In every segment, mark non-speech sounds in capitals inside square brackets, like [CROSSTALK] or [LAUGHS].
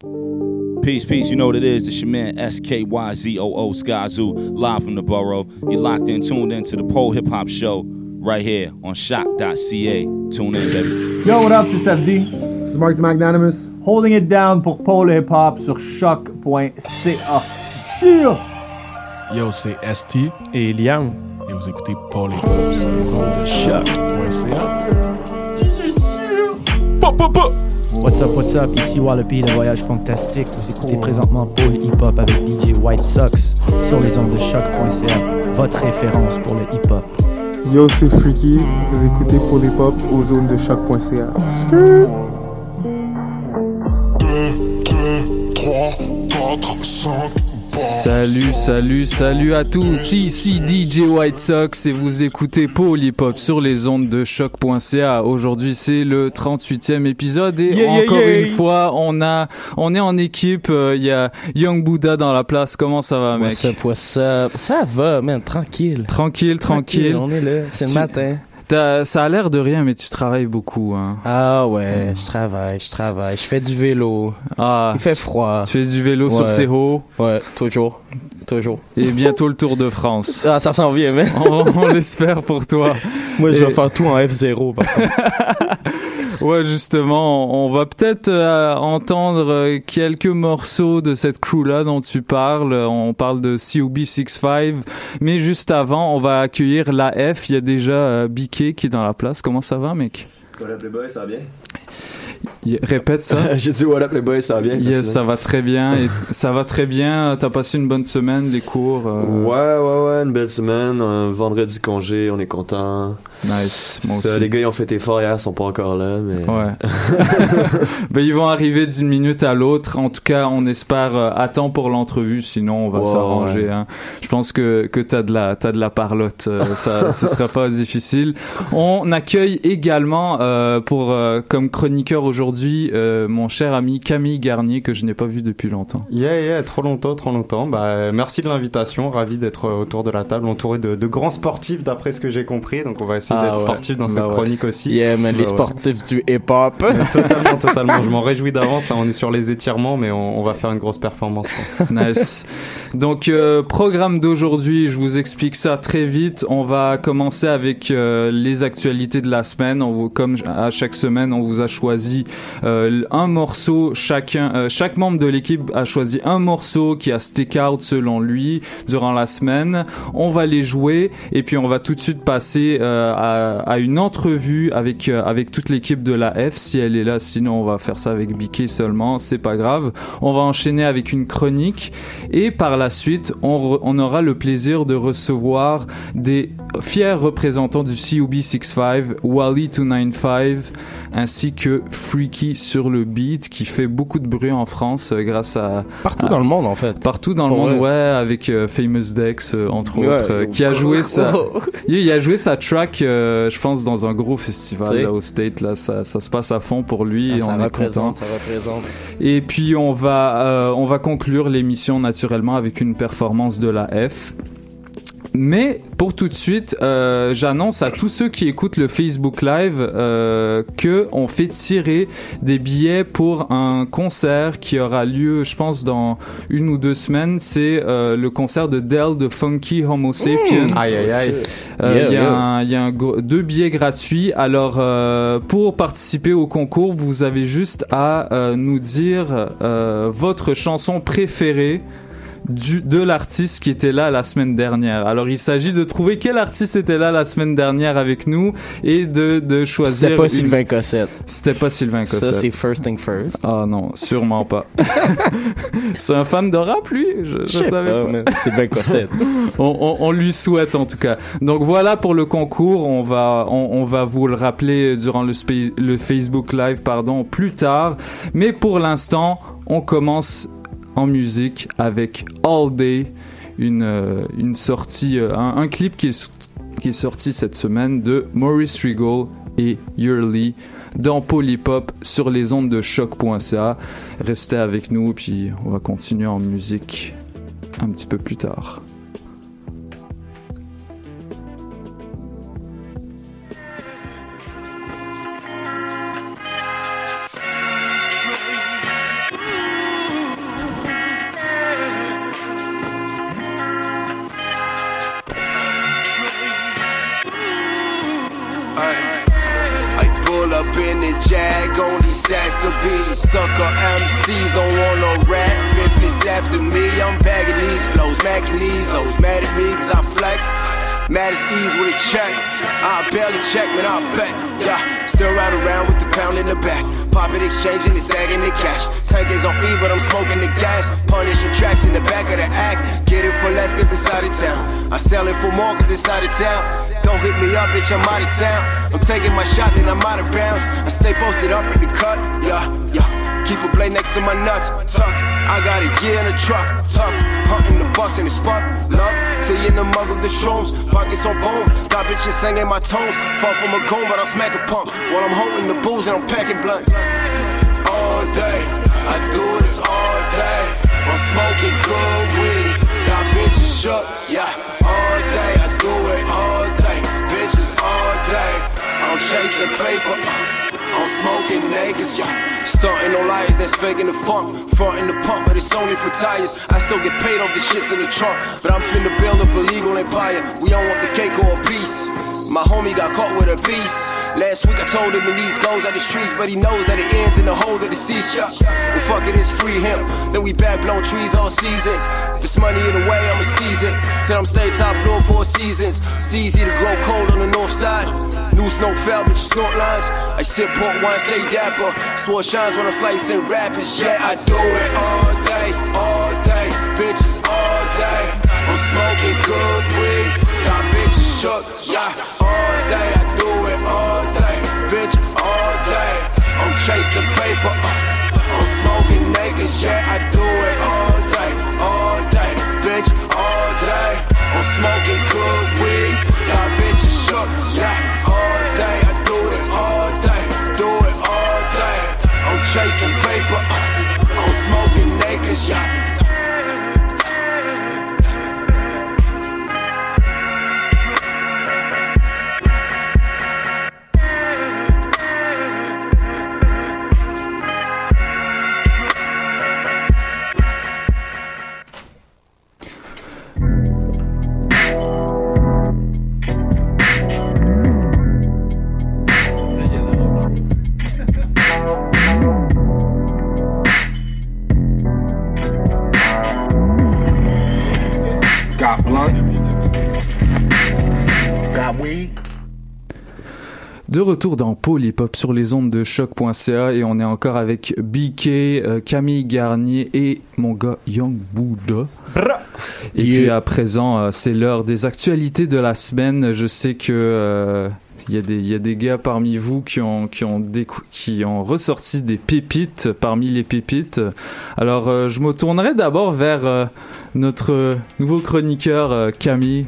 Peace, peace, you know what it is. It's your man SKYZOO Skyzoo, live from the borough. You're locked in, tuned in to the Pole Hip Hop Show right here on shock.ca. Tune in, baby. Yo, what up, c'est Safdi. This is Mark the Magnanimous. Holding it down pour Pole Hip Hop sur choc.ca. Cheer! Yo, c'est ST et Liam. et vous écoutez Paul et Pop sur les ondes de choc.ca. Pop, pop, pop! What's up, what's up? Ici Wallopy, le voyage fantastique. Vous écoutez présentement Paul Hip Hop avec DJ White Sox sur les ondes de choc.ca, votre référence pour le hip hop. Yo, c'est Freaky. Vous écoutez pour les pop aux zones de choc.ca. Salut, salut, salut à tous. Ici DJ White Sox et vous écoutez Polypop sur les ondes de choc.ca. Aujourd'hui, c'est le 38e épisode et Yeah, encore yeah. une fois, on a, on est en équipe. euh, Il y a Young Buddha dans la place. Comment ça va, mec? What's up, what's up? Ça va, man, tranquille. Tranquille, tranquille. On est là, c'est le matin. Ça a l'air de rien, mais tu travailles beaucoup, hein. Ah ouais, je travaille, je travaille, je fais du vélo. Ah, Il fait froid. tu fais du vélo sur Ouais. ces hauts? Ouais, toujours, toujours. et bientôt le Tour de France. Ah, ça s'en vient, man. on on l'espère pour toi. Moi, je Et- vais faire tout en F0, par contre. [LAUGHS] Ouais, justement, on va peut-être euh, entendre euh, quelques morceaux de cette crew-là dont tu parles. On parle de COB 65, mais juste avant, on va accueillir la F. Il y a déjà euh, Biquet qui est dans la place. Comment ça va, mec? What up les boys, ça va bien? Répète ça. [LAUGHS] J'ai dit les boys, ça va bien? Yes, ça va très bien. Et [LAUGHS] ça va très bien. T'as passé une bonne semaine, les cours. euh, Ouais, ouais, ouais, une belle semaine, un vendredi congé, on est content. Nice. Moi Ça, aussi. les gars, ils ont fait effort hier, ils sont pas encore là, mais. Ouais. [LAUGHS] ben, ils vont arriver d'une minute à l'autre. En tout cas, on espère euh, à temps pour l'entrevue. Sinon, on va s'arranger. ouais. Hein. Je pense que que t'as de la t'as de la parlotte. euh, [LAUGHS] ça, ce sera pas difficile. On accueille également euh, pour euh, comme chroniqueur aujourd'hui euh, mon cher ami Camille Garnier que je n'ai pas vu depuis longtemps. Yeah, yeah, trop longtemps, trop longtemps. Bah, merci de l'invitation. Ravi d'être autour de la table, entouré de, de grands sportifs, d'après ce que j'ai compris. Donc, on va essayer Ah d'être ouais. sportif dans Bah cette ouais. chronique aussi. Yeah, man, les Bah ouais. sportifs du hip-hop. Totalement, [LAUGHS] totalement. Je m'en réjouis d'avance. Là, on est sur les étirements, mais on, on va faire une grosse performance. je pense. Nice. Donc, euh, programme d'aujourd'hui, je vous explique ça très vite. On va commencer avec euh, les actualités de la semaine. On vous, comme à chaque semaine, on vous a choisi euh, un morceau. Chacun, euh, chaque membre de l'équipe a choisi un morceau qui a stick out selon lui durant la semaine. On va les jouer et puis on va tout de suite passer euh, à, à une entrevue avec euh, avec toute l'équipe de la F si elle est là. Sinon, on va faire ça avec Biquet seulement. C'est pas grave. On va enchaîner avec une chronique et par la suite, on, re- on aura le plaisir de recevoir des fiers représentants du COB 65, Wally 295, ainsi que Freaky sur le beat, qui fait beaucoup de bruit en France euh, grâce à Partout dans le monde, en fait. partout dans le monde, vrai. ouais, avec euh, Famous Dex euh, entre Ouais. autres, euh, qui a joué sa, [LAUGHS] il il a joué sa track, euh, je pense, dans un gros festival là, au State. Là, ça, ça se passe à fond pour lui. et Ah, on ça est content. représente, ça représente. Et puis on va euh, on va conclure l'émission naturellement avec une performance de la F. Mais pour tout de suite, euh, j'annonce à tous ceux qui écoutent le Facebook Live euh, que on fait tirer des billets pour un concert qui aura lieu, je pense, dans une ou deux semaines. C'est euh, le concert de Del de Funky Homo Sapien. Aïe, aïe, aïe. Euh, Yeah, Il y a, yeah. un- il y a un gros- deux billets gratuits. Alors, euh, pour participer au concours, vous avez juste à euh, nous dire euh, votre chanson préférée du, de l'artiste qui était là la semaine dernière. Alors, il s'agit de trouver quel artiste était là la semaine dernière avec nous et de, de choisir. C'était pas une- Sylvain Cossette. C'était pas Sylvain Ça, Cossette. c'est first thing first. Ah non, sûrement pas. [LAUGHS] c'est un fan de rap, lui? Je, savais pas, pas. Sylvain Cossette. [LAUGHS] on, on- on lui souhaite en tout cas. Donc voilà pour le concours. On va, on, on va vous le rappeler durant le, le Facebook Live, pardon, plus tard. Mais pour l'instant, on commence en musique avec All Day, une, euh, sortie, euh, un, clip qui est, qui est sorti cette semaine de Maurice Regal et Yearly dans Polypop sur les ondes de choc.ca. Restez avec nous, puis on va continuer en musique un petit peu plus tard. As ease with a check. I barely check, man, I bet. Yeah, still ride around with the pound in the back. Pop it, exchanging and stacking the cash. Tank is on E, but I'm smoking the gas. Punishing tracks in the back of the act. Get it for less cause it's out of town. I sell it for more cause it's out of town. Don't hit me up, bitch, I'm out of town. I'm taking my shot, then I'm out of bounds. I stay posted up in the cut. Yeah, yeah. Keep a blade next to my nuts, tucked. I got a year in a truck, tucked. Hunting the bucks and it's fucked. Luck, till you in the mug of the shrooms. Pockets on boom. Got bitches singing my tones. Fall from a goon, but I'll smack a pump. While I'm holding the booze and I'm packing blunts. All day, I do this all day. I'm smoking good weed. Got bitches shook, yeah. All day, I do it all day. Bitches all day. I'm chasing paper. I'm smoking niggas, yeah. Starting no liars that's faking the funk. Fronting the pump, but it's only for tires. I still get paid off the shits in the trunk. But I'm finna build up a legal empire. We don't want the cake or a piece. My homie got caught with a beast. Last week I told him he needs goes out the streets, but he knows that it ends in the hole of the sea shop. Well, fuck it, it's free him. Then we back blowing trees all seasons. This money in the way, I'ma seize it. Till I'm stay top floor four seasons. It's easy to grow cold on the north side. New snow fell, but you snort lines. I sip port wine, stay dapper. Sword shines when I'm slicing rappers. Yeah, I do it all day, all day. Bitches all day. I'm smoking good weed. Got bitches shook. Yeah, all day. I do it all day. Bitch, all day. I'm chasing paper. uh, I'm smoking niggas. Yeah, I do it all day, all day. Bitch, all day. I'm smoking good weed. Got bitches shook. Yeah, all day. I do this all chasing paper. I'm smoking niggas. Yeah. Retour dans Hop sur les ondes de choc.ca et on est encore avec BK, euh, Camille Garnier et mon gars Young Buddha. Et puis à présent, euh, c'est l'heure des actualités de la semaine. Je sais que euh, il y, a des- il y a des gars parmi vous qui ont, qui, ont décou- qui ont ressorti des pépites parmi les pépites. Alors, euh, je me tournerai d'abord vers euh, notre nouveau chroniqueur euh, Camille.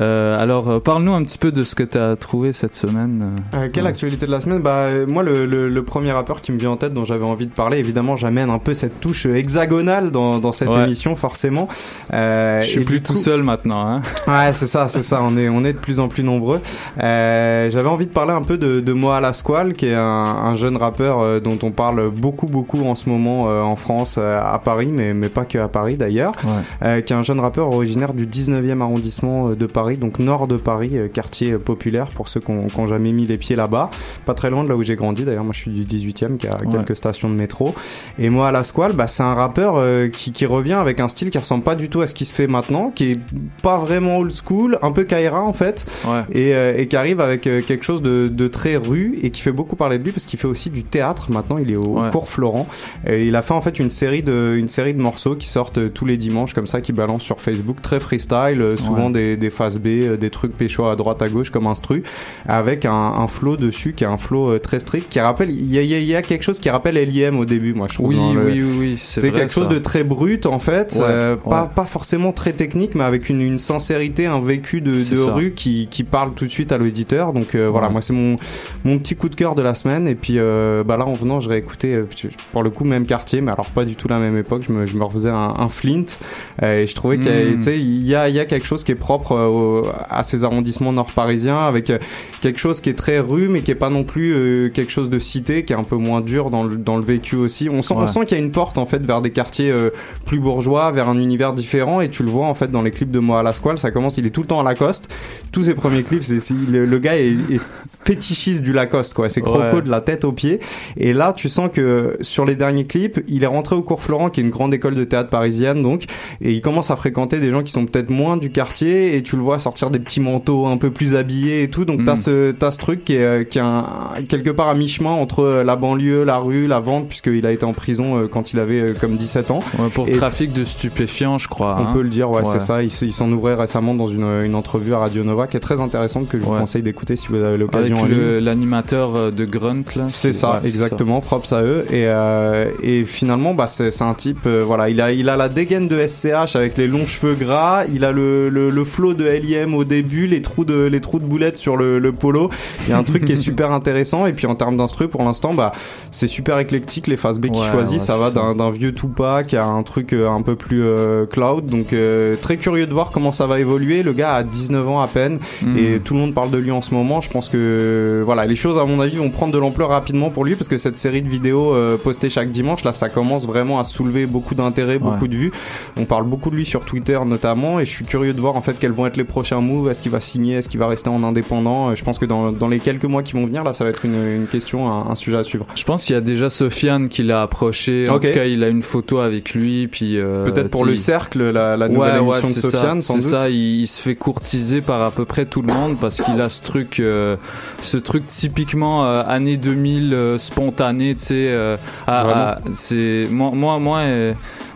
Euh, alors, euh, parle-nous un petit peu de ce que tu as trouvé cette semaine. Euh, quelle actualité de la semaine Bah moi le, le- le premier rappeur qui me vient en tête dont j'avais envie de parler, évidemment j'amène un peu cette touche hexagonale dans, dans cette Ouais. émission forcément. Euh, Je suis plus tout seul maintenant. Hein. [LAUGHS] Ouais, c'est ça, c'est ça. On est, on est de plus en plus nombreux. J'avais envie de parler un peu de, de Moa Lasquale, qui est un, un jeune rappeur dont on parle beaucoup, beaucoup en ce moment en France, à Paris, mais, mais pas que à Paris d'ailleurs. Qui est un jeune rappeur originaire du 19e arrondissement de Paris, donc nord de Paris, euh, quartier euh, populaire pour ceux qui n'ont jamais mis les pieds là-bas. Pas très loin de là où j'ai grandi. D'ailleurs, moi, je suis du 18e, qui a Ouais. quelques stations de métro. Et moi, à la Squale, bah, c'est un rappeur euh, qui, qui revient avec un style qui ressemble pas du tout à ce qui se fait maintenant, qui est pas vraiment old school, un peu Kaira en fait, Ouais. et, euh, et qui arrive avec euh, quelque chose de, de très rue et qui fait beaucoup parler de lui parce qu'il fait aussi du théâtre. Maintenant, il est au Ouais. cours Florent. Et il a fait en fait une série de, une série de morceaux qui sortent tous les dimanches comme ça, qui balancent sur Facebook, très freestyle, souvent des, des phases B, euh, des trucs pécho à droite à gauche comme instru, avec un, un flow dessus qui est un flow euh, très strict qui rappelle, il y a, y y quelque chose qui rappelle L.I.M. au début, moi je trouve. Oui, le- oui, oui, oui, c'est quelque chose de très brut en fait, Ouais, euh, pas, ouais. pas forcément très technique, mais avec une, une sincérité, un vécu de, rue qui, qui parle tout de suite à l'auditeur. Donc euh, voilà, moi c'est mon, mon petit coup de cœur de la semaine. Et puis euh, bah là en venant, euh, tu- pour le coup même quartier, mais alors pas du tout la même époque. Je me, je me refaisais un, un Flint et je trouvais qu'il y, Mm. il y a, y a quelque chose qui est propre euh, au- à ces arrondissements nord parisiens avec euh, quelque chose qui est très rue mais qui est pas non plus euh, quelque chose de cité qui est un peu moins dur dans le, dans le vécu aussi. On sent, on sent qu'il y a une porte en fait vers des quartiers euh, plus bourgeois vers un univers différent. Et tu le vois en fait dans les clips de Moi à la Squale ça commence il est tout le temps à Lacoste. Tous ses premiers clips c'est c'est- le, le gars est, est fétichiste du Lacoste quoi. C'est croco Ouais. de la tête aux pieds. Et là tu sens que sur les derniers clips il est rentré au cours Florent qui est une grande école de théâtre parisienne donc. Et il commence à fréquenter des gens qui sont peut-être moins du quartier et tu le vois sortir des petits manteaux un peu plus habillés et tout donc t'as Mm. ce t'as ce truc qui est, euh, qui est un- quelque part à mi-chemin entre euh, la banlieue la rue la vente puisqu'il a été en prison euh, quand il avait comme 17 ans Ouais, pour Et- trafic de stupéfiants, je crois. on hein. peut le dire, ouais, Ouais. c'est ça. Il, s'en ouvrait récemment dans une, une entrevue à Radio Nova qui est très intéressante que je vous conseille d'écouter si vous avez l'occasion l'animateur de Grunt, là. C'est ça, exactement, props à eux. Et, euh, et finalement, bah, c'est c'est un type, euh, voilà, il a, il a la dégaine de SCH avec les longs cheveux gras, il a le, le, le flow de Au début, les trous de, les trous de boulettes sur le, le polo. Il y a un truc qui est [LAUGHS] super intéressant. Et puis en termes d'instru, pour l'instant, bah, c'est super éclectique. Les phases B qu'il Ouais, ça va d'un vieux Tupac à un truc euh, un peu plus euh, cloud. Donc euh, très curieux de voir comment ça va évoluer. Le gars a 19 ans à peine Mm. et tout le monde parle de lui en ce moment. Je pense que voilà, les choses à mon avis vont prendre de l'ampleur rapidement pour lui parce que cette série de vidéos euh, postées chaque dimanche là, ça commence vraiment à soulever beaucoup d'intérêt, beaucoup de vues. On parle beaucoup de lui sur Twitter notamment et je suis curieux de voir en fait quels vont être les prochains moves. Est-ce qu'il va signer, est-ce qu'il va rester en indépendant Euh, Je pense que dans, dans les quelques mois qui vont venir là, ça va être une, une question, un, un sujet à suivre. Je pense qu'il y a déjà Sofiane qui l'a approché. En tout cas, il a une photo avec lui. Puis euh, Peut-être pour le cercle, la, la nouvelle ouais, ouais, émission de c'est Sofiane, C'est ça, il, il se fait courtiser par à peu près tout le monde parce qu'il a ce truc, euh, ce truc typiquement euh, année 2000 euh, spontané, tu sais. c'est moi, moi, moi,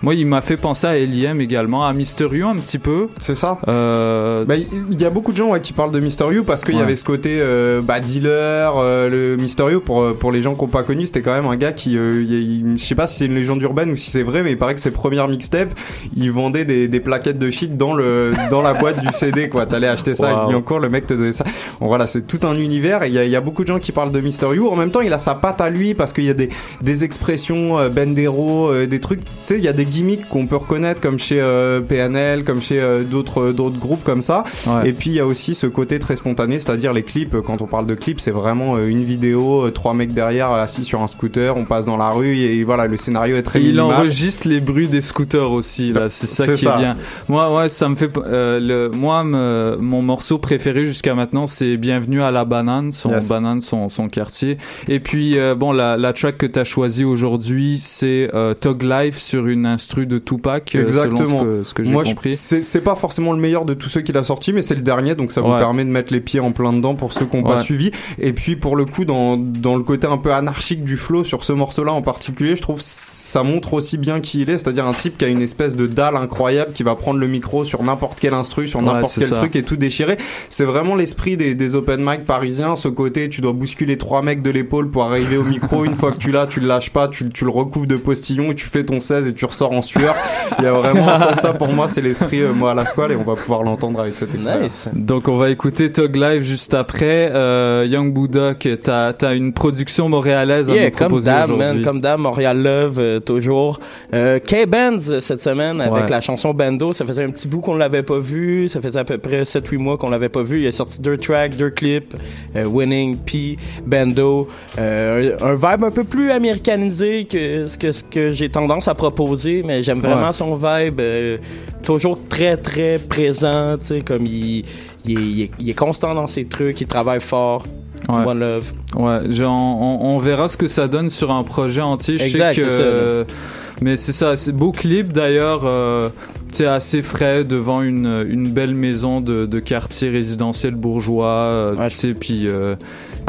moi, il m'a fait penser à Eliem également, à Mister You un petit peu. C'est ça. Euh, il il y a beaucoup de gens ouais, qui parlent de Mister You parce qu'il y avait ce côté euh, bah, dealer. euh, le Mister You, pour, euh, pour les gens qui n'ont pas connu, c'était quand même un gars qui. euh, je sais pas si c'est une légende urbaine ou si c'est vrai, mais il paraît que ses premières mixtapes, il vendait des, des plaquettes de shit dans, le, dans la boîte du CD. quoi. T'allais acheter ça Wow. à Guyancourt, le mec te donnait ça. Bon, voilà, c'est tout un univers et il y y a beaucoup de gens qui parlent de Mister You. En même temps, il a sa patte à lui parce qu'il y a des, des expressions euh, Bendero, euh, des trucs. Tu sais, il y a des gimmicks qu'on peut reconnaître comme chez euh, PNL, comme chez euh, d'autres d'autres groupes comme ça. Ouais. Et puis il y a aussi ce côté très spontané, c'est-à-dire les clips. Quand on parle de clips, c'est vraiment euh, une vidéo, euh, trois mecs derrière euh, assis sur un scooter, on passe dans la rue et voilà, le scénario est très Et il enregistre les bruits des scooters aussi là, c'est ça qui ça. est bien. Moi ouais, ça me fait euh, le moi me- mon morceau préféré jusqu'à maintenant c'est Bienvenue à la banane, son Yes. banane son son quartier. Et puis euh, bon la la track que tu as choisi aujourd'hui, c'est euh, Tug Life sur une instru de Tupac Exactement. selon ce que, ce que j'ai compris. c'est c'est pas forcément le meilleur de tous ceux qu'il a sorti, mais c'est le dernier, donc ça vous permet de mettre les pieds en plein dedans pour ceux qui n'ont pas Ouais. suivi. Et puis pour le coup, dans, dans le côté un peu anarchique du flow sur ce morceau-là en particulier, je trouve ça montre aussi bien qui il est, c'est-à-dire un type qui a une espèce de dalle incroyable qui va prendre le micro sur n'importe quel instru, sur n'importe quel ça. truc et tout déchirer. C'est vraiment l'esprit des, des open mic parisiens, ce côté tu dois bousculer trois mecs de l'épaule pour arriver au micro. Une fois que tu l'as, tu le lâches pas, tu, tu le recouvres de postillon et tu fais ton 16 et tu ressors en sueur. Il y a vraiment ça, ça pour moi, c'est l'esprit euh, moi à la squale et on va pouvoir l'entendre avec cet extrait. Nice. Donc on va écouter Tug Life juste après. Euh, Young Buddha, que t'as as une production montréalaise à Yeah, nous comme proposer d'hab, man, aujourd'hui. comme d'hab, Montréal Love, euh, toujours. Euh, K-Benz, euh, cette semaine, avec Ouais. la chanson Bando, ça faisait un petit bout qu'on l'avait pas vu, ça faisait à peu près 7-8 mois qu'on l'avait pas vu, il a sorti deux tracks, deux clips, euh, Winning, P, Bando, euh, un, un vibe un peu plus américanisé que ce que, ce que j'ai tendance à proposer, mais j'aime vraiment Ouais. son vibe, euh, toujours très très présent, tu sais, comme il, il, est, il est- il est constant dans ses trucs, il travaille fort. Ouais. One Love. Ouais, genre, on, on verra ce que ça donne sur un projet entier. Je Exact, sais que, ça, euh, mais c'est ça, c'est beau clip d'ailleurs. Euh, c'est assez frais devant une, une belle maison de, de quartier résidentiel bourgeois. euh, tu sais, puis. euh,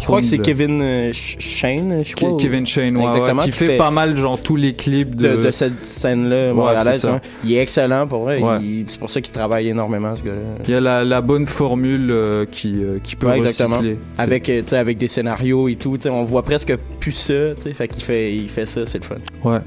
Je crois que c'est Kevin euh, Sh- Shane, je crois. Kevin Shane, ouais, ouais, Exactement, qui fait, pas mal genre tous les clips de, de, de cette scène-là Ouais, montréalaise. ça. hein. Il est excellent pour vrai. Ouais. C'est pour ça qu'il travaille énormément, ce gars-là. Il y a la, la bonne formule euh, qui, euh, qui peut Ouais, exactement. recycler. Avec, euh, tu sais, avec des scénarios et tout, tu sais, on voit presque plus ça, tu sais, fait qu'il fait, il fait ça, c'est le fun. Ouais.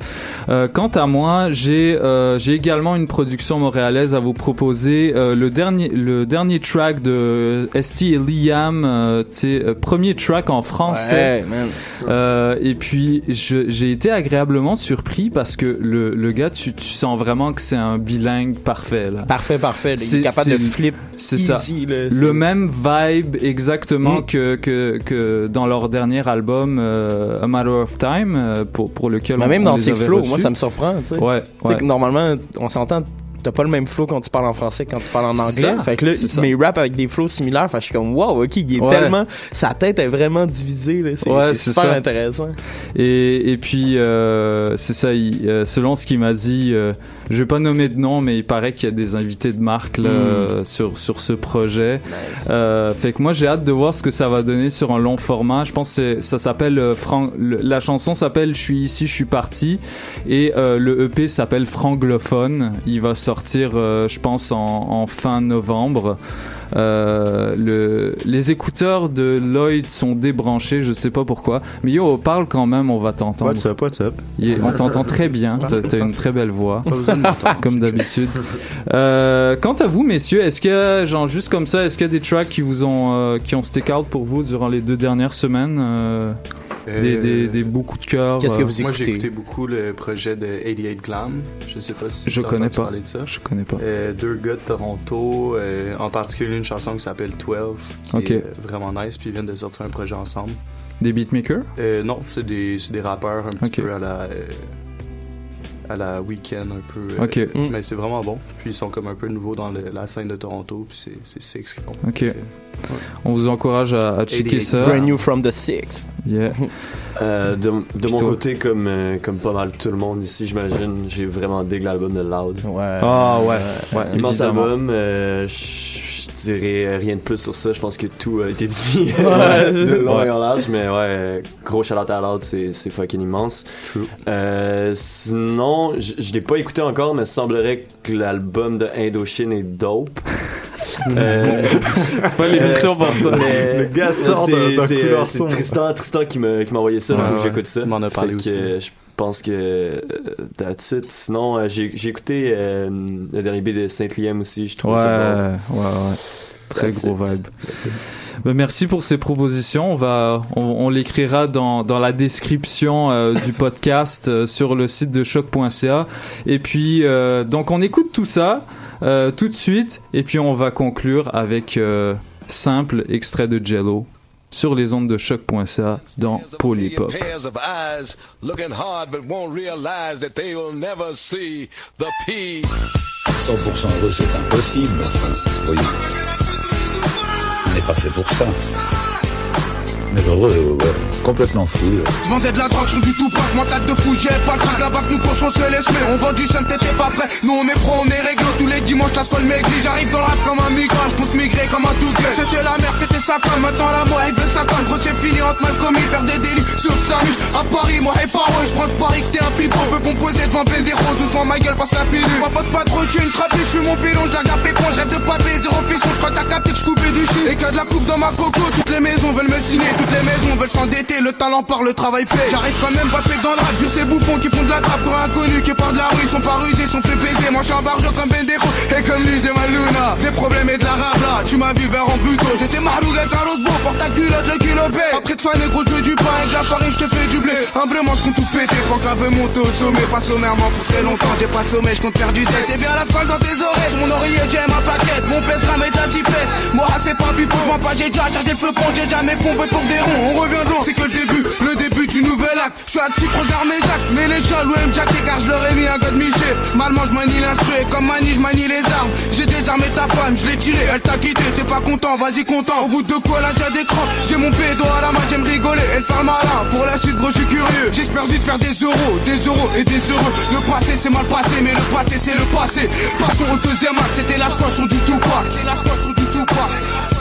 Euh, quant à moi, j'ai j'ai également une production montréalaise à vous proposer. Le dernier le dernier track de ST et Liam, tu sais, premier track en français. Ouais. Euh, et puis j'ai été agréablement surpris parce que le, le gars, tu, tu sens vraiment que c'est un bilingue parfait là. Parfait, parfait. Il est capable de flip C'est ça. là. Le même vibe exactement Mm. que, que, que dans leur dernier album euh, A Matter of Time euh, pour, pour lequel Mais on, même on dans les ses flows, moi ça me surprend, tu sais. Ouais, Tu sais ouais. que normalement, on s'entend, t'as pas le même flow quand tu parles en français que quand tu parles en anglais. Ça, fait que là, il rappe avec des flows similaires. Fait que je suis comme, wow, ok, il est Ouais. tellement, sa tête est vraiment divisée, là. C'est Ouais, super ça. intéressant. Et, et puis, euh, c'est ça, il- euh, selon ce qu'il m'a dit, euh, je vais pas nommer de nom, mais il paraît qu'il y a des invités de marque là, Mm. euh, sur, sur ce projet. Euh, fait que moi, j'ai hâte de voir ce que ça va donner sur un long format. Je pense que ça s'appelle, Fran- la chanson s'appelle Je suis ici, je suis parti. Et le EP s'appelle Franglophone. Il va sortir, euh, je pense, en, en fin novembre. Euh, le, les écouteurs de Lloyd sont débranchés, je sais pas pourquoi. Mais yo, parle quand même, on va t'entendre. What's up, what's up? Yeah, on t'entend très bien, t'as une très belle voix, [LAUGHS] comme d'habitude. Euh, quant à vous, messieurs, est-ce qu'il y a, genre, juste comme ça, est-ce qu'il y a des tracks qui vous ont, euh, qui ont stick out pour vous durant les deux dernières semaines des, Euh, des, des beaux coups de cœur euh, Moi, j'ai écouté beaucoup le projet de 88 Glam. Je sais pas si Je connais entendu pas. parler de ça. Je connais pas. Euh, deux gars de Toronto, euh, en particulier une chanson qui s'appelle 12, qui est vraiment nice, puis ils viennent de sortir un projet ensemble. Des beatmakers? Euh, non, c'est des, rappeurs un petit peu à la, euh, à la week-end, un peu. euh. Mm. Mais c'est vraiment bon. Puis ils sont comme un peu nouveaux dans le- la scène de Toronto, puis c'est, ce qu'ils font. Ok. On vous encourage à, à checker 88 ça. Brand new from the six. Yeah. [LAUGHS] Euh, de de mon côté, comme, euh, comme pas mal tout le monde ici, j'imagine, j'ai vraiment dig l'album de Loud. Ouais. Ah ouais, ouais, Immense évidemment. album. euh, je dirais rien de plus sur ça. Je pense que tout a été dit [LAUGHS] Ouais. de long Ouais. et en large. Mais ouais, gros shout à Loud, c'est c'est fucking immense. Euh, sinon, je l'ai pas écouté encore, mais il semblerait que l'album de Indochine est dope. [LAUGHS] Euh, C'est pas l'émission pour ça. mais Le gars sort c'est- d'un- c'est, couleur euh. Tristan, Tristan qui m'a qui envoyé ça. Il Ouais, faut que ouais. j'écoute ça. Il m'en a parlé Fait aussi. que, je pense que euh, that's it. Sinon, j'ai écouté euh, le dernier B de Saint-Liam aussi. Je trouve Ouais, ça ouais, ouais. Très That's gros it. vibe. Ben, merci pour ces propositions. On va, on, on l'écrira dans, dans la description euh, du podcast euh, sur le site de choc.ca. Et puis, euh, donc, on écoute tout ça euh, tout de suite. Et puis, on va conclure avec euh, simple extrait de Jello sur les ondes de choc.ca dans Polypop. pairs of eyes looking hard but won't realize that they will never see the P. 100% heureux, c'est impossible. Oui. On n'est pas fait pour ça. Complètement fou. Je vendais de la drogue sur du Tupac, mental de fou, j'ai pas le trac là-bas que nous pensons se laisse on vend du seum, t'étais pas prêt. Nous on est pro, on est réglo, tous les dimanches la scolle maigri. J'arrive dans le rap comme un migrant, je compte migrer comme un tout C'était la merde, t'étais sa conne, maintenant la moi, il veut sa conne. Gros c'est fini, entre mal commis, faire des délits sur sa miche. À Paris, moi et paro, je prends Paris que t'es un pipeau. Peut composer devant Bendero, doucement ma gueule passe la pilule. Ma pote pas trop, je suis une trappe, je suis mon pilon, je la garde pépon, je rêve de papier, zéro piston, je crois que t'as capté que je coupais du shit. Et que de la coupe dans ma coco, toutes les maisons veulent me signer, toutes les maisons veulent s'endetter, le talent par le travail fait. J'arrive quand même pas dans le rap, je ces bouffons qui font de la trappe pour inconnus qui partent de la rue, sont pas rusés, sont fait baiser. Moi je suis un barjo comme Bendero, et comme lui j'ai ma luna. Des problèmes et de la rap là, tu m'as vu vers en buto. J'étais un rose beau, porte ta culotte, le paie. Après de faner gros, je du pain avec de la farine, je te fais. Humblement, je compte tout péter, qu'à veut monter au sommet. Pas sommairement pour très longtemps, j'ai pas sommeil, je compte faire du zèle. C'est bien la scolle dans tes oreilles, mon oreiller j'ai ma plaquette. Mon pèse met ta zipette. Moi c'est pas pipo, je m'en pas, j'ai déjà chargé le feu compte, j'ai jamais pompé pour des ronds. On revient de loin, c'est que le début, le début du nouvel acte. Je suis actif, regarde mes actes. Mais les chats, l'OM Jack car je leur ai mis un god Miché. Malement, je manie et comme manie, je manie les armes. J'ai désarmé ta femme, je l'ai tiré, elle t'a quitté. T'es pas content, vas-y content. Au bout de quoi, là, déjà des crocs. J'ai mon pédo à la main, j'aime rigoler. Elle fait le malin. Pour la suite, gros, curieux. J'espère juste faire des euros, des euros et des euros. Le passé, c'est mal passé, mais le passé, c'est le passé. Passons au deuxième acte, c'était la squad sur du tout pas. C'était la du tout pas.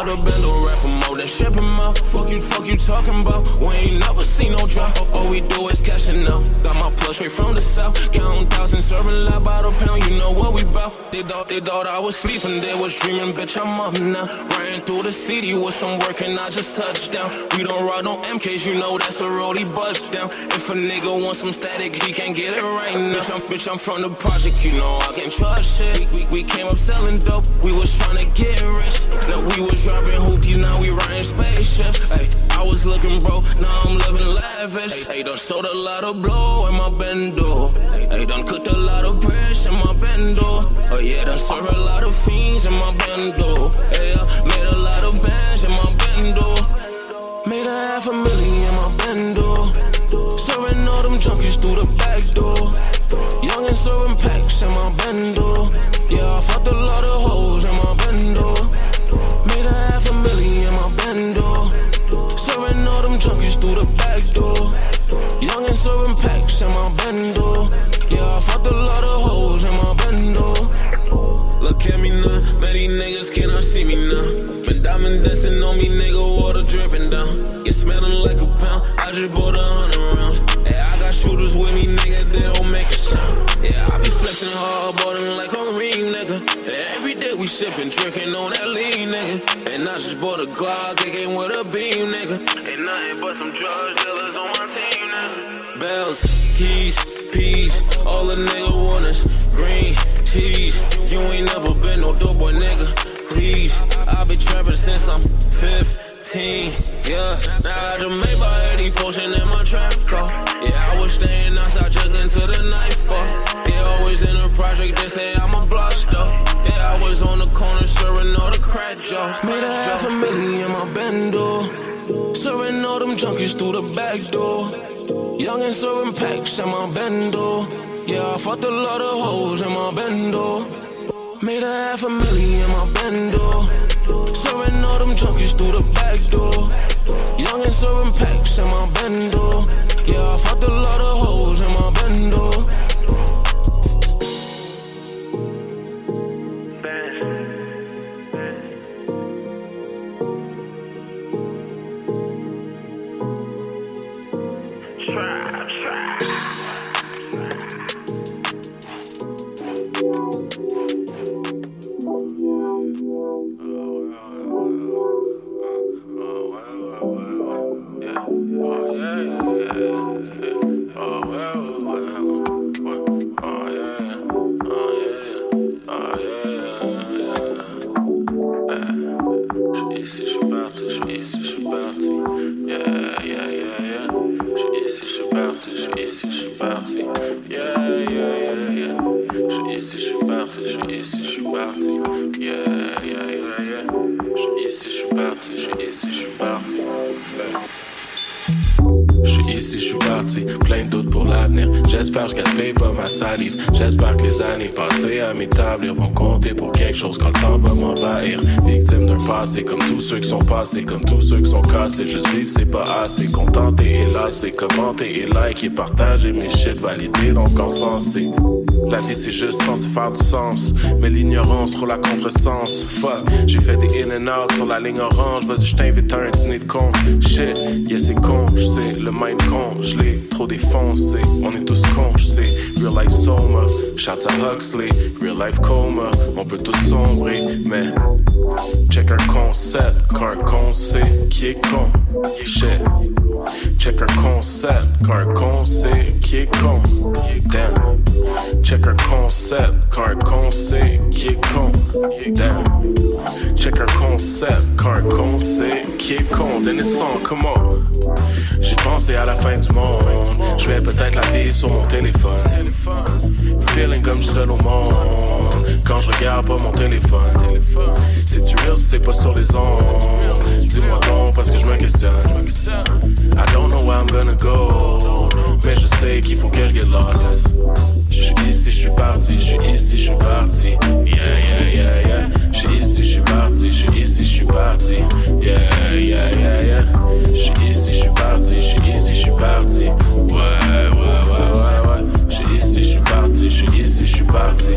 Trapping out a bando, rapping more than shipping out. Fuck you, fuck you talking about. We ain't never seen no drop. All we do is cashing out. Got my plug straight from the south. Counting thousands, serving lab by the pound. You know what we bout. They thought, they thought I was sleeping, they was dreaming. Bitch, I'm up now. Riding through the city with some work and I just touched down. We don't ride no MKs, you know that's a roadie bust down. If a nigga wants some static, he can't get it right now. Bitch, I'm, bitch, I'm from the project, you know I can't trust shit. We, we, we came up selling dope, we was trying to get rich. Now we was driving hoopties, now we riding spaceships. Hey, I was looking broke, now I'm living lavish. Hey, done sold a lot of blow in my bendo. Hey, done cooked a lot of pressure in my bendo. Oh yeah, done served a lot of fiends in my bendo. Yeah, made a lot of bands in my bendo. Made a half a million in my bendo. Serving all them junkies through the back door. Young and serving packs in my bendo. Yeah, I fucked a lot of hoes in my junkies through the back door. Young and serving packs in my bendo. Yeah, I fucked a lot of hoes in my bendo. Look at me now, man, these niggas cannot see me now. Been diamond dancing on me, nigga, water dripping down. You smelling like a pound, I just bought a hundred rounds. I got shooters with me, nigga, they don't make a sound. Yeah, I be flexing hard, bought like a ring, nigga. Every day we sipping, drinking on that lean, nigga. And I just bought a Glock, it came with a beam, nigga. Ain't nothing but some drug dealers on my team, nigga. Bells, keys, peas, all the nigga want is green teas. You ain't never been no dope boy, nigga. Please, I've been trapping since I'm 15. Yeah, now I just made by 80 potion in my trap car. Yeah, I was staying outside jugging to the nightfall. Yeah, always in a project, they say I'm a block star. Yeah, I was on the corner serving all the crack jobs. Made a half a million in my bendo. Serving all them junkies through the back door. Young and serving packs in my bendo. Yeah, I fucked a lot of hoes in my bendo. Made a half a million in my bendo. Serving all them junkies through the back door. Young and serving packs in my bendo. Yeah, I fucked a lot of hoes in my bendo. Passés, comme tous ceux qui sont cassés. Juste vivre, c'est pas assez. Contenté et là, c'est commenter et liker, partager mes shit, valider donc encensé. La vie c'est juste censé faire du sens Mais l'ignorance trop la contresens Fuck, j'ai fait des in and out sur la ligne orange Vas-y je t'invite à un dîner de con Shit, yeah c'est con, j'sais Le mind con, j'l'ai trop défoncé On est tous cons, j'sais Real life soma, shout à Huxley Real life coma, on peut tous sombrer Mais Check un concept quand un con sait qui est con. Shit. Check un concept quand un con sait qui est con. Damn Check un concept, quand un conseil qui est con. Damn. Check un concept, quand un conseil qui est con. Then it's on, come on. J'ai pensé à la fin du monde. Je vais peut-être la vivre sur mon téléphone. Feeling comme seul au monde. Quand je regarde pas mon téléphone. C'est tu real, c'est pas sur les ondes. Dis-moi donc parce que je me questionne. I don't know where I'm gonna go. Mais je sais qu'il faut que je get lost. Je suis ici, je suis parti, je suis ici, je suis parti. Yeah, yeah, yeah, yeah. Je suis ici, je suis parti, je suis ici, je suis parti. Yeah, yeah, yeah, yeah. Je suis ici, je suis parti, je suis ici, je suis parti. Ouais, ouais, ouais, ouais, ouais. Je suis ici, je suis parti, je suis ici, je suis parti.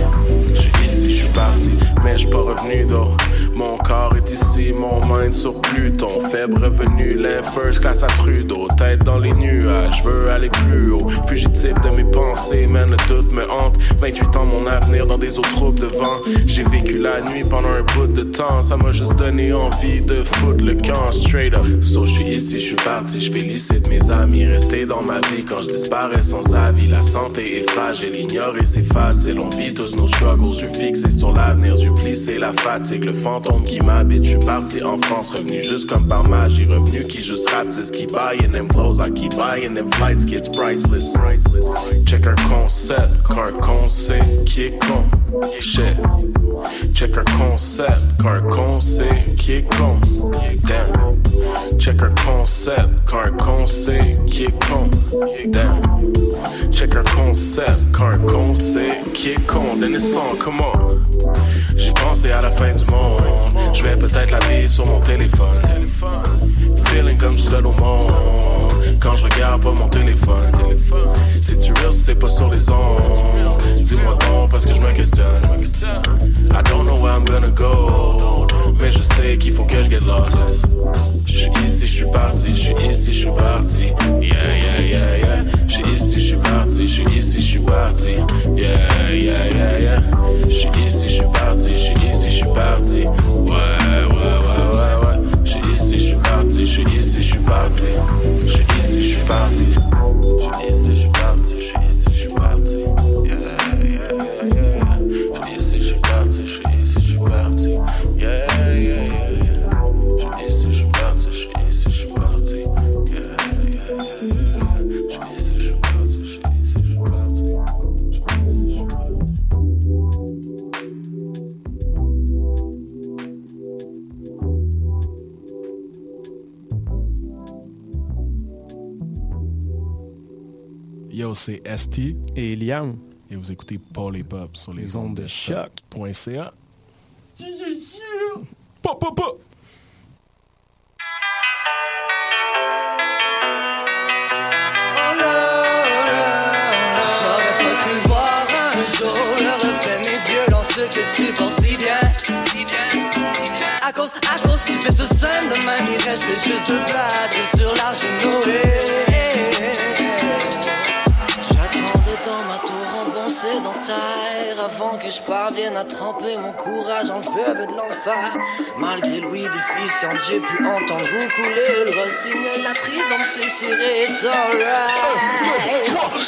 Je suis ici, je suis parti. Mais je pas revenu d'eau. Mon corps est ici, mon mind sur Pluton. Faible revenu, l'air first class à Trudeau. Tête dans les nuages, je veux aller plus haut. Fugitif de mes pensées, man, le doute me hante. 28 ans, mon avenir dans des eaux troupes de vent. J'ai vécu la nuit pendant un bout de temps. Ça m'a juste donné envie de foutre le camp straight up. So, je suis ici, je suis parti. Je félicite mes amis restés dans ma vie quand je disparais sans avis. La santé est fragile, ignorer c'est facile. On vit tous nos struggles, yeux fixés sur l'avenir, yeux plissés, la fatigue, le fantôme qui m'habite. Suis parti en France, revenu juste comme par magie. Revenu qui juste rapetisse, qui buying them clothes, I keep buying them flights, kids priceless. Check un concept, car concept qui est con? Shit. Check un concept, car concept qui est con? Damn. Check un concept, car un concept qui est con. Damn. Check un concept, car un concept qui est con. Come on. J'ai pensé à la fin du monde. Je vais peut-être la vivre sur mon téléphone. Feeling comme seul au monde. Quand je regarde pas mon téléphone. C'est tu real, c'est pas sur les ondes. Dis-moi donc parce que je me questionne. I don't know where I'm gonna go. Mais je sais qu'il faut que je get lost. Je suis ici, je suis parti, je suis ici, je suis parti. Yeah, yeah, yeah, yeah. Je suis ici, je suis parti, je suis ici, je suis parti. Yeah, yeah, yeah, yeah. Je suis ici, je suis parti, je suis ici, je suis parti. Ouais, ouais, ouais, ouais. Suis ici, je suis parti. Je suis ici, je suis parti. C'est ST et Liam. Et vous écoutez Paul et Pop sur les, ondes de choc.ca. Pop, pop, pop! J'aurais pas cru voir un jour le reflet de mes yeux dans ce que tu penses si bien. À cause, à cause, tu fais ce scène de même, il reste juste de place sur l'argent dans ma tour en bon sédentaire avant que je parvienne à tremper mon courage dans le fleuve de l'enfer. Malgré Louis déficient, j'ai pu entendre couler le rossignol, la prison me susurrer, it's alright.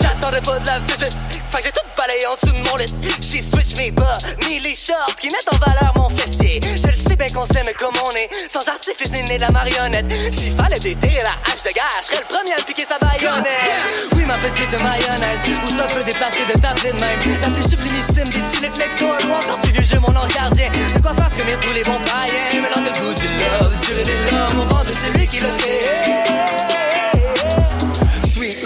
J'attendais pas de la visite. Fait que j'ai tout balayé en dessous de mon lit. J'ai switch mes bas, mis les shorts qui mettent en valeur mon fessier. Je le sais bien qu'on s'aime comme on est, sans artifice ni né la marionnette. S'il fallait déterrer la hache de guerre, je serais le premier à piquer sa baïonnette. Oui, ma petite mayonnaise, où c'est un peu de t'appeler de même. La plus sublimissime des tulips next door, ou encore plus vieux jeu, mon ange gardien. De quoi faire frémir tous les bons païens. Mais dans le goût du love, sur des l'homme, au vent de celui qui le fait.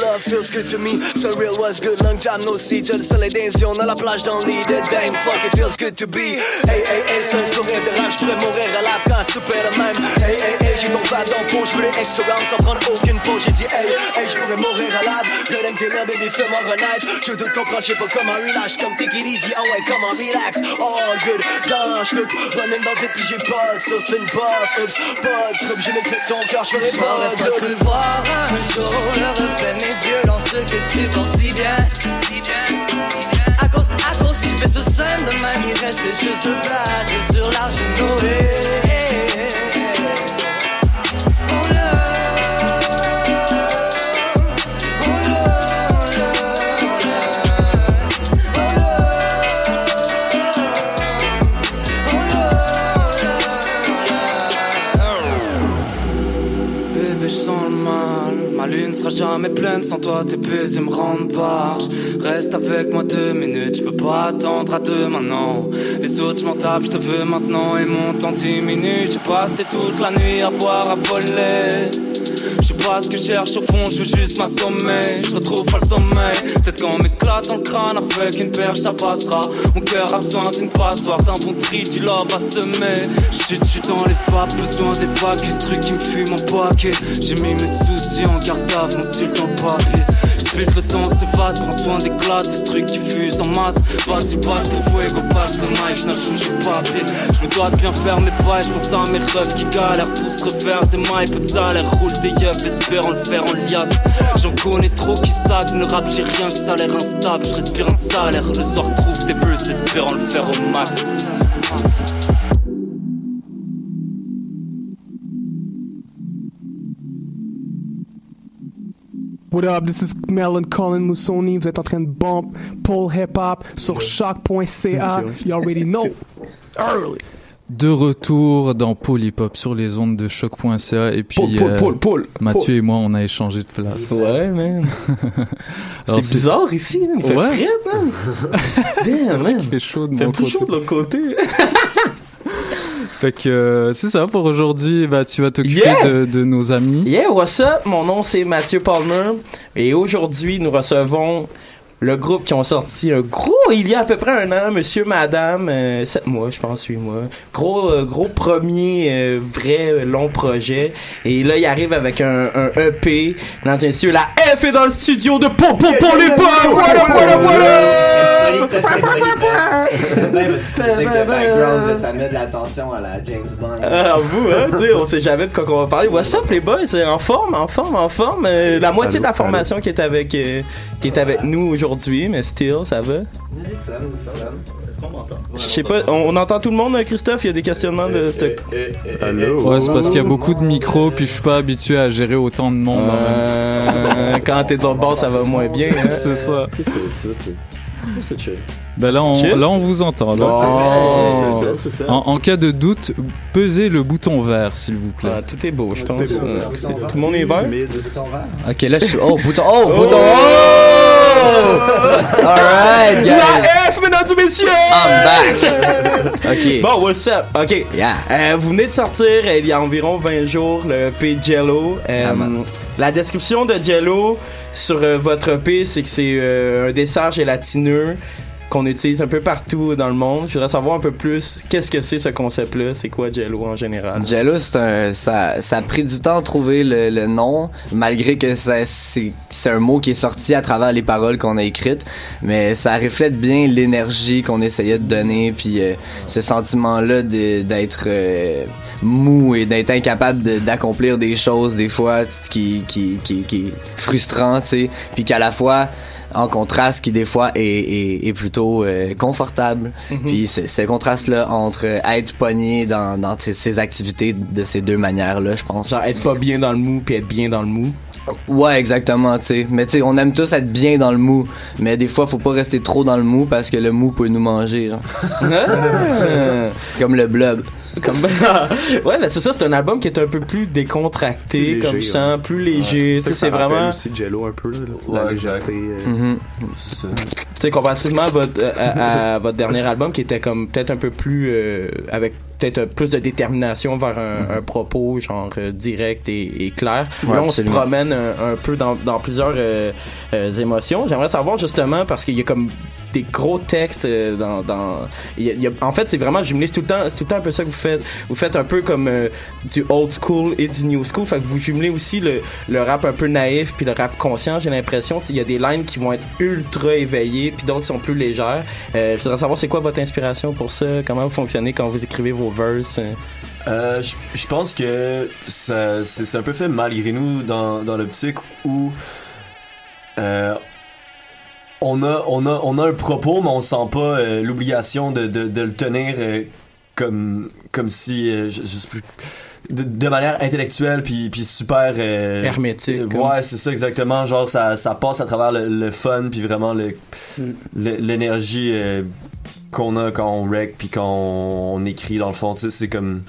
Love feels good to me. So real was good, long time no see. T'as le soleil des yeux, on a la plage dans le lit dame. Fuck, it feels good to be. Hey, hey, hey, c'est un sourire de rage, j'pourrais mourir à la quand souper de même. Hey, hey, hey, j'ai ton plat dans le pot, j'veux les extra rounds sans prendre aucune pause. J'ai dit, hey, hey, j'pourrais mourir à l'âge. Redem t'es là, baby, fais-moi renaître. Je tout comprendre, j'sais pas comment relâche. Comme take it easy, oh ouais, comment relax. All good, dans j'look, running dans le vide, pis j'ai pas de surfing, pas oops, pas de trouble. J'ai l'écrit ton cœur, j'ferais pas de voir un jour le reflet mes yeux dans ce que tu penses si bien. À cause, à cause, tu fais ce scène de même, il reste juste place sur l'argent je jamais pleine sans toi, tes baisers me rendent barge. Reste avec moi deux minutes, je peux pas attendre à demain, non. Les autres, je m'en tape, je te veux maintenant et mon temps diminue. J'ai passé toute la nuit à boire, à voler. Je sais pas ce que je cherche au fond, je veux juste m'assommer. Je retrouve pas le sommeil. Peut-être qu'on m'éclate dans le crâne avec une perche, ça passera. Mon cœur a besoin d'une passoire, d'un bon tri, du love à semer. Je suis dans les fables, besoin des vagues, ce truc qui me fume en paquet. J'ai mis mes soucis en cartable, mon style le temps s'évade, prends soin des glaces, des trucs qui fusent en masse. Vas-y, passe le fuego, passe le mic, j'n'ai changé pas pied. J'me dois de bien faire mes pas, j'pense à mes rêves qui galèrent. Tous refaire des mailles, peu de salaire, roule des yeux, espérant le faire en liasse. J'en connais trop qui stagnent, le rap j'ai rien que ça l'air instable. J'respire un salaire, le soir trouve des verses, espérant le faire au max. What up, this is Melon Colin Moussoni. Vous êtes en train de bump Paul Hip Hop sur choc.ca. You already know. [LAUGHS] Early. De retour dans Paul Hip Hop sur les ondes de choc.ca et puis Paul, Paul, euh, Paul, Paul, Mathieu Paul. et moi on a échangé de place. Ouais, man. [LAUGHS] C'est bizarre ici, man. Il fait Ouais. frais, man. [LAUGHS] Damn, man. Il fait chaud de Il fait mon plus côté. chaud de l'autre côté. Fait que euh, c'est ça pour aujourd'hui. Bah tu vas t'occuper Yeah! de, de nos amis. Yeah, what's up? Mon nom c'est Mathieu Palmer et aujourd'hui nous recevons le groupe qui ont sorti un gros, il y a à peu près un an, monsieur, madame, euh, sept mois, je pense, huit mois. Gros, euh, gros premier euh, vrai euh, long projet. Et là, il arrive avec un, un EP. Dans un studio, la F est dans le studio de Pom Pom Pom les Pom! Voilà, voilà, voilà! [LAUGHS] Ça met de l'attention à la James Bond. Ah, vous, hein, tu sais, on sait jamais de quoi qu'on va parler. What's up, les boys? En forme, en forme, en forme. Euh, la moitié de la formation qui est avec, euh, qui est avec nous aujourd'hui, mais still, ça va? Je sais pas, on, on entend tout le monde, Christophe? Il y a des questionnements de... Ouais, c'est parce qu'il y a beaucoup de micros puis je suis pas habitué à gérer autant de monde. en même temps. Euh, [LAUGHS] quand t'es dans le bord, ça va moins bien. hein. [LAUGHS] c'est ça. C'est chill. Ben là, on, Chill? là, on vous entend. Là. Oh. Ça. En, en cas de doute, pesez le bouton vert, s'il vous plaît. Ah, tout est beau, je beau. Euh, tout, est- tout le monde est vert? Ok, là, je suis. Oh, bouton. Oh, bouton. Oh! Alright, guys. La F, mesdames et messieurs! I'm back. Ok. Bon, what's up? OK. Yeah. Euh, vous venez de sortir euh, il y a environ 20 jours le EP Jello. Euh, Ah, la description de Jello sur euh, votre EP, c'est que c'est un dessert gélatineux qu'on utilise un peu partout dans le monde. Je voudrais savoir un peu plus qu'est-ce que c'est ce concept-là, c'est quoi Jello en général? Jello, c'est un, ça, ça a pris du temps à trouver le, le nom, malgré que c'est, c'est un mot qui est sorti à travers les paroles qu'on a écrites, mais ça reflète bien l'énergie qu'on essayait de donner, puis euh, ce sentiment-là de- d'être euh, mou et d'être incapable d'accomplir des choses des fois qui, qui, qui, qui est frustrant, tu sais, puis qu'à la fois en contraste qui des fois est, est, est plutôt euh, confortable. Mhm. Puis c'est ce contraste-là entre euh, être pogné dans, dans ces, ces activités de ces deux manières-là, je pense. Genre être pas bien dans le mou puis être bien dans le mou. Ouais, exactement, tu sais. Mais tu sais, on aime tous être bien dans le mou. Mais des fois, faut pas rester trop dans le mou parce que le mou peut nous manger, genre. Ah! Comme le blob. [LAUGHS] Comme [LAUGHS] ouais, ben c'est ça, c'est un album qui est un peu plus décontracté, Plus comme sens, plus léger. Tu sais, c'est vraiment. C'est Jello un peu, là, la Ouais, légèreté. euh. C'est ça. Tu sais, comparativement à votre, euh, à, à votre dernier album qui était comme peut-être un peu plus euh, avec peut-être euh, plus de détermination vers un, un propos genre euh, direct et, et clair. Ouais, Là, on se promène un, un peu dans, dans plusieurs euh, euh, émotions. J'aimerais savoir justement parce qu'il y a comme des gros textes euh, dans, dans il y a- il y a- en fait c'est vraiment jumelé. Tout le temps c'est tout le temps un peu ça que vous faites. Vous faites un peu comme euh, du old school et du new school. Fait que vous jumelez aussi le, le rap un peu naïf puis le rap conscient j'ai l'impression. Il y a des lines qui vont être ultra éveillées puis d'autres qui sont plus légères. Euh, je voudrais savoir c'est quoi votre inspiration pour ça? Comment vous fonctionnez quand vous écrivez vos verses euh? Je pense que ça- c'est un peu fait malgré nous dans, dans l'optique où euh, on, a, on, a, on a un propos, mais on sent pas euh, l'obligation de, de, le tenir comme, comme si, de, de manière intellectuelle puis, puis super... euh, Hermétique, euh, comme. ouais, c'est ça exactement. Genre, ça, ça passe à travers le, le fun puis vraiment le, le- l'énergie euh, qu'on a quand on rec puis quand on, on écrit dans le fond. Tu sais, c'est comme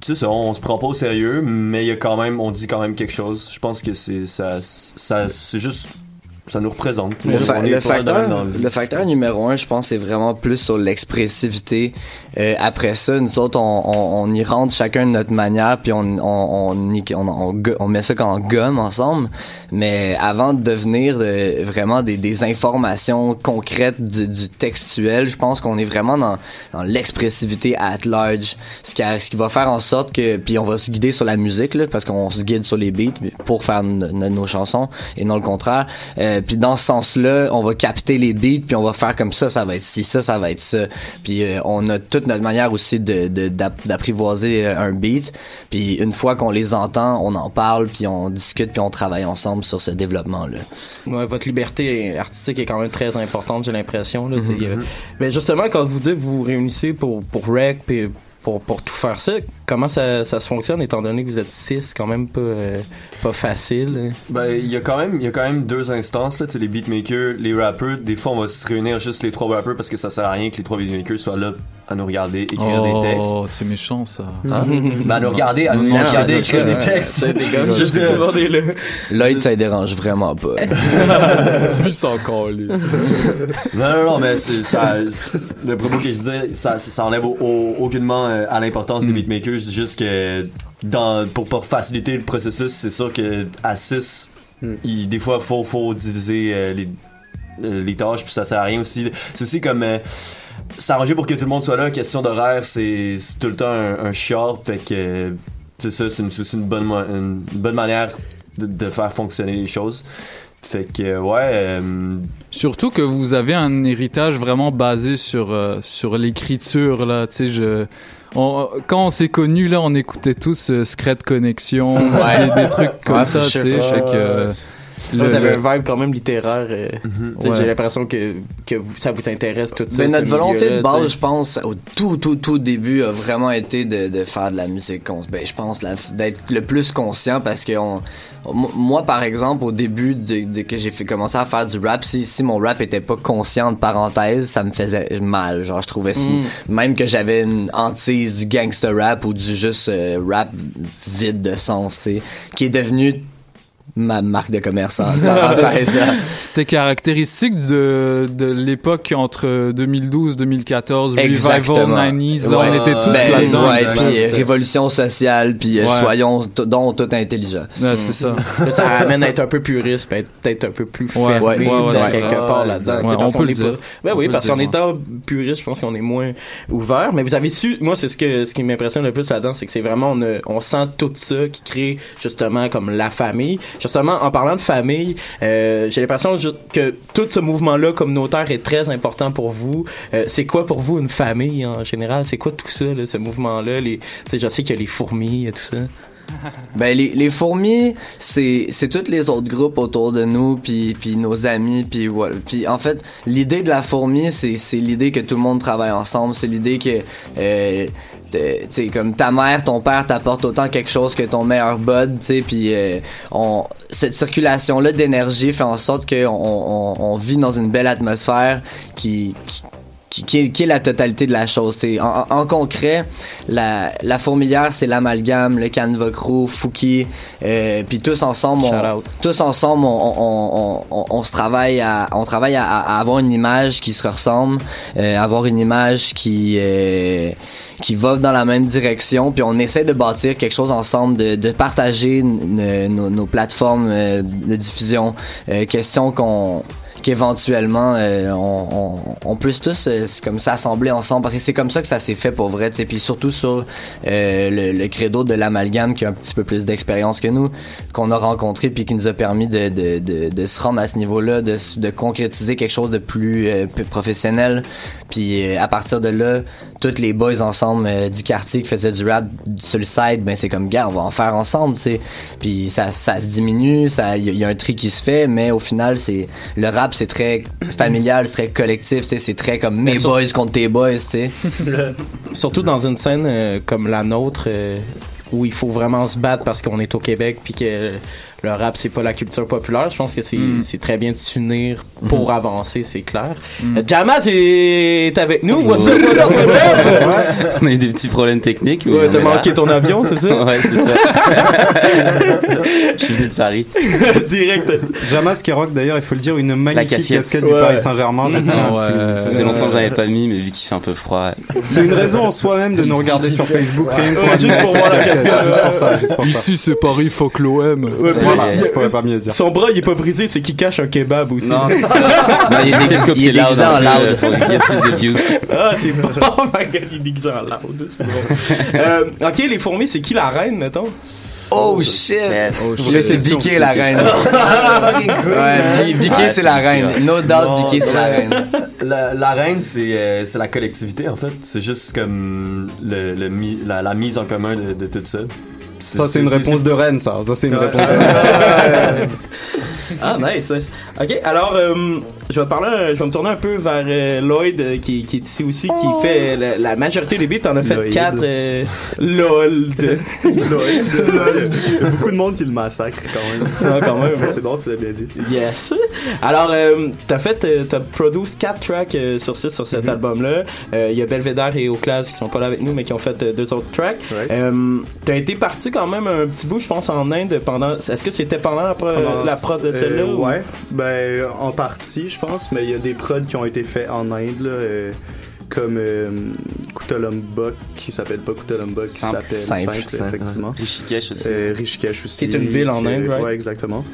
tu sais, on, on se prend pas au sérieux, mais il y a quand même, on dit quand même quelque chose. Je pense que c'est ça, ça c'est juste, ça nous représente. Le, fa- le facteur, dans le- le facteur numéro un, je pense, c'est vraiment plus sur l'expressivité. Euh, après ça, nous autres, on, on, on y rentre chacun de notre manière, puis on, on, on, y- on, on, go- on met ça en gomme ensemble. Mais avant de devenir euh, vraiment des, des informations concrètes du, du textuel, je pense qu'on est vraiment dans, dans l'expressivité at large. Ce qui, a- ce qui va faire en sorte que, puis on va se guider sur la musique, là, parce qu'on se guide sur les beats pour faire no- no- nos chansons et non le contraire. Euh, puis dans ce sens-là, on va capter les beats, puis on va faire comme ça, ça va être ci, ça, ça va être ça. Puis euh, on a toute notre manière aussi de de- d'ap- d'apprivoiser euh, un beat. Puis une fois qu'on les entend, on en parle, puis on discute, puis on travaille ensemble sur ce développement-là. Ouais, votre liberté artistique est quand même très importante, j'ai l'impression. Là, Mhm. y a- Mais justement, quand vous dites vous vous réunissez pour, pour rec puis pour, tout faire ça, comment ça, se fonctionne étant donné que vous êtes six, quand même pas, euh, pas facile? hein? Ben, il y a quand même, y a quand même deux instances, là, les beatmakers, les rappers. Des fois, on va se réunir juste les trois rappers parce que ça sert à rien que les trois beatmakers soient là à nous regarder, écrire des textes. Oh, c'est méchant ça. Hein? ben, à nous regarder, à nous Non, regarder, écrire des [LAUGHS] textes. Je sais, dire- le. Lloyd, ça ne dérange vraiment pas. [LAUGHS] C'est encore lui. Non, non, non, mais c'est, ça, c'est- le propos que je disais, ça, ça enlève au- au- aucunement euh, à l'importance des beatmakers. Je dis juste que dans, pour, pour faciliter le processus, c'est sûr que à 6, il, des fois, faut, faut diviser euh, les, euh, les tâches, puis ça sert à rien aussi. C'est aussi comme euh, s'arranger pour que tout le monde soit là. Question d'horaire, c'est, tout le temps un, un chiard, fait que c'est ça, c'est une, une bonne, mo- une bonne manière de, de faire fonctionner les choses. Fait que, ouais. euh, Surtout que vous avez un héritage vraiment basé sur euh, sur l'écriture là, tu sais je on- quand on s'est connus là, on écoutait tous euh, Secret Connection, Ouais. des, des trucs comme Ouais, ça, tu sais, fait que euh, le- vous avez le- un vibe quand même littéraire. euh, tu sais, Ouais. J'ai l'impression que, que vous- ça vous intéresse tout ça. Mais ce notre volonté de base, je pense, au tout, tout, tout début, a vraiment été de, de faire de la musique. cons- Ben, je pense d'être le plus conscient parce que on, moi, par exemple, au début de, de que j'ai fait commencer à faire du rap, si, si mon rap était pas conscient de parenthèse, ça me faisait mal. Genre, je trouvais ça- Mm. même que j'avais une hantise du gangster rap ou du juste euh, rap vide de sens, tu sais, qui est devenu ma marque de commerce en parenthèse. là. C'était caractéristique de, de l'époque entre 2012-2014, Revival 90s, là, on était tous Ben, là-dedans. ouais, puis euh, révolution sociale, puis euh, Ouais. soyons donc tout intelligents. Ouais, c'est ça. Là, ça amène à être un peu puriste, puis être peut-être un peu plus fermé, ouais, tu sais, ouais, ouais, quelque part là-dedans. on parce peut le dire. pas- Ben oui, parce qu'en étant puriste, je pense qu'on est moins ouvert. Mais vous avez su, moi, c'est ce que ce qui m'impressionne le plus là-dedans, c'est que c'est vraiment on, a- on sent tout ça qui crée justement comme la famille. Justement, en parlant de famille, euh, j'ai l'impression que tout ce mouvement-là communautaire est très important pour vous. Euh, c'est quoi pour vous une famille en général? C'est quoi tout ça, là, ce mouvement-là? Les, je sais qu'il y a les fourmis et tout ça. [LAUGHS] Ben les, les fourmis, c'est c'est tous les autres groupes autour de nous, puis puis nos amis, puis voilà. Puis en fait, l'idée de la fourmi, c'est c'est l'idée que tout le monde travaille ensemble, c'est l'idée que euh, sais comme ta mère, ton père t'apporte autant quelque chose que ton meilleur bud, tu sais, puis euh, on cette circulation là d'énergie fait en sorte que on, on, vit dans une belle atmosphère qui, qui qui, qui est, qui est la totalité de la chose. C'est en, en- concret, la, la fourmilière, c'est l'amalgame, le canevas crew, Fouki, euh, puis tous ensemble, on, tous ensemble, on, on, on se travaille à, on travaille à, à avoir une image qui se ressemble, euh, avoir une image qui euh, qui va dans la même direction, puis on essaie de bâtir quelque chose ensemble, de, de partager nos, plateformes euh, de diffusion. Euh, question qu'on qu'éventuellement euh, on, on, on puisse tous euh, comme s'assembler ensemble parce que c'est comme ça que ça s'est fait pour vrai sais puis surtout sur euh, le, le credo de l'amalgame qui a un petit peu plus d'expérience que nous qu'on a rencontré puis qui nous a permis de, de, de, de se rendre à ce niveau là de, de concrétiser quelque chose de plus, euh, plus professionnel puis euh, à partir de là tous les boys ensemble euh, du quartier qui faisaient du rap sur le side ben c'est comme gars on va en faire ensemble tu sais. Puis ça ça se diminue ça il y, a- il y a un tri qui se fait mais au final c'est le rap c'est très familial c'est très collectif tu sais. C'est très comme mes sur- boys contre tes boys tu sais. [LAUGHS] Surtout dans une scène euh, comme la nôtre, euh, où il faut vraiment se battre parce qu'on est au Québec, puis que le rap c'est pas la culture populaire. Je pense que c'est Mm. c'est très bien de s'unir pour Mhm. avancer, c'est clair. Mm. Est avec nous. What's up, what up, what up? On a eu des petits problèmes techniques. Ouais, t'as là. manqué ton avion, c'est ça? ouais, c'est ça. [LAUGHS] Je suis venu de Paris. [LAUGHS] Direct. Jamas qui rock d'ailleurs, il faut le dire, une La magnifique casquette. casquette du Paris ouais, souligner. ça faisait longtemps que j'avais pas mis, mais vu qu'il fait un peu froid. C'est une raison en soi-même de nous regarder sur Facebook, rien que pour Ouais, juste pour voir la casquette. Juste pour ça, juste pour ça. Ici, c'est Paris, fuck l'OM. Voilà, il- je pourrais pas mieux dire. Son bras, il est pas brisé, c'est qu'il cache un kebab aussi. Non, c'est ça. [LAUGHS] Non, il est le il est déguisé en loud, loud qu'il y ait plus de views. Ah, c'est bon. [LAUGHS] Oh my god, il est déguisé en loud. C'est bon. euh, ok, les fourmis, c'est qui la reine, mettons? Oh shit! Oh, Là, c'est Biquet la reine. [LAUGHS] Ouais, Ouais, c'est la reine. No doubt, Biquet, c'est la reine. La, la reine, c'est euh, c'est la collectivité, en fait. C'est juste comme le, le mi- la, la mise en commun de, de tout ça. Ça, c'est une réponse de reine, ça. Ça, c'est une réponse de [LAUGHS] reine. Ah, nice. nice. Ok, alors, euh, je vais parler, je vais me tourner un peu vers euh, Lloyd, euh, qui, qui est ici aussi, qui fait euh, la, la majorité des beats. T'en as fait Lloyd. quatre. euh, LOL. [LAUGHS] Lloyd. Il y a beaucoup de monde qui le massacre quand même. [LAUGHS] Ah, quand même. Mais c'est bon, tu l'as bien dit. Yes. Alors, euh, t'as fait, t'as produit quatre tracks sur six sur Mm-hmm. cet album-là. Euh, Il y a Belvedere et Oclaz qui sont pas là avec nous, mais qui ont fait deux autres tracks. Euh, t'as été parti quand même un petit bout, je pense, en Inde pendant. Est-ce que c'était pendant la, pro- Pendant- la prod de celle-là? euh, ou- Ouais, ben en partie, je pense, mais il y a des prods qui ont été faits en Inde, là, euh, comme euh, Kutalombok, qui s'appelle pas Kutalombok, qui s'appelle Simple, effectivement. ouais. Rishikesh aussi. Euh, Rishikesh aussi. Qui est une ville en Inde, right? Ouais, exactement.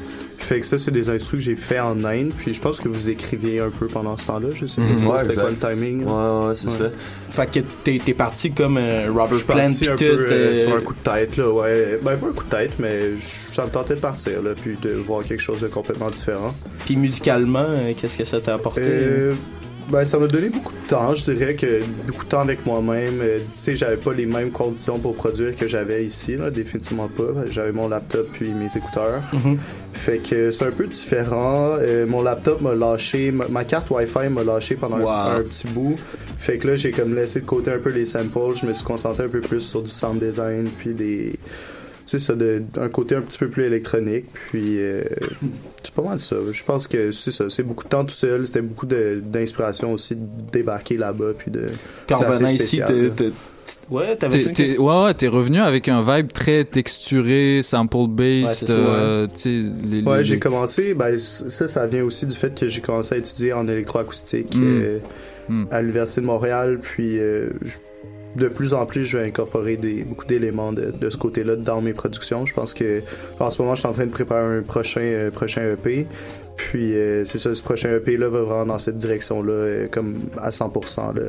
Fait que ça, c'est des instrus que j'ai fait en Inde, puis je pense que vous écriviez un peu pendant ce temps-là, je sais pas Mhm. Ouais, c'était quoi le timing. Ouais, ouais, c'est ça. Fait que t'es, parti comme euh, Robert Plant parti un tout. peu euh, sur un coup de tête, là, ouais. Ben, pas un coup de tête, mais ça me tentait de partir, là, puis de voir quelque chose de complètement différent. Puis musicalement, euh, qu'est-ce que ça t'a apporté? Ben, ça m'a donné beaucoup de temps. Je dirais que beaucoup de temps avec moi-même. Euh, tu sais, j'avais pas les mêmes conditions pour produire que j'avais ici, là, définitivement pas. J'avais mon laptop puis mes écouteurs. Mhm. Fait que c'est un peu différent. Euh, mon laptop m'a lâché, ma, ma carte Wi-Fi m'a lâché pendant un, petit bout. Fait que là, j'ai comme laissé de côté un peu les samples. Je me suis concentré un peu plus sur du sound design puis des tu sais ça de- un côté un petit peu plus électronique puis euh, c'est pas mal ça je pense que c'est ça c'est beaucoup de temps tout seul c'était beaucoup de- d'inspiration aussi de débarquer là-bas puis de Puis en c'est venant ici, t'es- Ouais, t'avais T'es, ouais, ouais, t'es revenu avec un vibe très texturé, Ouais, sample-based. c'est ça, euh, Ouais, les- j'ai commencé, ben, ça, ça vient aussi du fait que j'ai commencé à étudier en électroacoustique Mm. euh, Mm. à l'Université de Montréal, puis euh, je- de plus en plus, je vais incorporer des, beaucoup d'éléments de, de ce côté-là dans mes productions. Je pense que en ce moment, je suis en train de préparer un prochain, euh, prochain EP. Puis euh, c'est ça, ce prochain EP-là va vraiment dans cette direction-là, euh, comme à 100%, là,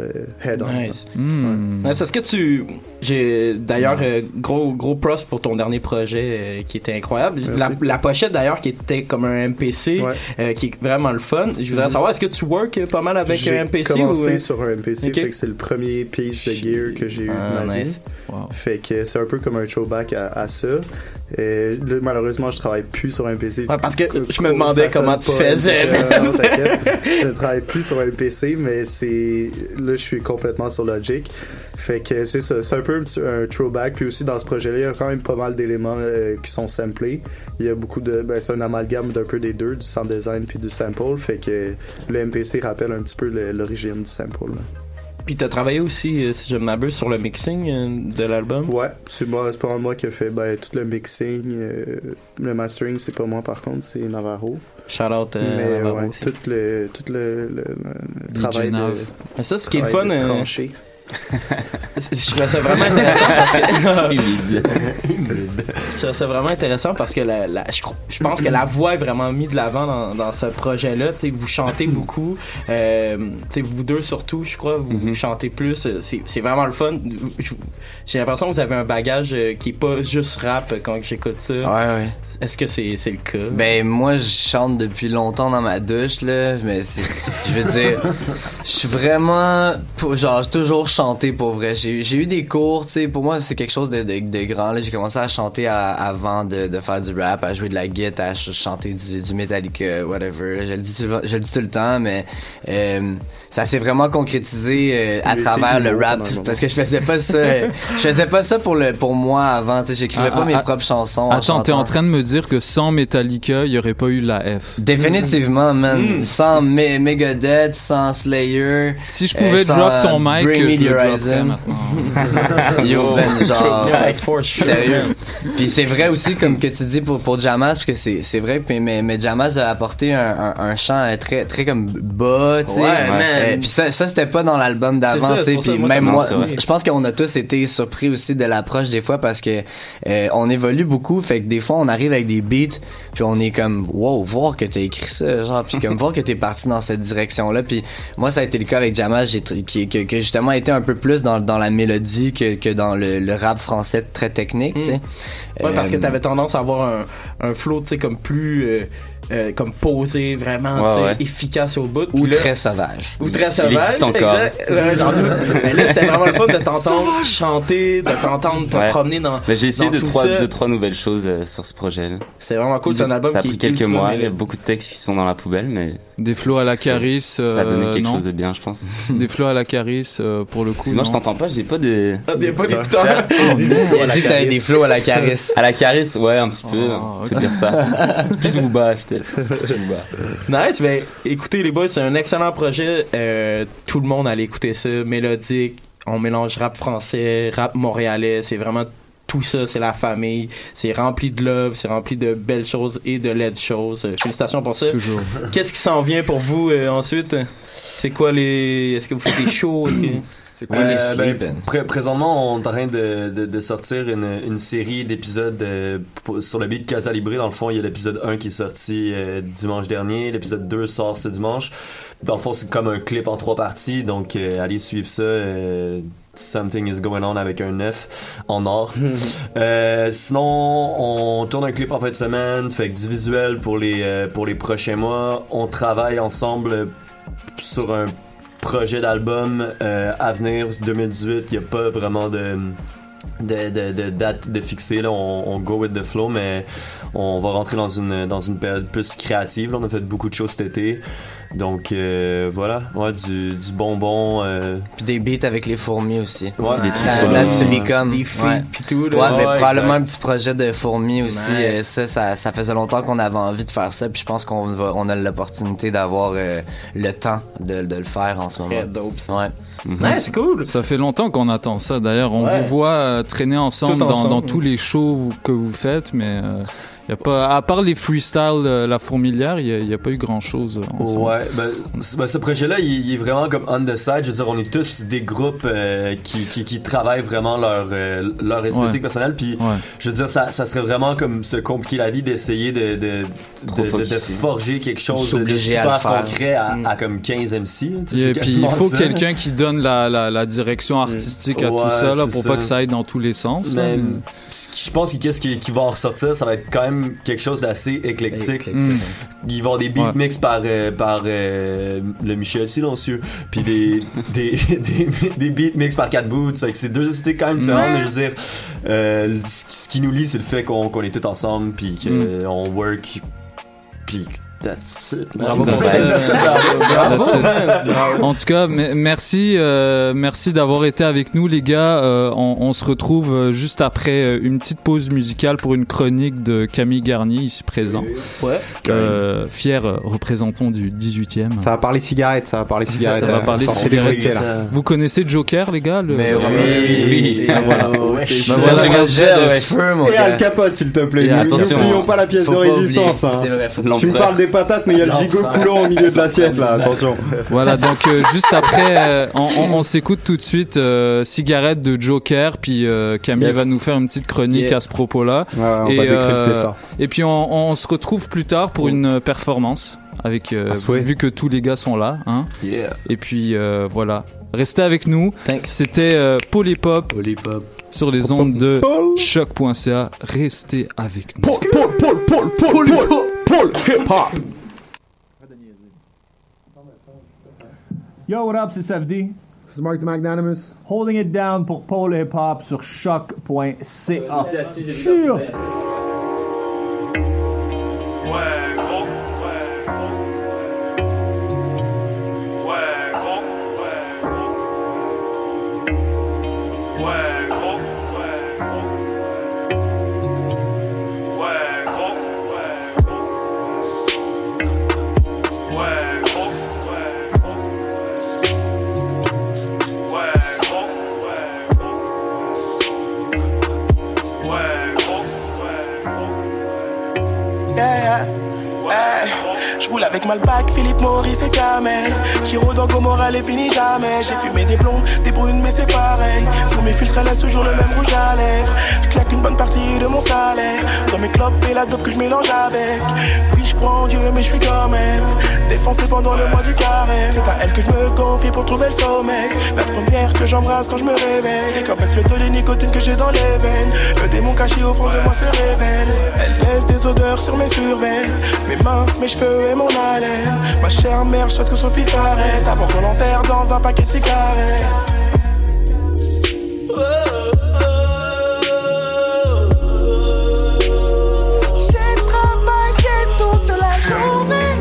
head-on. Nice. Hmm. Ouais, c'est ce que tu. J'ai d'ailleurs euh, gros gros props pour ton dernier projet euh, qui était incroyable. La, pochette d'ailleurs qui était comme un MPC, euh, qui est vraiment le fun. Je voudrais Mhm. savoir est-ce que tu work pas mal avec J'ai un MPC commencé ou sur un MPC, fait que c'est le premier piece de gear que j'ai eu Ah, de ma vie. nice. Fait que c'est un peu comme un throwback à, à ça. Et là, malheureusement, je travaille plus sur un PC. Ouais, parce que je me demandais comment tu faisais, [LAUGHS] je travaille plus sur un PC, mais c'est là, je suis complètement sur Logic. Fait que c'est ça, c'est un peu un, throwback. Puis aussi dans ce projet-là, il y a quand même pas mal d'éléments euh, qui sont samplés. Il y a beaucoup de, ben, c'est un amalgame d'un peu des deux, du sound design puis du sample. Fait que le MPC rappelle un petit peu l'origine du sample. là. Puis t'as travaillé aussi, euh, si je ne m'abuse, sur le mixing euh, de l'album? Ouais, c'est moi, c'est pas moi qui ai fait ben, tout le mixing, euh, le mastering, c'est pas moi par contre, c'est Navarro. Shout out euh, Mais Navarro ouais, aussi. tout le tout le, le- le DJ travail de. Mais ça, ce qui est le fun, trancher. Je trouvais ça vraiment intéressant parce que Humide. je trouvais ça vraiment intéressant parce que la, la- je, je pense que la voix est vraiment mise de l'avant dans, dans ce projet-là. Vous chantez [LAUGHS] beaucoup. Euh, vous deux surtout, je crois, vous, vous chantez plus. C'est vraiment le fun. J'ai l'impression que vous avez un bagage euh, qui est pas juste rap quand j'écoute ça. Ouais, ouais. Est-ce que c'est c'est le cas? Ben moi je chante depuis longtemps dans ma douche là, mais c'est je veux dire je suis vraiment genre toujours pour vrai. J'ai eu des cours, tu sais, pour moi c'est quelque chose de, de, grand j'ai commencé à chanter avant de, de faire du rap, à jouer de la guitare, à ch- chanter du, du whatever. Je le dis tout, je le dis tout le temps mais euh, ça s'est vraiment concrétisé euh, à travers le rap parce que je faisais pas ça euh, je faisais pas ça pour le pour moi avant tu sais j'écrivais Ah, pas ah, mes ah. propres chansons en Attends, t'es en train de me dire que sans Metallica, il y aurait pas eu la F. Définitivement, man. Mm. Sans Me- Megadeth, sans Slayer. Si je pouvais drop ton mic, Bring Me je the Horizon. [LAUGHS] Yo, ben, [LAUGHS] genre. Sérieux. Puis c'est vrai aussi, comme que tu dis pour, pour Jamas, parce que c'est, c'est vrai, puis, mais, mais Jamas a apporté un, un, un chant euh, très, très comme bas, tu sais. Ouais, man. Euh, puis ça, ça c'était pas dans l'album d'avant, tu sais. Puis même moi, je pense qu'on a tous été surpris aussi de l'approche des fois parce que euh, on évolue beaucoup, fait que des fois on arrive avec des beats, puis on est comme wow, voir que t'as écrit ça, genre, puis comme [LAUGHS] voir que t'es parti dans cette direction-là. Puis moi ça a été le cas avec Jamal, j'ai qui, que, que justement été un peu plus dans, dans la mélodie que, que dans le, le rap français très technique, tu sais. Ouais, parce que Euh, t'avais tendance à avoir un, un flow, tu sais, comme plus, euh, euh, comme posé, vraiment, Ouais, ouais. efficace au bout. Ou là- très sauvage. Ou très Il sauvage. existe encore. Mais là, c'était vraiment le fun de t'entendre chanter, de t'entendre te Ouais. promener dans. Mais j'ai essayé de trois, deux, trois nouvelles choses euh, sur ce projet. C'est vraiment cool, c'est un album Ça a qui pris quelques mois, il y a beaucoup de textes qui sont dans la poubelle, mais. Des flots à la ça- Caris, Ça a donné euh, quelque non chose de bien, je pense. [LAUGHS] Des flots à la Caris, euh, pour le coup. Sinon, je non. t'entends pas, j'ai pas des. Ah, des- pas. [LAUGHS] Oh, Il merde. a dit que t'avais des flows à la Caris. À la Caris, ouais, un petit peu. on peut dire ça. [LAUGHS] C'est plus peut-être. [LAUGHS] Nice, mais écoutez les boys, c'est un excellent projet. Euh, tout le monde allait écouter ça, mélodique. On mélange rap français, rap montréalais. C'est vraiment tout ça, c'est la famille. C'est rempli de love, c'est rempli de belles choses et de laides choses. Euh, Félicitations pour ça. Toujours. Qu'est-ce qui s'en vient pour vous euh, ensuite? C'est quoi les Est-ce que vous faites des [COUGHS] shows? Est-ce que- Euh, ben, pré- présentement, on est en train de, de, de sortir une, une série d'épisodes euh, sur le beat Casa Libre. Dans le fond, il y a l'épisode 1 qui est sorti euh, dimanche dernier. L'épisode 2 sort ce dimanche. Dans le fond, c'est comme un clip en trois parties. Donc, euh, allez suivre ça. Something is going on avec un 9 en or. [LAUGHS] Euh, sinon, on tourne un clip en fin de semaine. Fait que du visuel pour les, euh, pour les prochains mois. On travaille ensemble sur un projet d'album euh, à venir 2018 il n'y a pas vraiment de de, de, de date de fixer là on, on go with the flow mais on va rentrer dans une dans une période plus créative là. on a fait beaucoup de choses cet été donc euh, voilà ouais du, du bonbon euh, Puis des beats avec les fourmis aussi. Ouais, des trucs Ah, sur- That's to become. Des feats ouais. pis tout, Ouais, là. mais Ouais, probablement exact. un petit projet de fourmis aussi. Nice. Euh, ça, ça, ça faisait longtemps qu'on avait envie de faire ça. Puis je pense qu'on va, on a l'opportunité d'avoir euh, le temps de, de le faire en ce moment. Très dope, Ouais. Ouais, c'est cool. Ça fait longtemps qu'on attend ça. D'ailleurs, on Ouais. vous voit euh, traîner ensemble, dans, tous les shows que vous faites, mais euh, y a pas, à part les freestyles euh, La Fourmilière, il n'y a, pas eu grand chose. Ouais, ben, ben, ce projet-là, il, il est vraiment comme on the side. Je veux dire, on est tous des groupes euh, qui, qui, qui travaillent vraiment leur, euh, leur esthétique Ouais. personnelle. Puis, Ouais. je veux dire, ça, ça serait vraiment comme se compliquer la vie d'essayer de, de, Trop de, de- de focusé. forger quelque chose de, à super faire. concret à, à comme 15 MC. Et puis il faut quelqu'un qui donne la, la, la direction artistique à tout ça là, pour ça. pas que ça aille dans tous les sens. Mais qui- je pense que qu'est-ce qui, qui va en ressortir, ça va être quand même quelque chose d'assez éclectique. Mm. Il va y avoir des beats Ouais. mix par, euh, par euh, le Michel silencieux, puis des, [LAUGHS] des, des, des beats mix par Cat Boots. C'est deux quand même différentes, mais je veux dire, euh, ce, qui- nous lie, c'est le fait qu'on qu'on est tous ensemble, puis qu'on work, puis that's it. man. Bravo pour That's ça. it, bravo. That's it. Bravo. En tout cas, me- merci, euh, merci d'avoir été avec nous, les gars. Euh, on, on se retrouve euh, juste après une petite pause musicale pour une chronique de Camille Garnier ici présent. Ouais. Euh, fier représentant du 18e. Ça va parler cigarettes, ça va parler cigarettes. Ça va parler là. Vous connaissez Joker, les gars le- Mais oui. oui. Ah, voilà. Ouais. Bah, C'est de de feu, mon Et gars. Al Capote, s'il te plaît. N'oublions pas la pièce faut de résistance. hein. C'est vrai, faut- Tu me parles des patates, mais il y a le gigot coulant au milieu de l'assiette, là. Attention. Voilà, donc euh, juste après, euh, on, on- on s'écoute tout de suite euh, Cigarette de Joker, puis euh, Camille Yes. va nous faire une petite chronique Yeah. à ce propos-là. Ouais, on va décrypter ça. Et puis on, on se retrouve plus tard pour une performance, avec euh, vu que tous les gars sont là. Hein. Yeah. Et puis euh, voilà, restez avec nous. C'était euh, Polypop sur les ondes de choc.ca. Restez avec nous. Paul, Paul, Paul, Paul, Paul, Paul, hip hop. Yo, what up, c'est SFD. This is Mark the Magnanimous. Holding it down pour Paul Hip Hop sur choc.ca. C'est assis, j'ai vu Chill. Ouais, avec Malpac, Philippe Maurice et Kamel. Giro dans Gomorrah, les finis jamais. J'ai fumé des blondes, des brunes, mais c'est pareil. Sur mes filtres, elle laisse toujours le même rouge à lèvres. Je claque une bonne partie de mon salaire. Dans mes clopes et la dope que je mélange avec. Oui, je crois en Dieu, mais je suis quand même défoncé pendant le mois du carré. C'est à elle que je me confie pour trouver le sommeil. La première que j'embrasse quand je me réveille. Et quand baisse le taux de nicotine que j'ai dans les veines. Le démon caché au fond de moi se révèle. Elle laisse des odeurs sur mes survêtements. Mes mains, mes cheveux et mon Ma chère mère souhaite que son fils arrête avant qu'on l'enterre dans un paquet de cigarettes. J'ai travaillé toute la journée.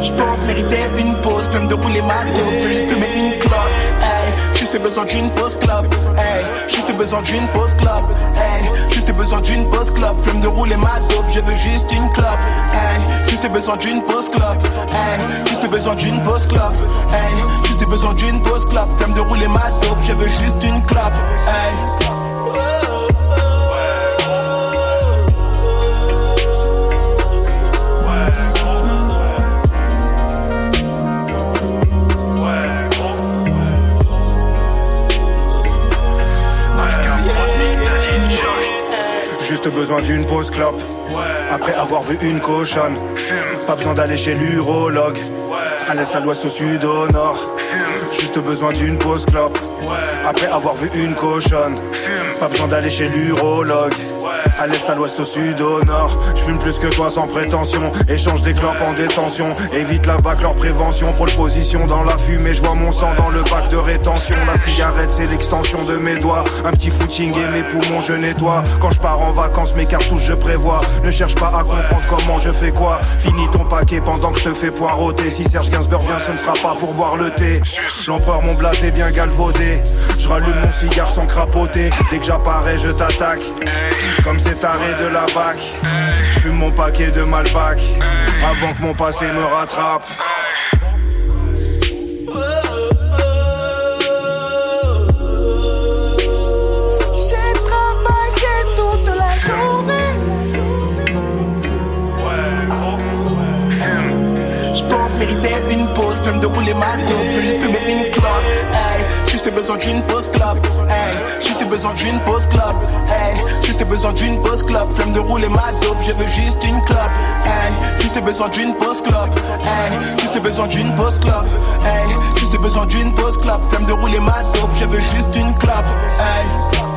Je pense mériter une pause, flemme de rouler ma dope, je juste fumer une clope. Hey, juste besoin d'une pause club. Hey, juste besoin d'une pause juste besoin d'une pause club, flemme de rouler ma dope, je veux juste une clope. Hey, juste besoin d'une pause club. Hey, juste besoin d'une pause club. Hey, juste besoin d'une pause club, flemme de rouler ma dope, je veux juste une clope. Hey. Besoin d'une pause clope. Après avoir vu une cochonne. Pas besoin d'aller chez l'urologue. À l'est, à l'ouest, au sud, au nord. Juste besoin d'une pause clope. Après avoir vu une cochonne. Pas besoin d'aller chez l'urologue. À l'est, à l'ouest, au sud, au nord. Je fume plus que toi sans prétention. Échange des clopes en détention. Évite la bac, leur prévention. Pole position dans la fumée. Je vois mon sang dans le bac de rétention. La cigarette, c'est l'extension de mes doigts. Un petit footing et mes poumons, je nettoie. Quand je pars en vacances, mes cartouches, je prévois. Ne cherche pas à comprendre comment je fais quoi. Finis ton paquet pendant que je te fais poireauter. Si Serge Gainsbourg vient, ce ne sera pas pour boire le thé. L'empereur, mon blaze est bien galvaudé. Je rallume mon cigare sans crapoter. Dès que j'apparais, je t'attaque. C'est taré de la bac. Je fume mon paquet de Malbac. Avant que mon passé me rattrape. J'ai travaillé toute la journée. Je pense mériter une pause, flemme de rouler ma dope, je juste fumer une clope. Hey, juste besoin d'une pause. Hey, juste besoin d'une pause club. Hey, juste besoin d'une pause club, flemme de rouler ma dope, je veux juste une clope. Hey, juste besoin d'une pause club. Hey, juste besoin d'une pause club. Hey, juste besoin d'une pause club, flemme de rouler ma dope, je veux juste une clope. Hey.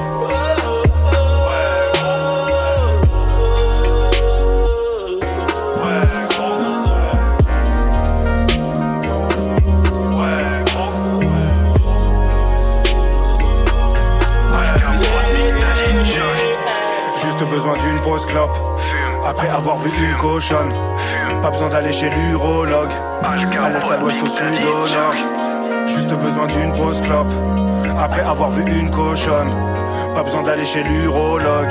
Après avoir vu une cochonne. Pas besoin d'aller chez l'urologue. À l'est, à l'ouest, au sud, au nord. Juste besoin d'une pause clope. Après avoir vu une cochonne. Pas besoin d'aller chez l'urologue.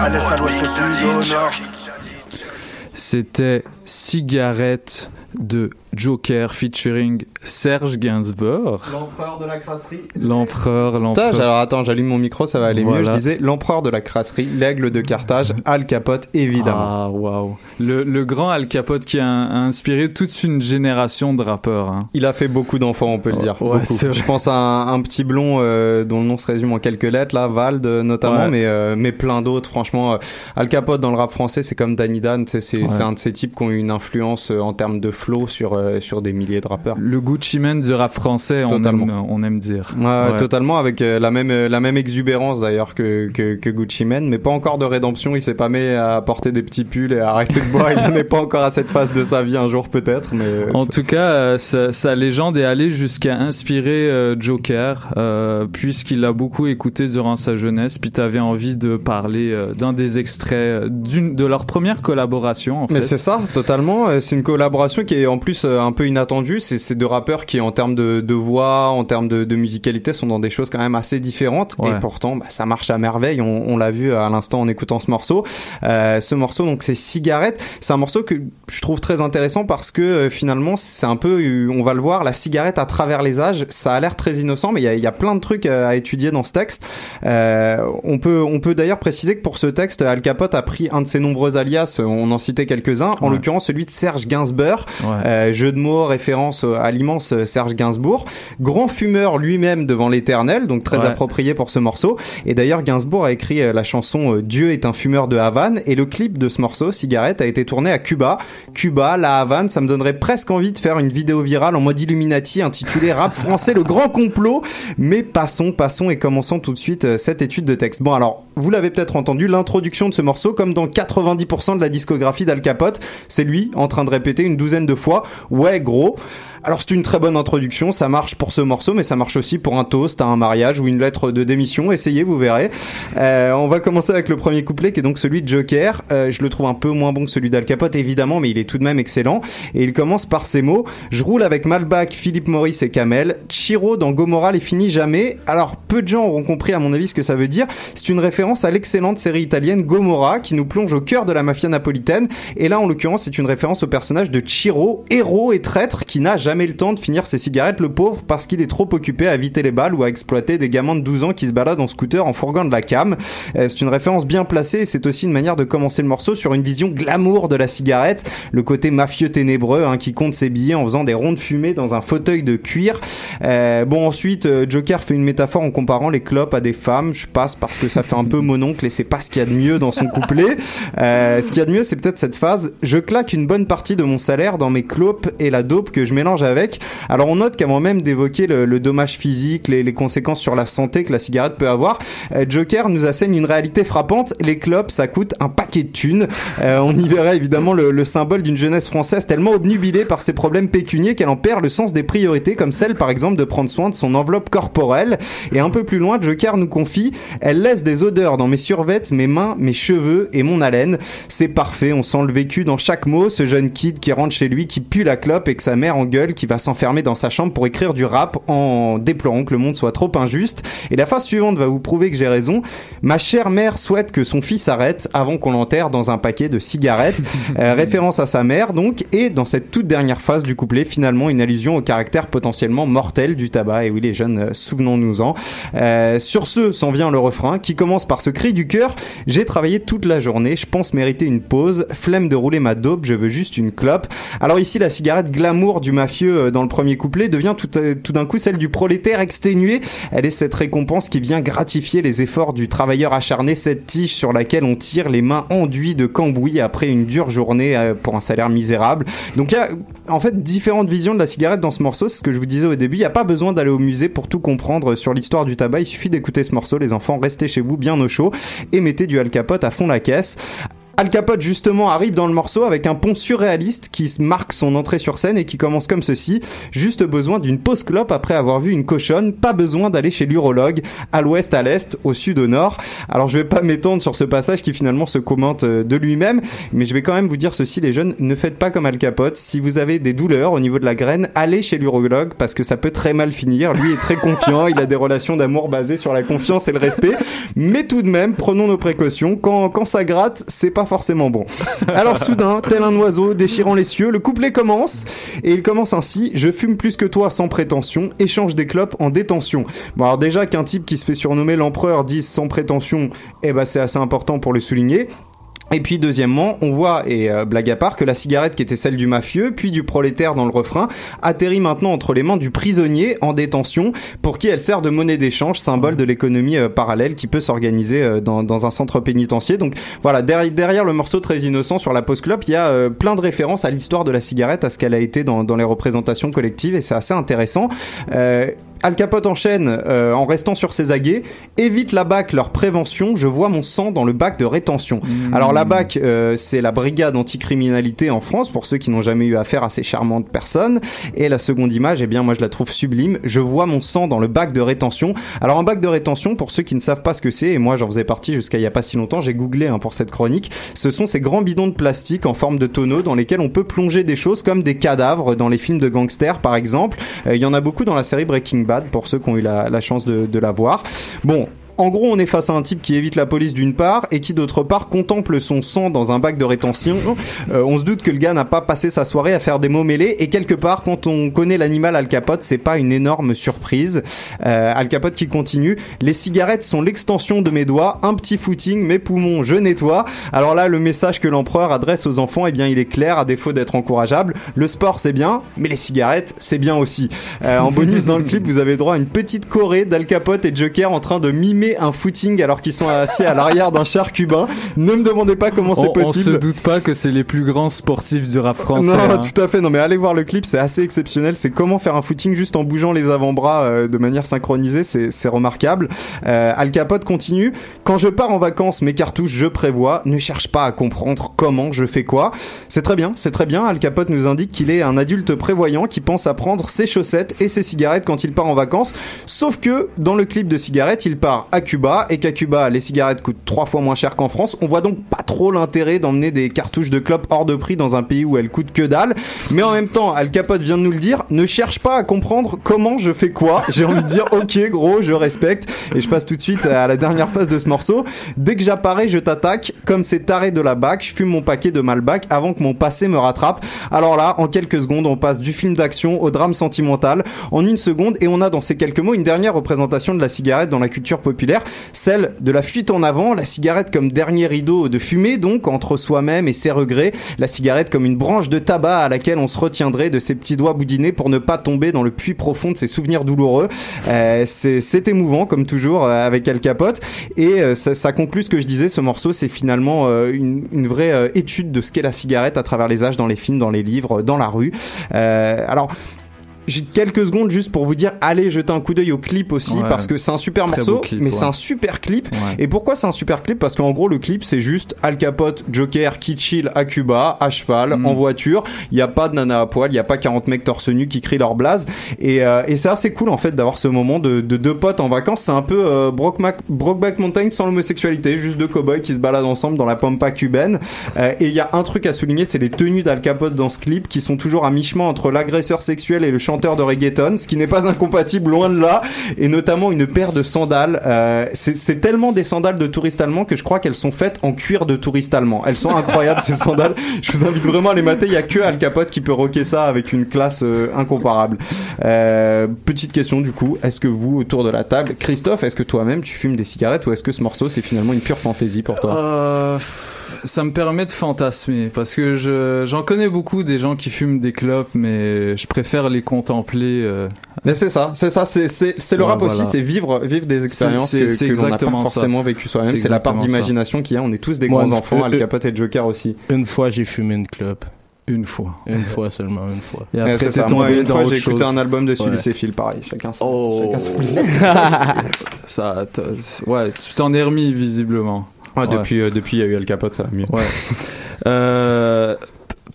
À l'est, à l'ouest, au sud, au nord. C'était Cigarette de Joker featuring Serge Gainsbourg. L'empereur de la crasserie. L'empereur, l'empereur. alors attends, j'allume mon micro, ça va aller mieux. Je disais l'empereur de la crasserie, l'aigle de Carthage, Al Capote, évidemment. Ah, waouh. Le, le grand Al Capote qui a, a inspiré toute une génération de rappeurs. hein. Il a fait beaucoup d'enfants, on peut le dire. ouais. Je pense à un, un petit blond euh, dont le nom se résume en quelques lettres, là, Vald euh, notamment, Ouais. mais, euh, mais plein d'autres. Franchement, euh, Al Capote dans le rap français, c'est comme Danny Dan, c'est Ouais. un de ces types qui ont eu une influence euh, en termes de flow sur, euh, sur des milliers de rappeurs. Le Gucci Mane du rap français, on aime, on aime dire. Ouais, Ouais. totalement avec euh, la même euh, la même exubérance d'ailleurs que, que que Gucci Mane, mais pas encore de rédemption. Il s'est pas mis à porter des petits pulls et à arrêter de boire. [LAUGHS] il n'est pas encore à cette phase de sa vie. Un jour peut-être, mais euh, En tout cas, euh, sa, sa légende est allée jusqu'à inspirer euh, Joker, euh, puisqu'il l'a beaucoup écouté durant sa jeunesse. Puis t'avais envie de parler d'un des extraits d'une de leur première collaboration. En Mais c'est ça, totalement. C'est une collaboration qui est en plus un peu inattendue. C'est deux rappeurs qui, en termes de, de voix, en termes de, de musicalité, sont dans des choses quand même assez différentes. Ouais. Et pourtant, bah, ça marche à merveille. On, on l'a vu à l'instant en écoutant ce morceau. Euh, ce morceau, donc, c'est Cigarette. C'est un morceau que je trouve très intéressant parce que euh, finalement, c'est un peu, euh, on va le voir, la cigarette à travers les âges. Ça a l'air très innocent, mais il y a, il y a plein de trucs à, étudier dans ce texte. Euh, on peut, on peut d'ailleurs préciser que pour ce texte, Al Capote a pris un de ses nombreux alias. On en citait quelques-uns. En Ouais. l'occurrence, celui de Serge Gainsbourg. Ouais. Euh, jeu de mots, référence euh, à l'immense euh, Serge Gainsbourg. Grand fumeur lui-même devant l'éternel, donc très Ouais. approprié pour ce morceau. Et d'ailleurs, Gainsbourg a écrit euh, la chanson euh, Dieu est un fumeur de Havane. Et le clip de ce morceau, Cigarette, a été tourné à Cuba. Cuba, la Havane, ça me donnerait presque envie de faire une vidéo virale en mode Illuminati intitulée Rap français, le grand complot. Mais passons, passons et commençons tout de suite cette étude de texte. Bon, alors, vous l'avez peut-être entendu, l'introduction de ce morceau, comme dans 90% de la discographie d'Al Capote, c'est lui en train de répéter une douzaine de fois Ouais, gros. Alors c'est une très bonne introduction, ça marche pour ce morceau, mais ça marche aussi pour un toast, un mariage ou une lettre de démission. Essayez, vous verrez. Euh, on va commencer avec le premier couplet qui est donc celui de Joker. Euh, je le trouve un peu moins bon que celui d'Al Capote, évidemment, mais il est tout de même excellent. Et il commence par ces mots Je roule avec Malbac, Philippe Maurice et Kamel. Chiro dans Gomorrah les finit jamais. Alors peu de gens auront compris à mon avis ce que ça veut dire. C'est une référence à l'excellente série italienne Gomorrah qui nous plonge au cœur de la mafia napolitaine. Et là, en l'occurrence, c'est une référence au personnage de Chiro, héros et traître qui n'a jamais le temps de finir ses cigarettes, le pauvre, parce qu'il est trop occupé à éviter les balles ou à exploiter des gamins de 12 ans qui se baladent en scooter en fourgant de la cam. Euh, c'est une référence bien placée et c'est aussi une manière de commencer le morceau sur une vision glamour de la cigarette, le côté mafieux ténébreux hein, qui compte ses billets en faisant des ronds de fumée dans un fauteuil de cuir. Euh, bon, ensuite, euh, Joker fait une métaphore en comparant les clopes à des femmes. Je passe parce que ça fait un peu mononcle et c'est pas ce qu'il y a de mieux dans son couplet. Ce qu'il y a de mieux, c'est peut-être cette phase. Je claque une bonne partie de mon salaire dans mes clopes et la dope que je mélange avec. Alors on note qu'avant même d'évoquer le, dommage physique, les, les conséquences sur la santé que la cigarette peut avoir, euh, Joker nous assène une réalité frappante. Les clopes, ça coûte un paquet de thunes. Euh, on y verrait évidemment le, le symbole d'une jeunesse française tellement obnubilée par ses problèmes pécuniers qu'elle en perd le sens des priorités, comme celle par exemple de prendre soin de son enveloppe corporelle. Et un peu plus loin, Joker nous confie Elle laisse des odeurs dans mes survêtes, mes mains, mes cheveux et mon haleine. C'est parfait, on sent le vécu dans chaque mot. Ce jeune kid qui rentre chez lui, qui pue la clope et que sa mère engueule, qui va s'enfermer dans sa chambre pour écrire du rap en déplorant que le monde soit trop injuste. Et la phrase suivante va vous prouver que j'ai raison. Ma chère mère souhaite que son fils arrête avant qu'on l'enterre dans un paquet de cigarettes. [LAUGHS] Euh, référence à sa mère donc. Et dans cette toute dernière phase du couplet, finalement une allusion au caractère potentiellement mortel du tabac. Et oui les jeunes, euh, souvenons-nous-en. Euh, sur ce, s'en vient le refrain qui commence par ce cri du cœur. J'ai travaillé toute la journée, je pense mériter une pause. Flemme de rouler ma dope, je veux juste une clope. Alors ici, la cigarette glamour du mafieux euh, dans le premier couplet devient tout, euh, tout d'un coup celle du prolétaire exténué. Elle est cette récompense qui vient gratifier les efforts du travailleur acharné, cette tige sur laquelle on tire les mains enduits de cambouis après une dure journée euh, pour un salaire misérable. Donc il y a en fait différentes visions de la cigarette dans ce morceau, c'est ce que je vous disais au début. Il n'y a pas besoin d'aller au musée pour tout comprendre sur l'histoire du tabac, il suffit d'écouter ce morceau, les enfants, restez chez vous bien au chaud et mettez du Al Capote à fond la caisse. Al Capote justement arrive dans le morceau avec un pont surréaliste qui marque son entrée sur scène et qui commence comme ceci. Juste besoin d'une pause clope après avoir vu une cochonne, pas besoin d'aller chez l'urologue, à l'ouest, à l'est, au sud, au nord. Alors je vais pas m'étendre sur ce passage qui finalement se commente euh, de lui-même, mais je vais quand même vous dire ceci les jeunes, ne faites pas comme Al Capote. Si vous avez des douleurs au niveau de la graine, allez chez l'urologue parce que ça peut très mal finir. Lui est très confiant, il a des relations d'amour basées sur la confiance et le respect, mais tout de même, prenons nos précautions. Quand, quand ça gratte, c'est pas forcément bon. Alors soudain, tel un oiseau déchirant les cieux, le couplet commence et il commence ainsi Je fume plus que toi sans prétention, échange des clopes en détention. Bon alors déjà qu'un type qui se fait surnommer l'empereur dise sans prétention, eh ben c'est assez important pour le souligner. Et puis deuxièmement, on voit, et euh, blague à part, que la cigarette qui était celle du mafieux, puis du prolétaire dans le refrain, atterrit maintenant entre les mains du prisonnier en détention, pour qui elle sert de monnaie d'échange, symbole de l'économie euh, parallèle qui peut s'organiser euh, dans, un centre pénitentiaire. Donc voilà, derrière, le morceau très innocent sur la post club, il y a plein de références à l'histoire de la cigarette, à ce qu'elle a été dans les représentations collectives, et c'est assez intéressant. Al Capote enchaîne euh, en restant sur ses aguets. Évite la BAC, leur prévention. Je vois mon sang dans le bac de rétention. Alors la BAC, euh, c'est la brigade anticriminalité en France, pour ceux qui n'ont jamais eu affaire à ces charmantes personnes. Et la seconde image, eh bien moi je la trouve sublime. Je vois mon sang dans le bac de rétention. Alors un bac de rétention, pour ceux qui ne savent pas ce que c'est, et moi j'en faisais partie jusqu'à il y a pas si longtemps, j'ai googlé hein, pour cette chronique. Ce sont ces grands bidons de plastique en forme de tonneau dans lesquels on peut plonger des choses comme des cadavres dans les films de gangsters par exemple. Euh, Il y en a beaucoup dans la série Breaking Pour ceux qui ont eu la, la chance de, de la voir. Bon, en gros, on est face à un type qui évite la police d'une part et qui d'autre part contemple son sang dans un bac de rétention. Euh, on se doute que le gars n'a pas passé sa soirée à faire des mots mêlés et quelque part, quand on connaît l'animal Al Capote, c'est pas une énorme surprise. Euh, Al Capote qui continue. Les cigarettes sont l'extension de mes doigts, un petit footing, mes poumons, je nettoie. Alors là, le message que l'empereur adresse aux enfants, eh bien, il est clair, à défaut d'être encourageable. Le sport, c'est bien, mais les cigarettes, c'est bien aussi. Euh, en bonus dans le clip, vous avez droit à une petite choré d'Al Capote et Joker en train de mimer un footing alors qu'ils sont assis à l'arrière d'un char cubain. Ne me demandez pas comment c'est On, on se possible. doute pas que c'est les plus grands sportifs du rap français. Non, hein. tout à fait. Non, mais allez voir le clip, c'est assez exceptionnel. C'est comment faire un footing juste en bougeant les avant-bras euh, de manière synchronisée. C'est, c'est remarquable. Euh, Al Capote continue. Quand je pars en vacances, mes cartouches, je prévois. Ne cherche pas à comprendre comment je fais quoi. C'est très bien, c'est très bien. Al Capote nous indique qu'il est un adulte prévoyant qui pense à prendre ses chaussettes et ses cigarettes quand il part en vacances. Sauf que dans le clip de cigarettes, il part à Cuba et qu'à Cuba, les cigarettes coûtent trois fois moins cher qu'en France. On voit donc pas trop l'intérêt d'emmener des cartouches de clopes hors de prix dans un pays où elles coûtent que dalle. Mais en même temps, Al Capote vient de nous le dire, ne cherche pas à comprendre comment je fais quoi. J'ai envie de dire, [LAUGHS] ok, gros, je respecte. Et je passe tout de suite à la dernière phase de ce morceau. Dès que j'apparais, je t'attaque. Comme ces tarés de la BAC, je fume mon paquet de Malbac avant que mon passé me rattrape. Alors là, en quelques secondes, on passe du film d'action au drame sentimental en une seconde et on a dans ces quelques mots une dernière représentation de la cigarette dans la culture populaire, celle de la fuite en avant, la cigarette comme dernier rideau de fumée donc entre soi-même et ses regrets, la cigarette comme une branche de tabac à laquelle on se retiendrait de ses petits doigts boudinés pour ne pas tomber dans le puits profond de ses souvenirs douloureux. Euh, c'est émouvant comme toujours euh, avec Al Capote et euh, ça, conclut ce que je disais, ce morceau c'est finalement une, vraie étude de ce qu'est la cigarette à travers les âges dans les films, dans les livres, dans la rue. Alors j'ai quelques secondes juste pour vous dire allez jeter un coup d'œil au clip aussi Ouais. parce que c'est un super Très morceau clip, mais ouais. c'est un super clip. Et pourquoi c'est un super clip? Parce qu'en gros le clip c'est juste Al Capote Joker qui chill à Cuba à cheval Mm. en voiture. Il y a pas de nana à poil il y a pas 40 mecs torse nu qui crient leur blase et, euh, et c'est assez cool en fait d'avoir ce moment de, de deux potes en vacances. C'est un peu euh, Brokeback, Brokeback Mountain sans l'homosexualité juste deux cowboys qui se baladent ensemble dans la pampa cubaine. Euh, et il y a un truc à souligner c'est les tenues d'Al Capote dans ce clip qui sont toujours à mi-chemin entre l'agresseur sexuel et le chanteur de reggaeton ce qui n'est pas incompatible loin de là et notamment une paire de sandales. Euh, c'est tellement des sandales de touristes allemands que je crois qu'elles sont faites en cuir de touristes allemands elles sont incroyables ces sandales. [LAUGHS] Je vous invite vraiment à les mater. Il y a que Al Capote qui peut rocker ça avec une classe euh, incomparable. Euh, petite question du coup. Est-ce que vous autour de la table Christophe est-ce que toi-même tu fumes des cigarettes ou est-ce que ce morceau c'est finalement une pure fantaisie pour toi? Euh, ça me permet de fantasmer parce que je j'en connais beaucoup des gens qui fument des clopes mais je préfère les contempler euh, Mais c'est ça, c'est ça, c'est c'est c'est le Ouais, rap aussi, c'est vivre vivre des expériences C'est- que, c'est que l'on n'a pas forcément vécu soi-même. C'est C'est la part d'imagination qu'il y a. On est tous des Moi, grands enfants. Al une- Capote et Joker aussi. Une fois, j'ai fumé une clope. Une fois. Une fois seulement, une fois. Et Ouais, après, c'est ça. Moi, une dans fois, j'ai écouté un album de Ouais. Sully et Phil, pareil. Chacun son, Oh. chacun son plaisir. [LAUGHS] [LAUGHS] ça, ouais, tu t'en es remis visiblement. Ouais, depuis, euh, depuis, il y a eu Al Capote, ça va mieux. Ouais. [LAUGHS] Euh,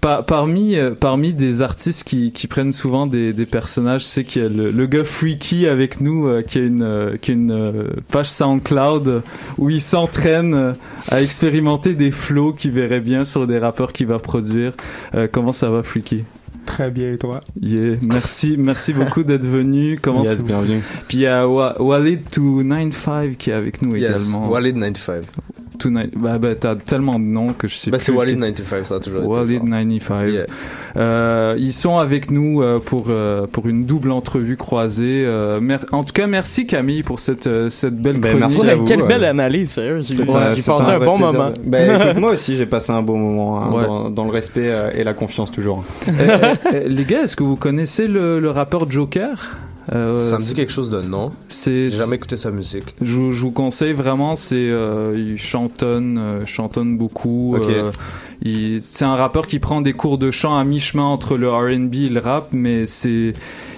par- parmi, euh, parmi des artistes qui, qui prennent souvent des, des personnages, c'est qu'il y a le, le gars Freaky avec nous euh, qui a une, euh, qui a une euh, page SoundCloud où il s'entraîne à expérimenter des flows qu'il verrait bien sur des rappeurs qu'il va produire. Euh, comment ça va Freaky? Très bien, et toi? Yeah. Merci, merci beaucoup d'être venu. Comment Yes, bienvenue. Puis il y a Wa- Walid 295 qui est avec nous Yes, également. Walid 95. Bah, bah, t'as tellement de noms que je sais Bah, plus. c'est Walid que- 95, ça a toujours été. Walid 95. Euh, ils sont avec nous euh, pour euh, pour une double entrevue croisée. Euh, mer- en tout cas, merci Camille pour cette euh, cette belle Ben, chronique. merci à vous, Quelle euh, belle analyse, sérieux. J'ai un- passé un, bon plaisir moment. Ben, écoute, moi aussi, j'ai passé un bon moment hein, Ouais. dans, dans le respect euh, et la confiance toujours. Euh, euh, euh, les gars, est-ce que vous connaissez le, le rappeur Joker? Euh, Ça me dit quelque chose de non. C'est J'ai jamais écouté sa musique. Je, vous- je vous conseille vraiment, c'est euh, il chantonne, euh, chantonne beaucoup. Euh, c'est un rappeur qui prend des cours de chant à mi-chemin entre le R&B et le rap, mais c'est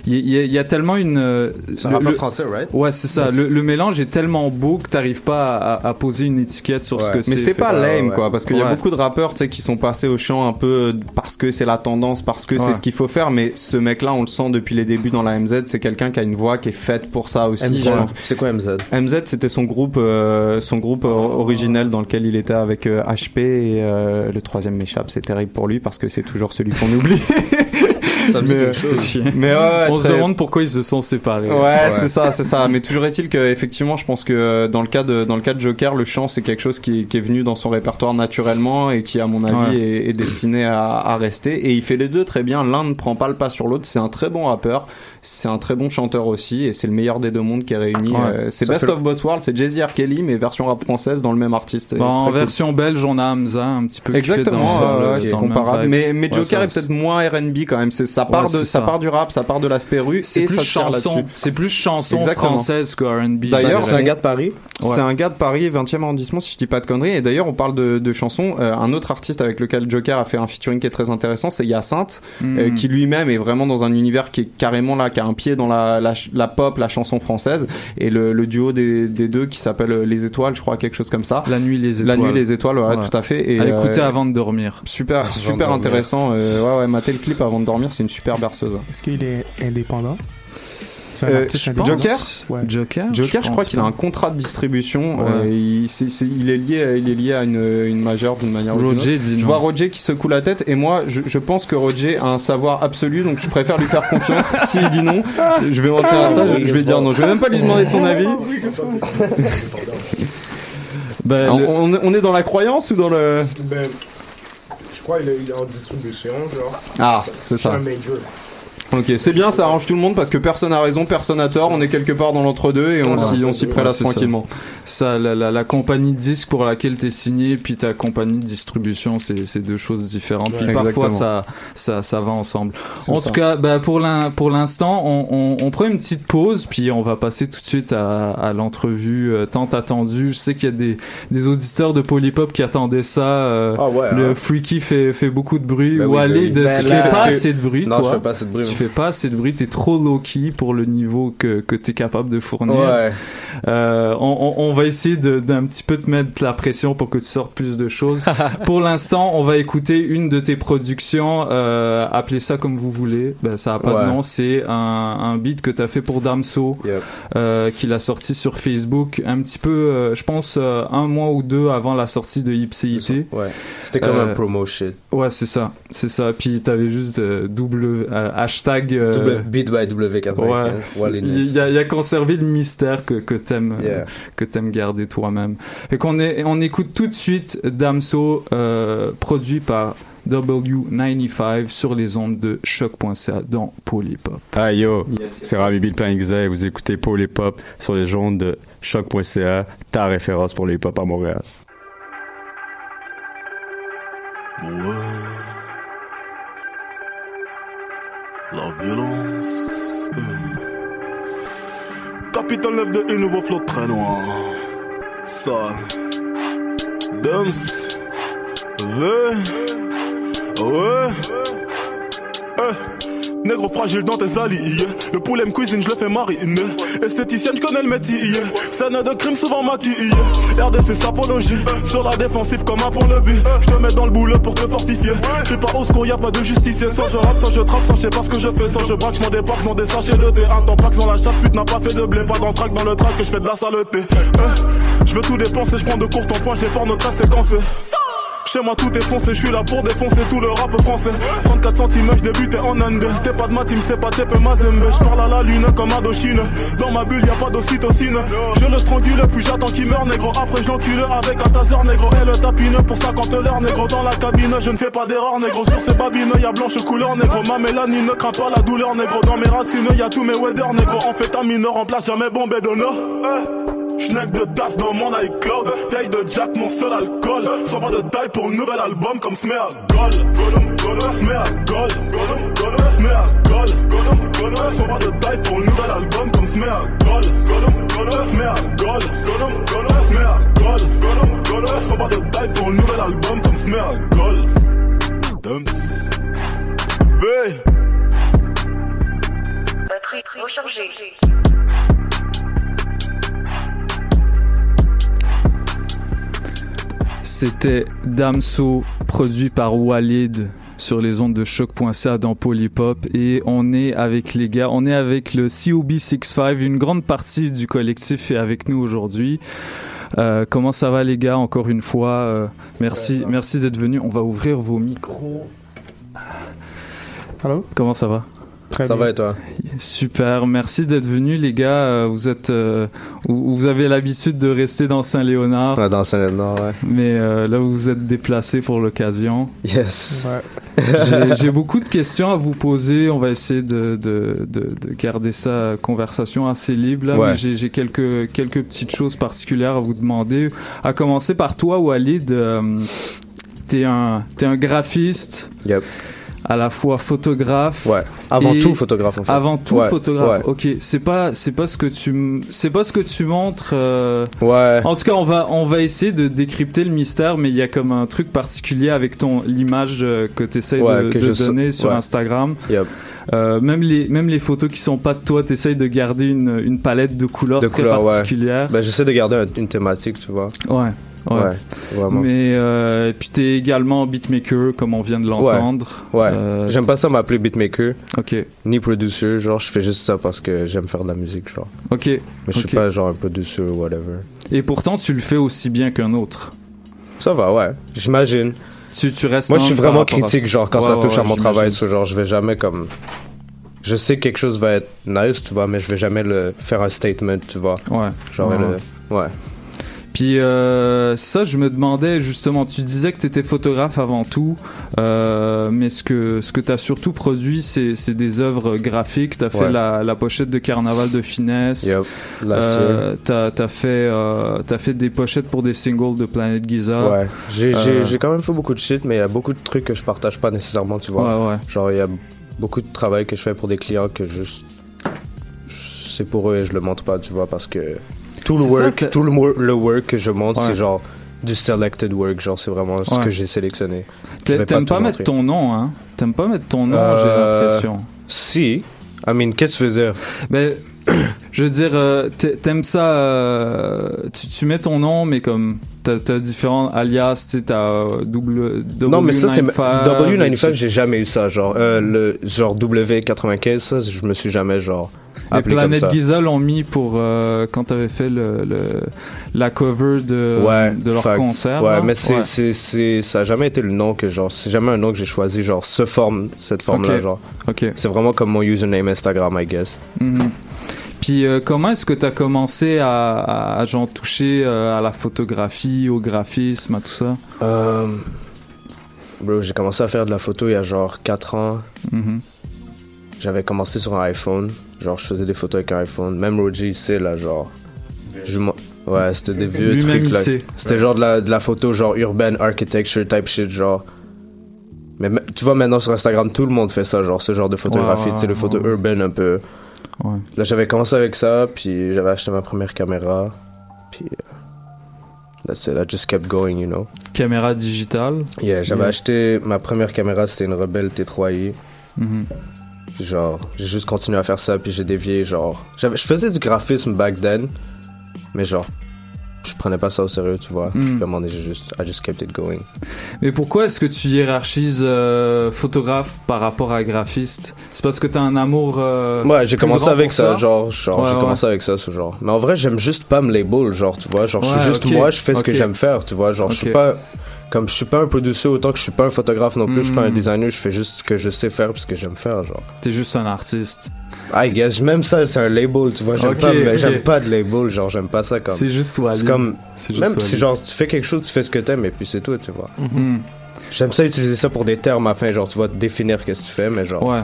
il y, a- il y a tellement une. euh, C'est un le- rappeur le- français, right? Ouais, c'est ça. Yes. Le, le mélange est tellement beau que t'arrives pas à, à poser une étiquette sur ce que c'est. Mais c'est pas lame quoi, parce qu'il y a beaucoup de rappeurs tu sais qui sont passés au chant un peu euh, parce que c'est la tendance, parce que Ouais. c'est ce qu'il faut faire. Mais ce mec-là, on le sent depuis les débuts dans la MZ, c'est quelqu'un qui a une voix qui est faite pour ça aussi. C'est quoi MZ MZ, c'était son groupe, euh, son groupe originel dans lequel il était avec euh, HP et euh, le troisième m'échappe. C'est terrible pour lui parce que c'est toujours celui qu'on oublie. [LAUGHS] [LAUGHS] Ça me mais, chose. C'est chiant. mais ouais, ouais, On se demande pourquoi ils se sont séparés. Ouais, c'est ça, c'est ça. Mais toujours est-il que effectivement, je pense que euh, dans le cas de dans le cas de Joker, le chant c'est quelque chose qui, qui est venu dans son répertoire naturellement et qui, à mon avis, Ouais. est, est destiné à, à rester. Et il fait les deux très bien. L'un ne prend pas le pas sur l'autre. C'est un très bon rappeur, c'est un très bon chanteur aussi, et c'est le meilleur des deux mondes qui est réuni. Ouais. Euh, c'est Best fait- of Boss World, c'est Jay-Z R. Kelly, mais version rap française dans le même artiste. Bon, en cool. version belge, on a Hamza un petit peu. Exactement, c'est comparable. Mais, mais Ouais, Joker est peut-être moins R&B quand même. C'est ça part Ouais, de c'est ça. ça. part du rap, ça part de l'aspect rue C'est et plus ça chanson. C'est plus chanson Exactement. française que R&B. D'ailleurs, je dirais. de C'est un gars de Paris, 20e arrondissement, si je dis pas de conneries. Et d'ailleurs, on parle de, de chansons. Euh, un autre artiste avec lequel Joker a fait un featuring qui est très intéressant, c'est Hyacinthe, Mm. euh, qui lui-même est vraiment dans un univers qui est carrément là, qui a un pied dans la, la, la pop, la chanson française. Et le, le duo des, des deux qui s'appelle euh, Les Étoiles, je crois, quelque chose comme ça. La nuit, les La étoiles. nuit, les étoiles, voilà, Ouais. tout à fait. Et, à écouter euh, avant de dormir. Super, Avant super dormir. intéressant. Euh, ouais, ouais, mater le clip avant de dormir, c'est une super berceuse. Est-ce qu'il est indépendant un Euh, Joker Ouais. Joker Joker, je, crois qu'il a un contrat de distribution. Ouais. euh, il, est lié, il est lié à une, une majeure d'une manière ou d'une Roger autre. dit Je non. vois Roger qui secoue la tête et moi, je, je pense que Roger a un savoir absolu, donc je préfère lui faire confiance. [LAUGHS] S'il dit non, je vais m'en tenir à ça. Je, je vais dire non. Je vais même pas lui demander son avis. [LAUGHS] Ben, on, le- on- on est dans la croyance ou dans le Ben, crois qu'il est, il est en distribution, genre. Ah, c'est ça. un major. Ok, c'est bien, ça arrange tout le monde parce que personne a raison, personne a tort. On est quelque part dans l'entre-deux et on s'y on s'y Ouais, prélasse ça. tranquillement. Ça, la, la, la compagnie de disque pour laquelle t'es signé, puis ta compagnie de distribution, c'est c'est deux choses différentes. Ouais. Puis parfois, ça, ça, ça va ensemble. En ça. tout cas, bah, pour l'in- pour l'instant, on, on, on prend une petite pause, puis on va passer tout de suite à, à l'entrevue euh, tant attendue. Je sais qu'il y a des, des auditeurs de Polypop qui attendaient ça. euh, ouais, le hein. Freaky fait, fait beaucoup de bruit. Ben Ou oui, ben oui. Ben tu là- fais pas fait- assez de bruit, Non, toi. je fais pas assez de bruit, Tu. Fais pas assez de bruit, t'es trop low-key pour le niveau que, que t'es capable de fournir. Ouais. Euh, on, on- on va essayer d'un petit peu te mettre la pression pour que tu sortes plus de choses. [LAUGHS] pour l'instant, on va écouter une de tes productions, euh, appelez ça comme vous voulez. Ben, ça a pas Ouais. de nom, c'est un, un beat que t'as fait pour Damso, euh, qu'il a sorti sur Facebook un petit peu, euh, je pense, un mois ou deux avant la sortie de Ipséité. Ouais. C'était comme un promo shit. Ouais, c'est ça, c'est ça. Puis t'avais juste double euh, hashtag. euh, beat by W95. Ouais, Wally Nick. il y, a, il y a conservé le mystère que, que t'aimes euh, Yeah. que t'aimes garder toi-même. Fait qu'on est, on écoute tout de suite Damso, euh, produit par W95 sur les ondes de choc.ca dans Polypop. Ah yo, c'est Rami Bill Planxa et vous écoutez Paul et Pop sur les ondes de choc.ca, ta référence pour les pop à Montréal. La violence. Capitale 9 de un nouveau flot très noir. Sale. Dance. V. Ouais. Eh. Négro fragile dans tes alliés. Le poulet me cuisine, je le fais mariner. Esthéticienne, je connais le métier. Scène de crime souvent maquillée. RDC sapologie. Sur la défensive comme un pont levé. Je te mets dans le boulot pour te fortifier. Je suis pas au secours, y'a pas de justicier. Soit je rappe, soit je trappe, soit je sais pas ce que je fais. Soit je braque, je m'en débarque, non des sachets de thé. Un temps pas que dans la chatte, pute n'a pas fait de blé. Pas dans track, dans le track que je fais de la saleté. Eh, Je veux tout dépenser, je prends de court en point, j'ai peur notre séquencé. Chez moi tout est foncé, je suis là pour défoncer tout le rap français. 34 cm, je débutais en Inde. T'es pas de ma team, t'es pas TP Mazembe. Je parle à la lune comme Indochine. Dans ma bulle y'a pas d'ocytocine. Je le strangule puis j'attends qu'il meurt négro. Après je l'encule avec un taser négro. Et le tapine pour 50 l'heure négro. Dans la cabine je ne fais pas d'erreur négro. Sur ces babines y'a blanche couleur négro. Ma mélanine ne craint pas la douleur négro. Dans mes racines y'a tous mes weather négro. En fait un mineur en place jamais bombé no Schneck de Das dans mon iCloud. Taille de Jack, mon seul alcool. Soir de taille pour un nouvel album comme se met à Gol. Golum, Golum, se met à Gol. Golum, Golum, se met à Gol. Golum, Golum, soir de taille pour un nouvel album comme se met à Gol. Golum, Golum, se met à Gol. Golum, Golum, se met à Gol. Golum, Golum, soir de taille pour un nouvel album comme se met à Gol. Dumps. V. Batterie rechargée. C'était Damso, produit par Walid sur les ondes de choc.ca dans Polypop. Et on est avec les gars, on est avec le COB65, une grande partie du collectif est avec nous aujourd'hui. Euh, comment ça va les gars encore une fois euh, merci merci d'être venus. On va ouvrir vos micros. Allô? Comment ça va? Ça va et toi Super, merci d'être venus les gars. Euh, Vous êtes, euh, vous avez l'habitude de rester dans Saint-Léonard. Ouais, dans Saint-Léonard, ouais. Mais euh, là, vous vous êtes déplacé pour l'occasion. Yes. [LAUGHS] J'ai- J'ai beaucoup de questions à vous poser. On va essayer de, de, de, de garder ça conversation assez libre. Là, Ouais. mais j'ai quelques quelques petites choses particulières à vous demander. À commencer par toi, Walid. Euh, t'es un t'es un graphiste. Yep. À la fois photographe. Ouais. Avant et- tout photographe, en fait. Avant tout Ouais, photographe. ouais. Ok. C'est pas c'est pas ce que tu c'est pas ce que tu montres. euh, Ouais. En tout cas, on va on va essayer de décrypter le mystère, mais il y a comme un truc particulier avec ton l'image euh, que tu essayes de, que de donner sur. Instagram. Yep. Euh, même les même les photos qui sont pas de toi, t'essayes de garder une, une palette de couleurs De très couleurs, particulière. Ben, j'essaie de garder un- une thématique, tu vois. Ouais. Ouais. Ouais, vraiment. Mais euh, puis t'es également beatmaker, comme on vient de l'entendre. Ouais. Euh, J'aime pas ça m'appeler beatmaker. Ok. Ni producer. Genre, je fais juste ça parce que j'aime faire de la musique, genre. Ok. Mais je suis pas genre un producer ou whatever. Et pourtant, tu le fais aussi bien qu'un autre. Ça va, ouais. J'imagine. Tu, tu restes Moi, je suis vraiment critique, genre, quand Ouais, ça ouais, touche à ouais, mon travail. genre, je vais jamais comme. Je sais que quelque chose va être nice, tu vois, mais je vais jamais le faire un statement, tu vois. Ouais. Genre, Ouais, le- ouais. Puis euh, ça, je me demandais justement, tu disais que tu étais photographe avant tout, euh, mais ce que, ce que tu as surtout produit, c'est c'est des œuvres graphiques. Tu as fait la, la pochette de Carnaval de Finesse. Yep. Euh, t'as as fait, euh, fait des pochettes pour des singles de Planet Giza. Ouais, j'ai j'ai- j'ai quand même fait beaucoup de shit, mais il y a beaucoup de trucs que je partage pas nécessairement, tu vois. Ouais, ouais. Genre, il y a beaucoup de travail que je fais pour des clients que juste. C'est pour eux et je le montre pas, tu vois, parce que tout le ça, work, tout le, wor- le work que je montre, Ouais. c'est genre du selected work, genre c'est vraiment ce que j'ai sélectionné. T'aimes pas, mettre ton nom, hein T'aimes pas mettre ton nom, Euh, j'ai l'impression. Si. I mean, qu'est-ce que tu veux dire? Ben, [CLEARS THROAT] je veux dire, euh, t'a- t'aimes ça, euh, tu, tu mets ton nom, mais comme t'as as différents alias, tu sais, t'as euh, double W95. non, mais ça, c'est. et W95, tu- j'ai jamais eu ça. Genre, le genre W95, ça, je me suis jamais, genre. Les appelé comme Planète ça. Giza l'ont mis pour euh, quand t'avais fait le, le- la cover de, ouais, de leur fact. concert. Ouais, là? mais c'est, Ouais. c'est, c'est, ça a jamais été le nom que genre, c'est jamais un nom que j'ai choisi, genre, ce forme, cette forme-là, genre. Ok. C'est vraiment comme mon username Instagram, I guess. Mhm. Puis euh, comment est-ce que tu as commencé à, à, à, genre toucher euh, à la photographie, au graphisme, à tout ça? Euh, bro, j'ai commencé à faire de la photo il y a genre 4 ans. Mhm. J'avais commencé sur un iPhone. Genre, je faisais des photos avec un iPhone. Même Roger, il sait, là, genre. Je ouais, c'était des vieux trucs, là. C'était genre de la, de la photo, genre urban architecture type shit, genre. Mais tu vois, maintenant sur Instagram, tout le monde fait ça, genre ce genre de photographie, Ouais, tu sais, le ouais, photo ouais. urban un peu. Ouais. Là, j'avais commencé avec ça, puis j'avais acheté ma première caméra. Puis. euh, that's it, I just kept going, you know. Caméra digitale Yeah, j'avais Yeah. acheté ma première caméra, c'était une Rebelle T3i. Mhm. Puis genre, j'ai juste continué à faire ça, puis j'ai dévié, genre. J'avais, je faisais du graphisme back then, mais genre, je prenais pas ça au sérieux, tu vois. Mm. Puis j'ai juste, I just kept it going. Mais pourquoi est-ce que tu hiérarchises euh, photographe par rapport à graphiste? C'est parce que t'as un amour. euh, Ouais, j'ai commencé avec ça, genre, genre Ouais, j'ai ouais. commencé avec ça, ce genre. Mais en vrai, j'aime juste pas me label, genre, tu vois. Genre, je suis juste moi, je fais ce que j'aime faire, tu vois. Genre, je suis pas. Comme je suis pas un producer autant que je suis pas un photographe non plus, je suis pas un Mm. designer, je fais juste ce que je sais faire parce que j'aime faire, genre. T'es juste un artiste. I guess, même ça, c'est un label, tu vois. J'aime pas, mais j'aime pas de label, genre, j'aime pas ça comme. C'est juste. C'est comme. Juste Même si, genre, tu fais quelque chose, tu fais ce que t'aimes et puis c'est tout, tu vois. Mhm. J'aime ça utiliser ça pour des termes afin, genre, tu vas définir qu'est-ce que tu fais, mais genre. Ouais.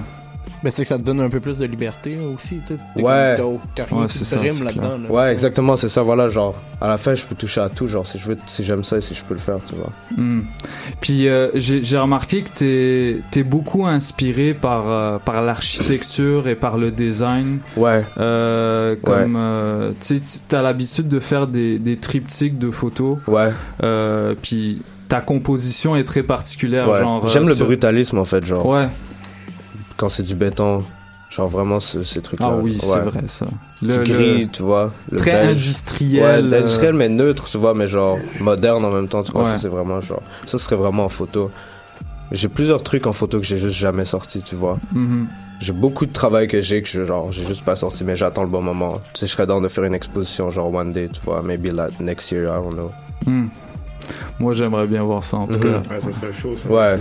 Mais c'est que ça te donne un peu plus de liberté aussi, tu sais. Ouais. T'as rien qui rime là-dedans. là. Ouais, exactement, c'est ça, voilà, genre, à la fin, je peux toucher à tout, genre, si je veux, si j'aime ça et si je peux le faire, tu vois. Hmm. Puis euh, j'ai j'ai remarqué que t'es es beaucoup inspiré par, euh, par l'architecture et par le design. Ouais. Euh, comme euh, tu sais, t'as l'habitude de faire des, des triptyques de photos. Ouais. Euh, puis ta composition est très particulière. Ouais. genre. J'aime euh, le sur- brutalisme, en fait, genre. Ouais. Quand c'est du béton, Genre vraiment ce- ces trucs-là. Ah oui, c'est vrai ça. Du Le- gris, le- tu vois. le Très beige. industriel, Ouais, industriel euh. mais neutre, tu vois, mais genre moderne en même temps, tu vois. Ouais. Ça, c'est vraiment genre. Ça serait vraiment en photo. J'ai plusieurs trucs en photo que j'ai juste jamais sortis, tu vois. Mhm. J'ai beaucoup de travail que j'ai que je, genre j'ai juste pas sorti, mais j'attends le bon moment. Tu sais, je serais dans de faire une exposition genre one day, tu vois, maybe like next year, I don't know. Hmm. Moi, j'aimerais bien voir ça en tout Mhm. cas. Ouais, ça serait chaud, ça. Ouais,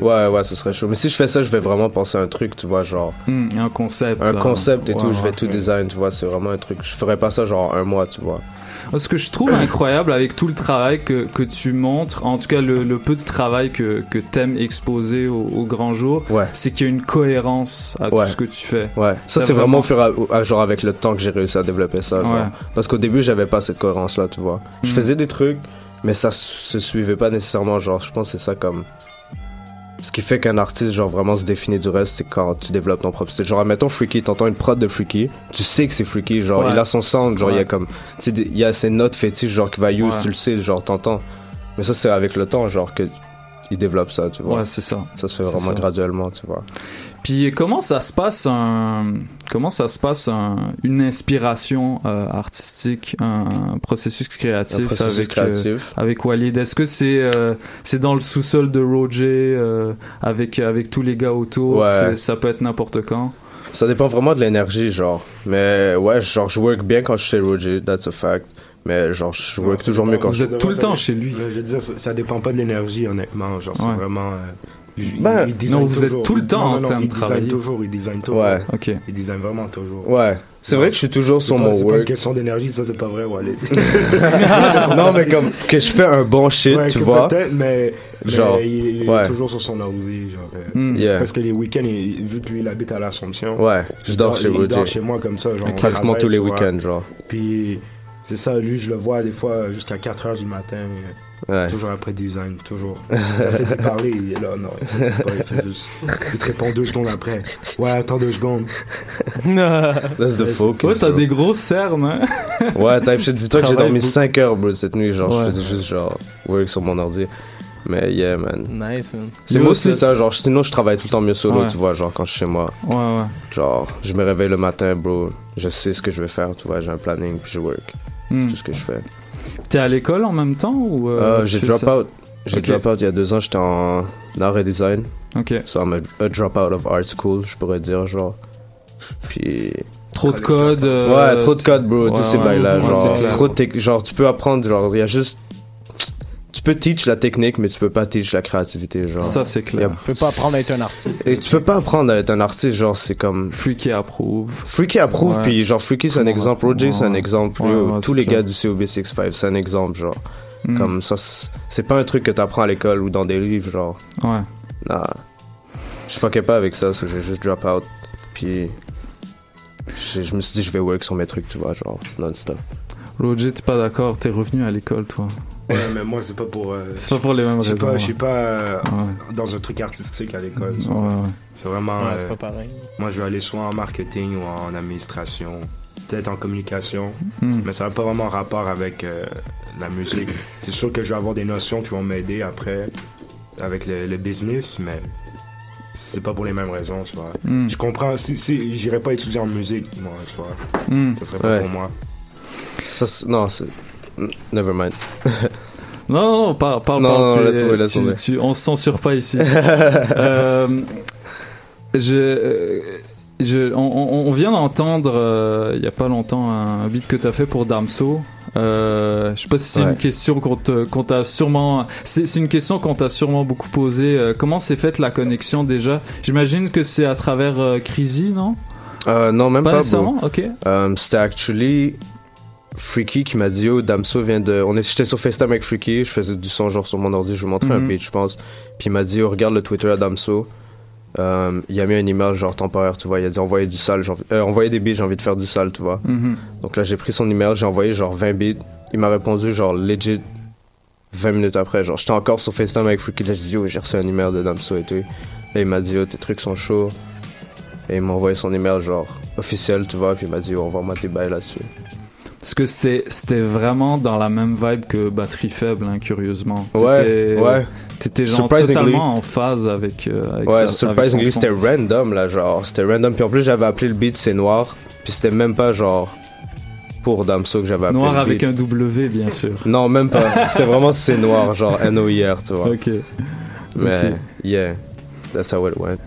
ouais, ouais, ce serait chaud. Mais si je fais ça, je vais vraiment penser à un truc, tu vois, genre. Hmm, un concept. Un concept et Ouais, tout, je vais ouais. tout design, tu vois, c'est vraiment un truc. Je ferais pas ça genre un mois, tu vois. Ce que je trouve [COUGHS] incroyable avec tout le travail que, que tu montres, en tout cas le, le peu de travail que, que t'aimes exposer au, au grand jour, c'est qu'il y a une cohérence à Ouais. tout ce que tu fais. Ouais, ça c'est vraiment au fur et à, à- genre avec le temps que j'ai réussi à développer ça. genre. Ouais. Parce qu'au début j'avais pas cette cohérence là, tu vois. Je Mm. faisais des trucs, mais ça se suivait pas nécessairement. Genre, je pense que c'est ça comme. Ce qui fait qu'un artiste, genre, vraiment se définit du reste, c'est quand tu développes ton propre style. Genre, mettons Freaky, t'entends une prod de Freaky, tu sais que c'est Freaky, genre, Ouais. il a son sound, genre, il y a comme. Tu sais, il y a ses notes fétiches, genre, qu'il va use, Ouais. tu le sais, genre, t'entends. Mais ça, c'est avec le temps, genre, que. Il développe ça, tu vois. Ouais, c'est ça. Ça se fait vraiment ça. graduellement, tu vois. Puis comment ça se passe un comment ça se passe un- une inspiration euh, artistique, un, processus créatif Un processus avec créatif. euh, avec Walid? Est-ce que c'est euh, c'est dans le sous-sol de Roger avec avec tous les gars autour? Ouais. Ça peut être n'importe quand? Ça dépend vraiment de l'énergie, genre. Mais ouais, genre, je work bien quand je suis chez Roger, that's a fact. Mais genre, je work toujours mieux quand je chez lui. Je veux dire, ça, ça dépend pas de l'énergie, honnêtement. Genre, c'est Ouais. vraiment. euh, il- Ben, il non, vous êtes tout le temps Non, en non, non, train de il design travailler. toujours, il design toujours. Ouais. Ok. Il design vraiment toujours. Ouais. C'est vrai que je suis toujours sur pas- mon C'est pas une work. question d'énergie, ça c'est pas vrai, Walid. [LAUGHS] non, mais comme que je fais un bon shit, Ouais, tu que vois. Peut-être, mais, mais Genre, il, il ouais. est toujours sur son ordi. Genre, euh, Mm. Yeah. Parce que les week-ends, vu que lui, il habite à l'Assomption. Ouais, je dors chez il Roger. dort chez moi comme ça. Genre, travaille, tous les vois. week-ends, genre. Puis, c'est ça, lui, je le vois des fois jusqu'à 4 heures du matin. euh, Ouais. Toujours après design, toujours. T'essaies de lui parler, il est là, non, il répond pas, il fait juste. Il te répond deux secondes après. Ouais, attends deux secondes. [LAUGHS] That's the focus. Ouais, t'as des grosses cernes. Hein? [LAUGHS] Ouais, t'as, je dis-toi que j'ai dormi beaucoup. 5 heures, bro, cette nuit. Genre, Ouais. je faisais juste, genre, work sur mon ordi. Mais yeah, man. Nice, man. C'est moi aussi ça, ça, genre, sinon je travaille tout le temps mieux solo, Ouais. tu vois, genre, quand je suis chez moi. Ouais, ouais. Genre, je me réveille le matin, bro, je sais ce que je vais faire, tu vois, j'ai un planning, puis je work. Hmm. Tout ce que je fais. T'es à l'école en même temps ou euh, Euh, j'ai drop out. J'ai drop out il y a deux ans, j'étais en art et design. Ok. So I'm a, a drop out of art school, je pourrais dire, genre. Puis. Trop de code. euh, ouais, trop de code, bro, ouais, tous ces bails-là. ouais, genre, trop de genre, tu peux apprendre, genre, il y a juste. Tu peux teach la technique, mais tu peux pas teach la créativité, genre. Ça, c'est clair. A- Tu peux pas apprendre à être un artiste. Et tu peux pas apprendre à être un artiste, genre, c'est comme. Freaky approuve. Freaky approuve, Ouais. puis genre, Freaky, c'est un exemple. Roger, c'est un exemple. Ouais, Yo, ouais, Tous les clair. gars du COB65, c'est un exemple, genre. Mm. Comme ça, c'est pas un truc que t'apprends à l'école ou dans des livres, genre. Ouais. Nah. Je fuckais pas avec ça, j'ai juste drop out. Puis. Je, je me suis dit, je vais work sur mes trucs, tu vois, genre, non-stop. Roger, t'es pas d'accord, t'es revenu à l'école, toi. Ouais, mais moi, c'est pas pour. euh, C'est pas pour les mêmes je suis raisons, Pas, ouais. je suis pas euh, Ouais. dans un truc artistique à l'école. Ouais, ouais. C'est vraiment. Ouais, c'est euh, pas pareil. Moi, je vais aller soit en marketing ou en administration, peut-être en communication, Hmm. mais ça n'a pas vraiment rapport avec euh, la musique. C'est sûr que je vais avoir des notions qui vont m'aider après avec le, le business, mais c'est pas pour les mêmes raisons, tu vois. Hmm. Je comprends. Si, si j'irais pas étudier en musique, moi, tu vois. Hmm. Ça serait pas Ouais. pour moi. Ça, non, c'est. Never mind. [LAUGHS] Non, non, non, parle, parle, Non, non, laisse tomber, laisse tu- tomber. tu- on se censure pas ici. [LAUGHS] Euh, je, euh, je, on, on- on vient d'entendre euh, il y a pas longtemps un beat que t'as fait pour Damso. Euh, je sais pas si c'est Ouais. une question qu'on t'a sûrement. C'est une question qu'on t'a sûrement beaucoup posée. Euh, comment s'est faite la connexion déjà? J'imagine que c'est à travers euh, Crazy, non? Euh, non, même Pas pas, nécessairement, bro. ok. Euh, C'était actually Freaky qui m'a dit Yo, Damso vient de. On est... J'étais sur FaceTime avec Freaky, je faisais du son genre sur mon ordi, je lui montrais un Mhm. beat, je pense. Puis il m'a dit Yo, regarde le Twitter à Damso. Euh, il a mis un email genre temporaire, tu vois. Il a dit envoyer du sale, j'ai envie- euh, envoyer des beats, j'ai envie de faire du sale, tu vois. Mhm. Donc là, j'ai pris son email, j'ai envoyé genre 20 beats. Il m'a répondu genre legit 20 minutes après. Genre, j'étais encore sur FaceTime avec Freaky. Là, je dis Yo, j'ai reçu un email de Damso et tout. Là, il m'a dit Yo, tes trucs sont chauds. Et il m'a envoyé son email genre officiel, tu vois. Puis il m'a dit Yo, envoie-moi tes bails là-dessus. Parce que c'était c'était vraiment dans la même vibe que Batterie Faible, hein, curieusement. Ouais, T'étais- ouais. T'étais genre totalement en phase avec. euh, avec Ouais, sa- surprisingly, c'était random, là, genre. C'était random. Puis en plus, j'avais appelé le beat C'est Noir. Puis c'était même pas, genre, pour Damso que j'avais appelé Noir avec un W, bien sûr. [LAUGHS] Non, même pas. C'était vraiment C'est Noir, genre N-O-I-R, tu vois. Ok. Mais, yeah, that's how it went.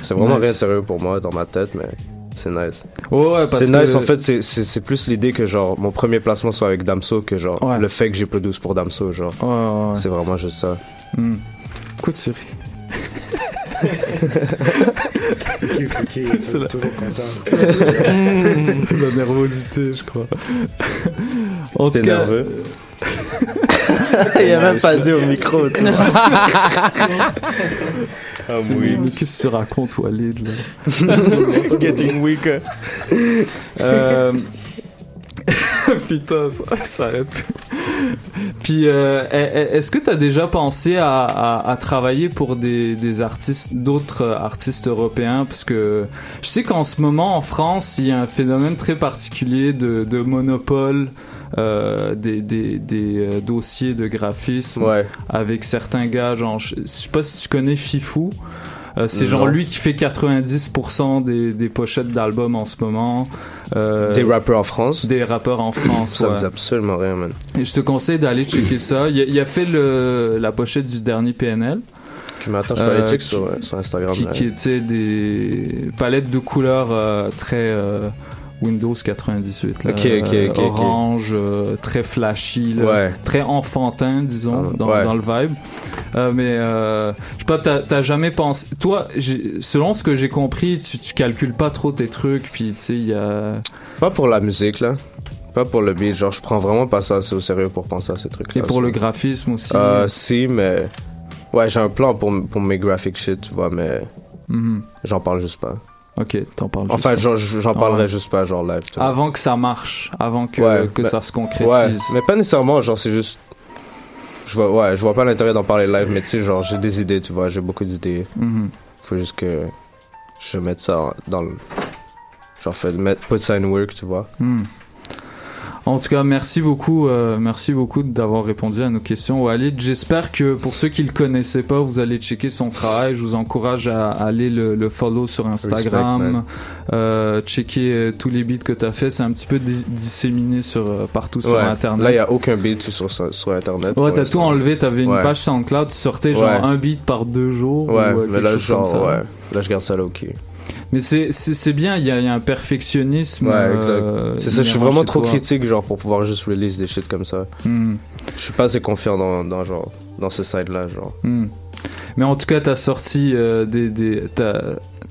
C'est vraiment rien de sérieux pour moi dans ma tête, mais c'est nice. Ouais, ouais, parce c'est nice, que- en fait, c'est- c'est c'est plus l'idée que, genre, mon premier placement soit avec Damso que, genre, Ouais. le fait que j'ai produit pour Damso, genre. Ouais, ouais, ouais. C'est vraiment juste ça. Hmm. Écoute, Siri. Fouki, Fouki, [LAUGHS] C'est la- toujours content. la nervosité, je crois. En T'es tout cas, nerveux? [LAUGHS] Il a même pas dit au micro, [LAUGHS] Ah oui. Mais qu'est-ce que tu racontes, Walid, là [LAUGHS] Getting weaker. Euh, [LAUGHS] Putain, ça, ça arrête plus. Puis, euh, est- est-ce que tu as déjà pensé à, à- à travailler pour des, des artistes, d'autres artistes européens? Parce que je sais qu'en ce moment, en France, il y a un phénomène très particulier de, de monopole euh, des, des, des, euh, dossiers de graphisme avec certains gars. Genre, je, sais pas si tu connais Fifou. Euh, c'est genre lui qui fait 90% des, des pochettes d'albums en ce moment. Euh, Des rappeurs en France Des rappeurs en France, Ça ouais. absolument rien, man. Et je te conseille d'aller checker ça. Il a, il a fait le, la pochette du dernier PNL. Tu m'attends, je peux aller check qui- sur, Instagram. Qui, ouais. qui était des palettes de couleurs euh, très Windows 98. Là, Ok, ok, Euh, ok, ok. Orange, euh, très flashy, là, Ouais. très enfantin, disons, dans, ouais. dans le vibe. Euh, mais euh, je sais pas, t'as jamais pensé. Toi, selon ce que j'ai compris, tu, tu calcules pas trop tes trucs, puis tu sais, il y a. Pas pour la musique, là. Pas pour le beat. Genre, je prends vraiment pas ça assez au sérieux pour penser à ces trucs-là. Et pour le graphisme aussi. Euh, si, mais. Ouais, j'ai un plan pour, pour mes graphic shit, tu vois, mais. Mhm. J'en parle juste pas. Ok, t'en parles juste Enfin, j'en parlerai Ouais. juste pas, genre live. Avant que ça marche, avant que, Ouais, que ça se Ouais, concrétise. mais pas nécessairement, genre, c'est juste. Je vois, ouais, je vois pas l'intérêt d'en parler live, mais tu sais, genre, j'ai des idées, tu vois, j'ai beaucoup d'idées. Mhm. Faut juste que je mette ça dans le. Genre, fait, mettre, put ça in work, tu vois. Hmm. En tout cas, merci beaucoup, euh, merci beaucoup d'avoir répondu à nos questions, Walid. J'espère que pour ceux qui le connaissaient pas, vous allez checker son travail. Je vous encourage à, à aller le, le follow sur Instagram, euh, checker euh, tous les beats que tu as fait. C'est un petit peu dis- disséminé sur partout sur. Internet. Là, il y a aucun beat sur, Internet. Ouais, t'as tout enlevé. T'avais une Ouais. page SoundCloud, tu sortais genre Ouais. un beat par deux jours. Ouais, ou, euh, mais quelque là, chose comme genre, ouais. Là, je garde ça là, ok. Mais c'est bien. Il y, a il y a un perfectionnisme. Ouais, euh. C'est ça, je suis vraiment trop toi. critique, genre, pour pouvoir juste release des shit comme ça. Hmm. Je suis pas assez confiant dans, dans genre, dans ce side-là, genre. Hmm. Mais en tout cas, t'as sorti euh, des, des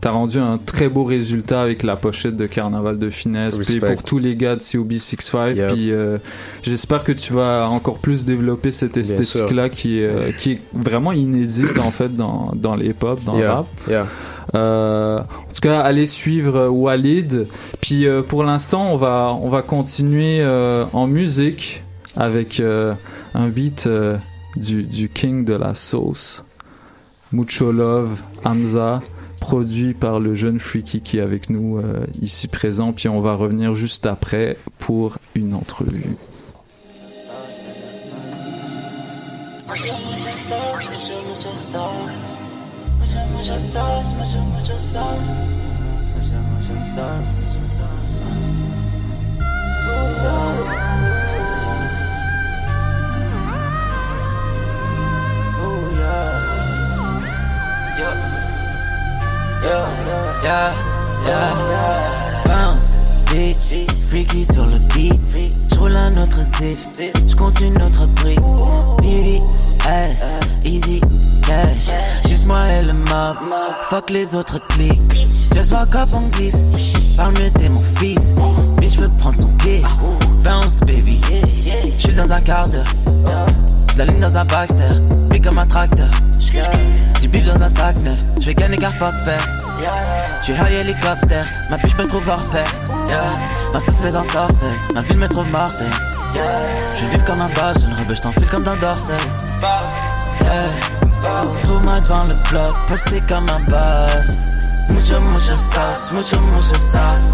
t'as rendu un très beau résultat avec la pochette de Carnaval de finesse. Puis pour tous les gars de COB 65. Yep. Puis euh, j'espère que tu vas encore plus développer cette esthétique-là qui est euh, qui est vraiment inédite en fait dans dans les hip-hop, dans le Yeah, rap. yeah. Euh, tout cas, allez suivre euh, Walid. Puis euh, pour l'instant, on va on va continuer euh, en musique avec un beat du, king de la sauce, Mucho Love, Hamza, produit par le jeune Freaky qui est avec nous ici présent. Puis on va revenir juste après pour une entrevue. Freaky sur le beat. J'roule un autre zip, j'compte une autre brique. S, easy, cash. Juste moi et le mob, fuck les autres clics. Just walk up, on glisse. Parle mieux, t'es mon fils. Bitch, veux prendre son pied. Bounce, baby. J'suis dans un quart d'heure. La ligne dans un Baxter, big comme un tracteur. Du bif dans un sac neuf, j'vais gagner car fuck père. J'suis high hélicoptère, ma biche me trouve hors pair. Ma sauce les ensorcelle, ma ville me trouve mortelle. Je vivre comme un boss, une rebelle, j't'enfile comme dans Dorsey. Yeah. Trouve-moi devant le bloc, posté comme un boss. Mucho, mucho sauce, mucho, mucho sauce.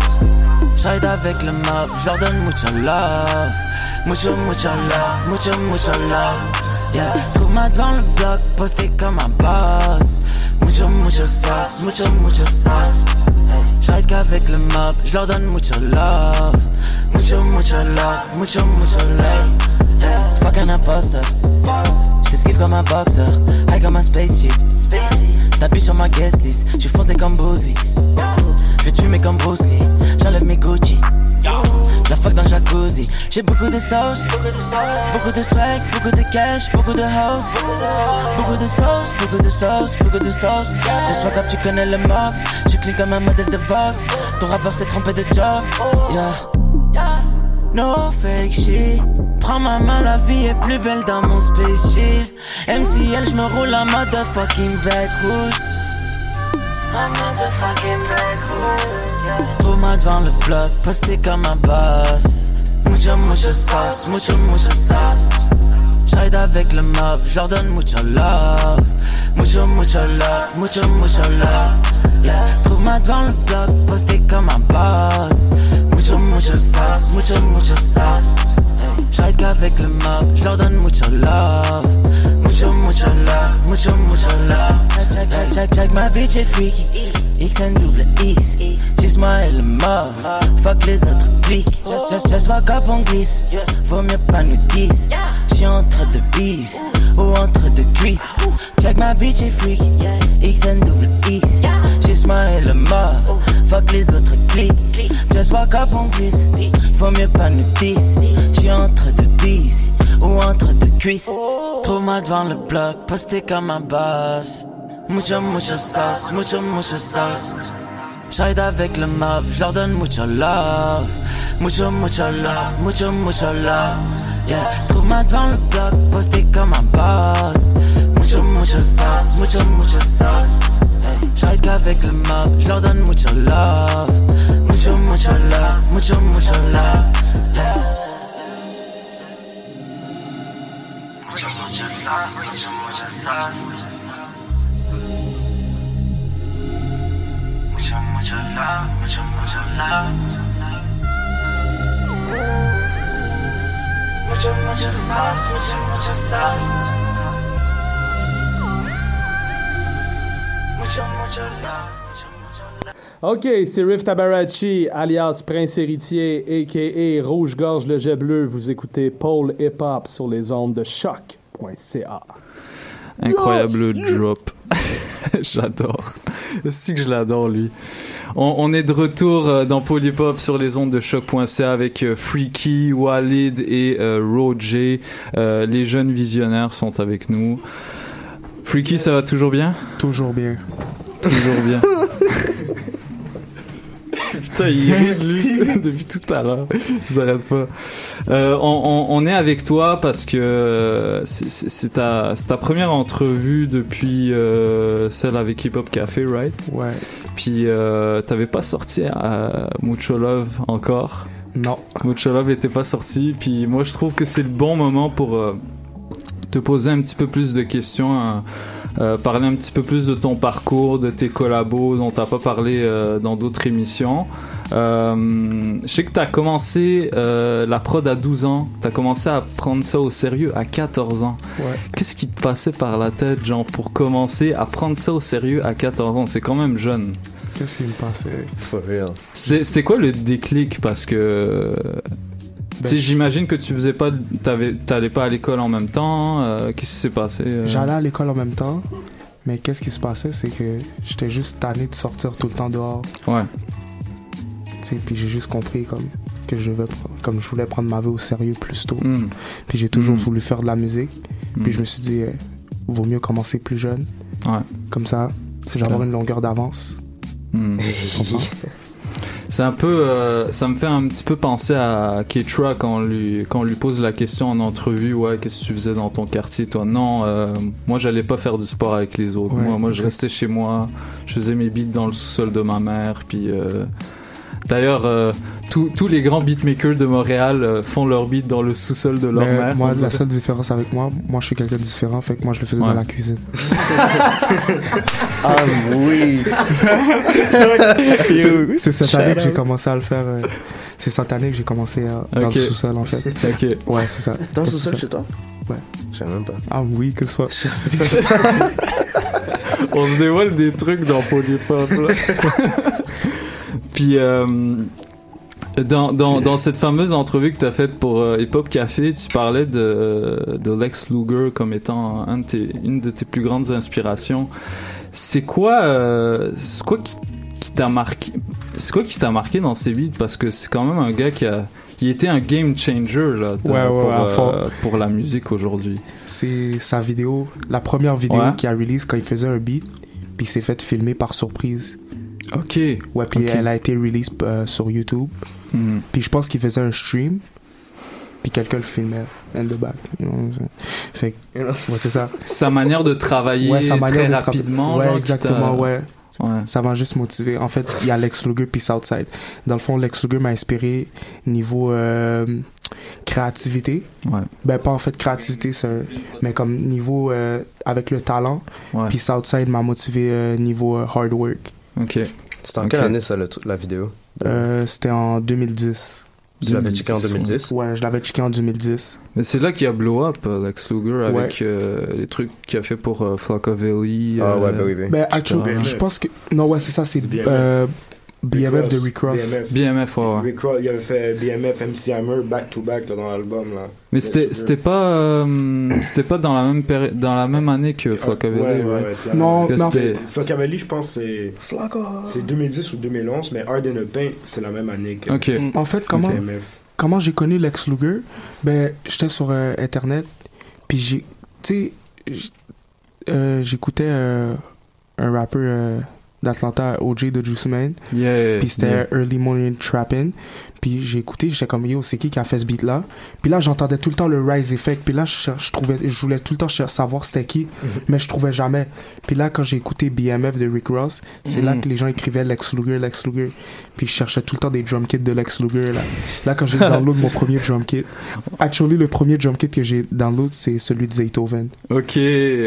J'ride avec le mob, j'leur donne mucho love. Mucho, mucho love, mucho, mucho love. Yeah, trouve-moi devant le bloc, posté comme un boss. Mucho, mucho sauce, mucho, mucho sauce. J'ride qu'avec le mob, j'leur donne mucho love. Mucho, mucho love, mucho, mucho love. Fuck un imposteur. J't'esquive comme un boxer, high comme un spaceship. T'appuies sur ma guest list, j'suis foncé comme Boozy. J'vais te fumer comme Bruce j'enlève mes Gucci. La fuck dans le jacuzzi. J'ai beaucoup de sauce, beaucoup de swag, beaucoup de cash, beaucoup de house. Beaucoup de sauce, beaucoup de sauce, beaucoup de sauce. Laisse pas comme tu connais le mob. Je clean comme un modèle de Vogue. Ton rappeur s'est trompé de job. Yeah. No fake shit. Prends ma main, la vie est plus belle dans mon spaceship. MTL, j'me roule en motherfucking backwoods. Backwoods. Yeah. Trouve-moi devant le bloc, posté comme un boss. Mucho, mucho sauce, mucho, mucho sauce. J'ride avec le mob, j'leur donne mucho love. Mucho, mucho love, mucho, mucho love. Yeah. Trouve-moi devant le bloc, posté comme un boss. Mucho, mucho sauce, mucho, mucho sauce. Hey. J'ride qu'avec le mob, j'leur donne mucho love. Mucho, love, mucho, mucho love. Check, check, check, check, ma bitch est freaky. XN double X, juste moi le mob. Fuck les autres clics. Just, just, just fuck up, on glisse. Vaut mieux pas nous 10. J'suis entre deux bises ou entre deux cuisses. Check ma bitch est freaky. XN double X, juste moi le mob. Fuck les autres clics. Just walk up, on glisse. Vaut mieux pas nous 10. J'suis entre deux bises ou entre deux cuisses. Trouve-moi devant le bloc, posté comme un boss. Mucho, mucho sauce, mucho, mucho sauce. J'ride avec le mob, j'leur donne mucho love. Mucho, mucho love, mucho, mucho love. Yeah, trouve-moi devant le bloc, posté comme un boss. Mucho, mucho sauce, mucho, mucho sauce. J'ride qu'avec le mob, j'leur donne mucho love. Mucho, mucho love, mucho, mucho love. Yeah. Ok, c'est Riff Tabarachi, alias Prince Héritier, a.k.a. Rouge-Gorge le jet bleu. Vous écoutez Paul Hip Hop sur les ondes de Incroyable drop. [LAUGHS] J'adore. C'est que je l'adore, lui. On, on est de retour euh, dans Polypop sur les ondes de choc.ca avec euh, Freaky, Walid et euh, Roger. Euh, les jeunes visionnaires sont avec nous. Freaky, ça va toujours bien? Toujours bien. Toujours bien. [LAUGHS] Putain, il rit lui [LAUGHS] [LAUGHS] depuis tout à l'heure. Il s'arrête pas. Euh, on, on- on est avec toi parce que euh, c'est- ta, première entrevue depuis euh, celle avec Hip Hop Café, right? Ouais. Puis euh, t'avais pas sorti à Mucho Love encore? Non. Mucho Love était pas sorti. Puis moi, je trouve que c'est le bon moment pour te poser un petit peu plus de questions. hein. Euh, parler un petit peu plus de ton parcours, de tes collabos dont t'as pas parlé euh, dans d'autres émissions. Euh, je sais que t'as commencé euh, la prod à 12 ans, t'as commencé à prendre ça au sérieux à 14 ans. Ouais. Qu'est-ce qui te passait par la tête, genre, pour commencer à prendre ça au sérieux à 14 ans? C'est quand même jeune. Qu'est-ce qui me passait? For real. C'est c'est quoi le déclic? Parce que. Tu sais, j'imagine que tu faisais pas. t'avais- T'allais pas à l'école en même temps. euh, Qu'est-ce qui s'est passé euh? J'allais à l'école en même temps, mais qu'est-ce qui se passait, c'est que j'étais juste tanné de sortir tout le temps dehors. Ouais. Tu sais, puis j'ai juste compris comme que je veux, comme je voulais prendre ma vie au sérieux plus tôt. Mm. Puis j'ai toujours Mm. voulu faire de la musique. Mm. Puis je me suis dit, euh, vaut mieux commencer plus jeune. Ouais. Comme ça, C'est clair. une longueur d'avance. [LAUGHS] C'est un peu, euh, ça me fait un petit peu penser à Ketra quand on lui, quand on lui pose la question en entrevue, ouais, qu'est-ce que tu faisais dans ton quartier, toi? Non, euh, moi j'allais pas faire du sport avec les autres. Ouais, moi, moi je restais chez moi, je faisais mes beats dans le sous-sol de ma mère, puis euh, D'ailleurs, euh, tous les grands beatmakers de Montréal euh, font leur beat dans le sous-sol de leur Mais mère. moi, la seule différence avec moi, moi je suis quelqu'un de différent, fait que moi je le faisais Ouais. dans la cuisine. [LAUGHS] Ah oui. C'est- C'est cette année que j'ai commencé à le faire. euh, C'est cette année que j'ai commencé à- dans Ok. le sous-sol en fait. Ok. Ouais, c'est ça. Dans le sous-sol chez toi Ouais. Je sais même pas. Ah oui, que ce soit. [LAUGHS] On se dévoile des trucs dans Polypop. là. [LAUGHS] Puis, euh, dans, dans, dans cette fameuse entrevue que tu as faite pour euh, Hip Hop Café, tu parlais de, de Lex Luger comme étant un de tes- une de tes plus grandes inspirations. C'est quoi, euh, quoi qui, qui t'a marqué C'est quoi qui t'a marqué dans ses beats? Parce que c'est quand même un gars qui a, qui était un game changer là, de- Ouais, ouais, pour, ouais, euh, pour la musique aujourd'hui. C'est sa vidéo, la première vidéo qu'il a release quand il faisait un beat, puis il s'est fait filmer par surprise. Ok. Ouais, puis elle a été release euh, sur YouTube. Mhm. Puis je pense qu'il faisait un stream, puis quelqu'un le filmait in the back. you know? Fait que, ouais, c'est ça. Sa manière de travailler Ouais, sa manière très de tra- rapidement. Ouais, genre, exactement, ouais. Ouais. Ça m'a juste motivé. En fait, il y a Lex Luger puis Southside. Dans le fond, Lex Luger m'a inspiré niveau euh, créativité. Ouais. Ben, pas en fait créativité, un- mais comme niveau euh, avec le talent. Ouais. Puis Southside m'a motivé euh, niveau euh, hard work. Ok. C'était en quelle année ça, le la vidéo? Euh, C'était en 2010. Tu l'avais checké en 2010 Ouais, je l'avais checké en 2010. Mais c'est là qu'il a blow up, euh, Lex Luger, Ouais. avec euh, les trucs qu'il a fait pour euh, Flockavelli. Ah ouais, euh, bah oui, oui. Ben, actually, je pense que. Non, ouais, c'est ça, c'est euh, BMF de Rick Ross. BMF. BMF, ouais, ouais. Rick Ross, il avait fait BMF, MC Hammer, back to back là, dans l'album. là. Mais c'était c'était pas euh, c'était pas dans la même péri- dans la même année que Flockavelli, Ouais, ouais, ouais, Non, c'était- Flockavelli, je pense, c'est c'est 2010 ou 2011, mais Hard in the Paint, c'est la même année que Ok. En fait, comment, comment j'ai connu Lex Luger Ben, j'étais sur euh, Internet, puis j'ai. Tu sais, euh, j'écoutais euh, un rappeur d'Atlanta, OJ de Juice Man. Yeah, Puis c'était yeah. Early Morning Trappin'. Puis j'ai écouté, j'étais comme yo, c'est qui qui a fait ce beat là Puis là, j'entendais tout le temps le Rise Effect. Puis là, je, trouvais, je voulais tout le temps savoir c'était qui, mais je trouvais jamais. Puis là, quand j'ai écouté BMF de Rick Ross, c'est là Mhm. que les gens écrivaient Lex Luger, Lex Luger. Puis je cherchais tout le temps des drum kits de Lex Luger là. Là, quand j'ai [LAUGHS] download mon premier drum kit, actually le premier drum kit que j'ai download c'est celui de Zaytoven. Ok. En fait,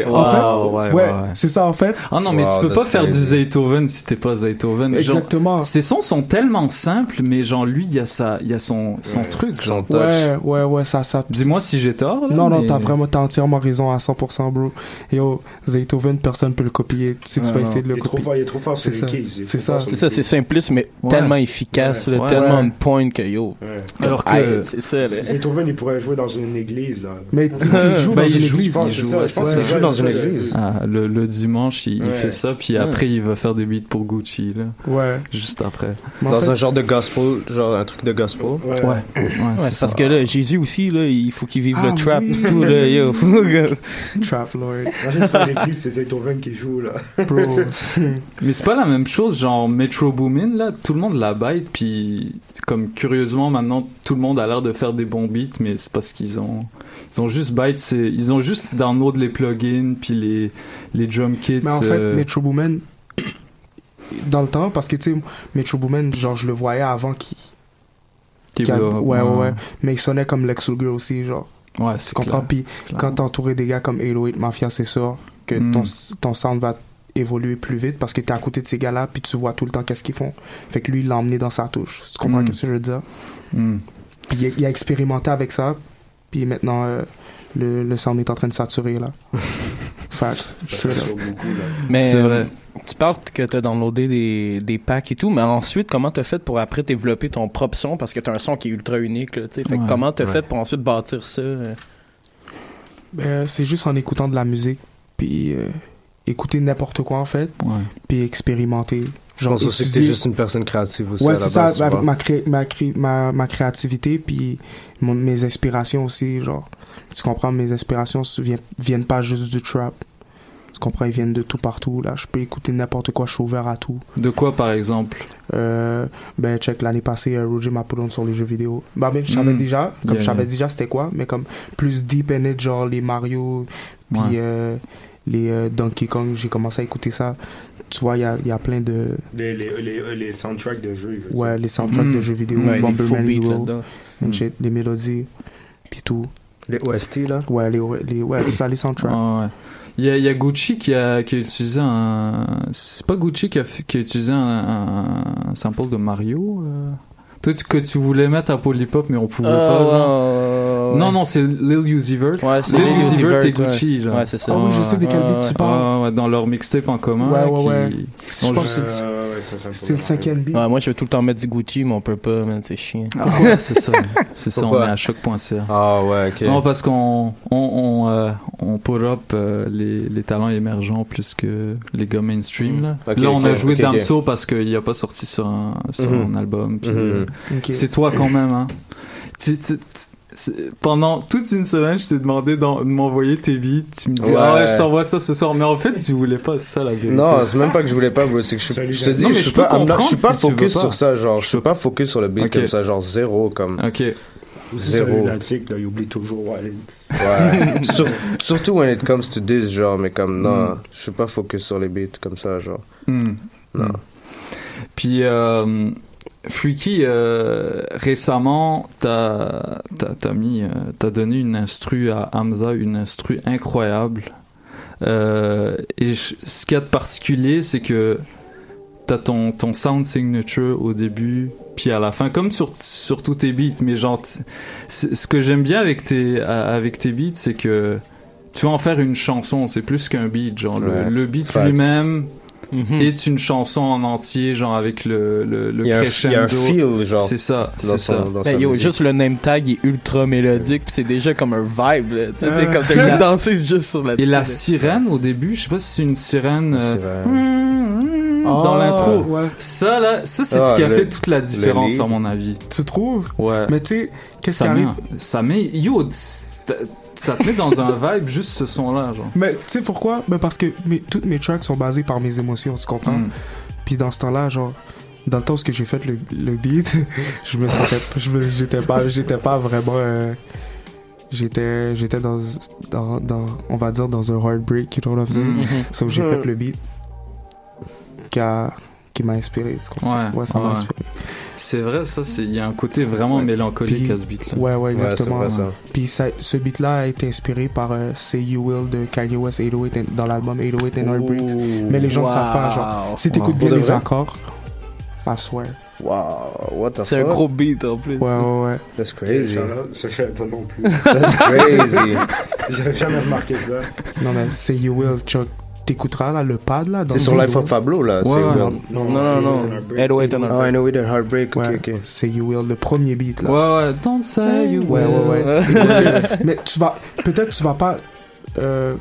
Wow, ouais, ouais, ouais. c'est ça en fait. Ah non, mais Wow, tu peux pas that's faire du. Zaytoven si t'es pas Zaytoven. Genre, Exactement. Ses sons sont tellement simples, mais genre lui, il y a sa, il y a son, son truc. Genre. Ouais, ouais, ouais, ça, ça. Dis-moi si j'ai tort. là, Non, non, t'as vraiment, t'as entièrement raison à 100%, bro. Yo, Zaytoven, personne peut le copier. Si tu vas non. essayer de le Il est trop copier. fort, il est trop fort sur C'est les ça. keys, C'est ça. C'est ça, c'est simpliste, mais tellement efficace, là, Ouais. tellement Ouais. on point que yo. Alors que-. Zaytoven, il pourrait jouer dans une église. là. Mais il joue [LAUGHS] dans il une église. il joue, dans une église. Ah, le, dimanche, il, fait ça, puis après, il va faire des beats pour Gucci, là. Ouais. Juste après. Dans un genre de gospel, genre un truc de gospel. Ouais. Ouais, Ouais, c'est parce ça. que là, Jésus aussi, là, il faut qu'il vive Ah le trap oui. tout, là, yo. [LAUGHS] Trap Lord. Imagine faire l'église, c'est Zaytoven qui joue, là. Bro. [LAUGHS] Mais c'est pas la même chose, genre Metro Boomin, là, tout le monde la bite, puis comme curieusement maintenant, tout le monde a l'air de faire des bons beats, mais c'est parce qu'ils ont, ils ont juste bite, c'est, ils ont juste download les plugins, puis les, les drum kits. Mais en fait, euh, Metro Boomin, dans le temps, parce que tu sais, Metro Boomin, genre, je le voyais avant qu'il. Ouais, ouais, ouais. Mais il sonnait comme Lex Luger aussi, genre. Ouais, Tu c'est comprends? clair, Puis quand t'es entouré des gars comme 808 Mafia, c'est sûr que Mm. ton, ton sound va évoluer plus vite parce que t'es à côté de ces gars-là, puis tu vois tout le temps qu'est-ce qu'ils font. Fait que lui, il l'a emmené dans sa touche. Tu comprends Mm. ce que je veux dire? Hmm. Puis il a, il a expérimenté avec ça, puis maintenant, euh, le, le sound est en train de saturer, là. [LAUGHS] Facts. Mais euh, tu parles que t'as downloadé des, des packs et tout, mais ensuite, comment t'as fait pour après développer ton propre son? Parce que t'as un son qui est ultra unique, là, tu que comment t'as Ouais. fait pour ensuite bâtir ça? euh? Ben, c'est juste en écoutant de la musique, puis euh, écouter n'importe quoi, en fait, puis expérimenter. Je pense aussi que t'es étudier- juste une personne créative aussi. Ouais, c'est ça, base, tu avec ma, cré- ma, cré- ma, ma créativité, puis mon- mes inspirations aussi, genre. Tu comprends, mes inspirations viennent, viennent pas juste du trap. Comprends, ils viennent de tout partout, là. Je peux écouter n'importe quoi, je suis ouvert à tout. De quoi, par exemple? Euh, ben, check, l'année passée, euh, Roger m'a sur les jeux vidéo. Bah, ben, je savais Mm. déjà, comme Yeah, je savais yeah. déjà c'était quoi, mais comme plus deep in it, genre les Mario, puis Ouais. euh, les euh, Donkey Kong, j'ai commencé à écouter ça. Tu vois, il y a, il y a plein de. Les, les, les, les soundtracks de jeux. Ouais, les soundtracks Mm. de jeux vidéo, Ouais, les Bomberman Hero, and shit, les mélodies, puis tout. Les OST, là? Ouais, les, les, ouais c'est ça, les soundtracks. Ah ouais. Il y, a, il y a Gucci qui a, qui a utilisé un. C'est pas Gucci qui a, fait- qui a utilisé un, un- un sample de Mario euh? Toi, tu- que tu voulais mettre à Polypop, mais on pouvait Ah, pas. genre. ouais, ouais. Non, non, c'est Lil Uzi Vert. Ouais, c'est Lil Lil Uzi Vert et Gucci. ouais. genre. Ouais, c'est ça. Ah oui, je sais de quel beat tu parles. Ouais, ouais, dans leur mixtape en commun. Ouais, ouais, qui- ouais. Je pense je- que c'est- le cinquième beat. Ouais, moi, je veux tout le temps mettre du Gucci, mais on peut pas, man, c'est chiant. Ah ouais, c'est ça. [LAUGHS] C'est ça, on est à choc.ca. Ah ouais, ok. Non, parce qu'on on, on, euh, on pull up euh, les, les talents émergents plus que les gars mainstream. Là, Ok, là on a joué ok, ok. Damso parce qu'il a pas sorti sur un, sur un album. puis, Mhm. euh. C'est toi quand même. Hein. [LAUGHS] Tu- tu- tu- c'est- pendant toute une semaine, je t'ai demandé de m'envoyer tes beats. Tu me dis, Ouais. ah ouais, je t'envoie ça ce soir. Mais en fait, tu voulais pas, ça la vérité. Non, c'est même pas que je voulais pas, bro. C'est que je, suis- je te dis, Non, je je suis pas, je suis pas si focus pas. sur ça, genre, je suis pas focus sur le beat comme ça, genre zéro, comme. Ok. Aussi, c'est un Zéro. lunatique, là, il oublie toujours. Ouais, Ouais. [LAUGHS] Sur- surtout when it comes to this, genre, mais comme, non, je suis pas focus sur les beats comme ça, genre. Hmm. Non. Hmm. Puis, euh, Freaky, euh, récemment, t'as mis, euh, t'as donné une instru à Hamza, une instru incroyable. Euh, et je- ce qu'il y a de particulier, c'est que t'as ton, ton sound signature au début, puis à la fin, comme sur, sur tous tes beats. Mais genre, ce que j'aime bien avec tes, avec tes beats, c'est que tu vas en faire une chanson, c'est plus qu'un beat. Genre, le- Ouais. le, beat Facts. Mhm. est une chanson en entier, genre avec le, le, le Il y a un- crescendo. il y a un feel, genre, C'est ça, c'est son- ça. dans Ben, yo, juste le name tag est ultra mélodique, pis c'est déjà comme un vibe, là. Tu sais, t'es Euh, comme t'as danser juste sur la Et la sirène au début, je sais pas si c'est une sirène euh, dans Ah, l'intro. ouais. Ça là, ça c'est Ah, ce qui a le- fait toute la différence à mon avis. Tu trouves? Ouais. Mais tu sais, qu'est-ce qui ça arrive? met, ça met, yo, ça te met dans un vibe juste ce son là, genre. Mais tu sais pourquoi? Ben parce que mes- toutes mes tracks sont basées par mes émotions, tu comprends? Mm. Puis dans ce temps-là, genre dans le temps où j'ai fait le, le beat, [LAUGHS] je me sentais j'étais pas j'étais pas vraiment euh, j'étais j'étais dans, dans dans on va dire dans un heartbreak, you know what I'm saying? Mhm. So j'ai fait le beat qui a qui m'a inspiré, Ouais, ça m'a inspiré. C'est vrai, ça, c'est, il y a un côté vraiment mélancolique Puis- à ce beat là. Ouais, ouais, Ouais, c'est exactement. vrai, ça. Puis ça, ce beat-là a été inspiré par euh, Say You Will de Kanye West 808 and- dans l'album 808 and Heartbreaks. Mais les gens ne savent pas, genre, si t'écoutes Wow. bien les vrai? accords, I swear. Wow, what the C'est un fuck? gros beat en plus. Ouais, ouais, ouais. That's crazy. Ça, je savais pas non plus. That's crazy. [LAUGHS] J'avais jamais remarqué ça. Non, mais Say You Will, Chuck, t'écouteras là, le pad là. dans C'est sur le Life of Pablo, là. Ouais, c'est ouais. Non, non, non. Headway on Oh, I know it, Heartbreak, ok, Ouais, ok. Say You Will, le premier beat là. Ouais, ouais, don't say you Ouais, will. ouais, ouais. Écoute, mais tu vas, peut-être tu vas pas. euh,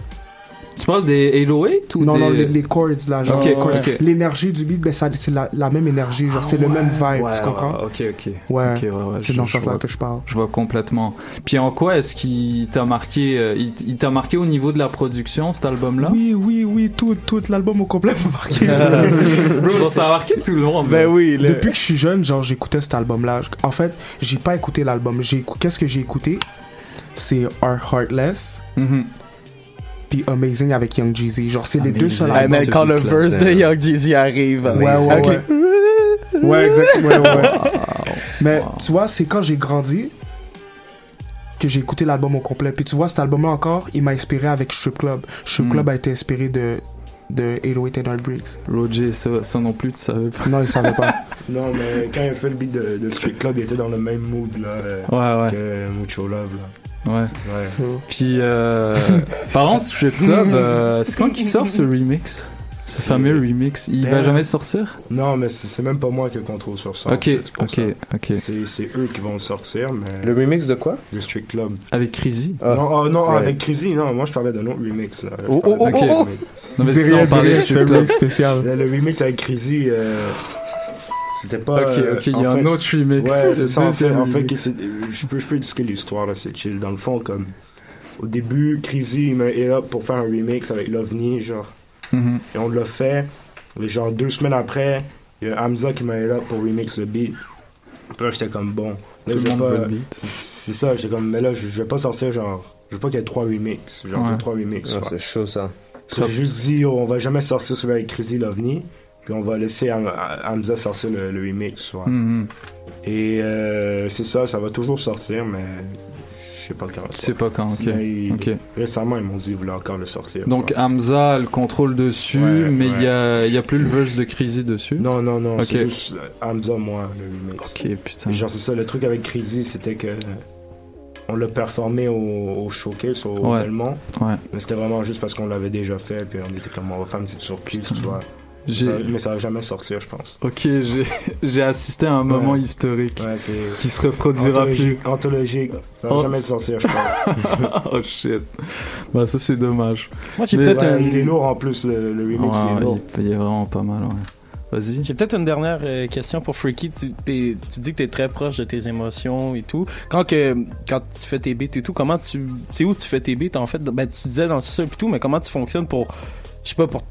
Tu parles des 808 ou non, des... non, les, les chords là, genre Ok, les chords. ok. l'énergie du beat, ben, ça, c'est la, la même énergie, genre Ah c'est le ouais, même vibe, ouais, tu comprends? ouais, ok, ok. Ouais, Ok, ouais, ouais, c'est je- dans ce sens-là que je parle. Je vois complètement. Puis en quoi est-ce qu'il t'a marqué euh, Il, il t'a marqué au niveau de la production cet album-là? Oui, oui, oui, tout, tout l'album au complet m'a marqué. [LAUGHS] [LAUGHS] Bro, ça a marqué tout le monde. Ben oui. Depuis que je suis jeune, genre j'écoutais cet album-là. En fait, j'ai pas écouté l'album. Qu'est-ce que j'ai écouté? C'est Our Heartless, Mhm. Puis Amazing avec Young Jeezy. Genre c'est les deux seuls albums. ce quand le verse de Young Jeezy arrive. Ouais, ouais, ouais. Ouais, exact. Ouais, ouais. Mais tu vois, c'est quand j'ai grandi que j'ai écouté l'album au complet. Puis tu vois, cet album-là encore, il m'a inspiré avec Strip Club. Strip Mm. Club a été inspiré de de 808 and Heartbreaks. Roger, ça, ça non plus, tu savais pas. Non, il savait pas. [LAUGHS] Non, mais quand il a fait le beat de, de Street Club, il était dans le même mood là, euh, Ouais, ouais. que Mucho Love. Là. Ouais. Ouais. Puis, euh, [LAUGHS] parlant de Strip Club, euh, c'est quand qu'il sort ce remix? Ce fameux remix, il va Ben, jamais sortir? Non, mais c'est même pas moi qui le contrôle sur ça. en Ok, fait, ok, ça. ok. C'est eux qui vont le sortir, mais. Le remix de quoi? Le Street Club. Avec Crazy Ah. non, oh, non right. avec Crazy, non, moi je parlais d'un autre remix. Là. Oh, oh, oh, autre oh. remix. Non, mais c'est un remix spécial. Le, le remix avec Crazy, euh, c'était pas. Ok, ok, il y a fait- un autre remix. Ouais, c'est ça. En fait, en fait je peux, je peux expliquer l'histoire là, c'est chill. Dans le fond, comme au début, Crazy il m'a up pour faire un remix avec l'OVNI, genre. Mhm. Et on l'a fait. Et genre deux semaines après, il y a Hamza qui m'a up pour remix le beat. Puis là, j'étais comme bon. Là, Tout je le monde pas- veut le beat. c'est- C'est ça, j'étais comme, mais là, je, je vais pas sortir genre. Je veux pas qu'il y ait trois remix. Genre, Ouais. deux, trois remix. Ah, ouais. C'est chaud, ça. J'ai juste dit, oh, on va jamais sortir celui avec Crazy Lovely, puis on va laisser Ham- Hamza sortir le, le remix. Mhm. Et euh, c'est ça, ça va toujours sortir, mais sais pas quand. Sais pas quand, ok. Récemment, ils m'ont dit qu'ils voulaient encore le sortir. Donc Hamza a le contrôle dessus, Ouais, mais il ouais. y a, y a plus le verse de Crazy dessus? Non, non, non, c'est juste Hamza, moi, le remix. Ok, putain. Genre, c'est ça, le truc avec Crazy, c'était que on l'a performé au, au showcase, au Ouais. Ouais. Mais c'était vraiment juste parce qu'on l'avait déjà fait, puis on était comme, on va faire une petite surprise, tu vois. Mais ça va jamais sortir, je pense. Ok, j'ai [LAUGHS] j'ai assisté à un moment Ouais. historique Ouais, c'est qui se reproduira plus. anthologique, anthologique. Ça va Oh, jamais sortir, je pense. [LAUGHS] oh shit. Bah ça c'est dommage. Moi, j'ai Mais- peut-être Ouais, un- Il est lourd en plus, le, le remix, Ouais, il est lourd. il, il est vraiment pas mal, ouais. Vas-y. J'ai peut-être une dernière euh, question pour Freaky. Tu, t'es- tu dis que tu es très proche de tes émotions et tout. Quand, que, quand tu fais tes beats et tout, comment tu. C'est où tu fais tes beats en fait? Ben, Tu disais dans le sol et tout, mais comment tu fonctionnes pour. Je sais pas, pour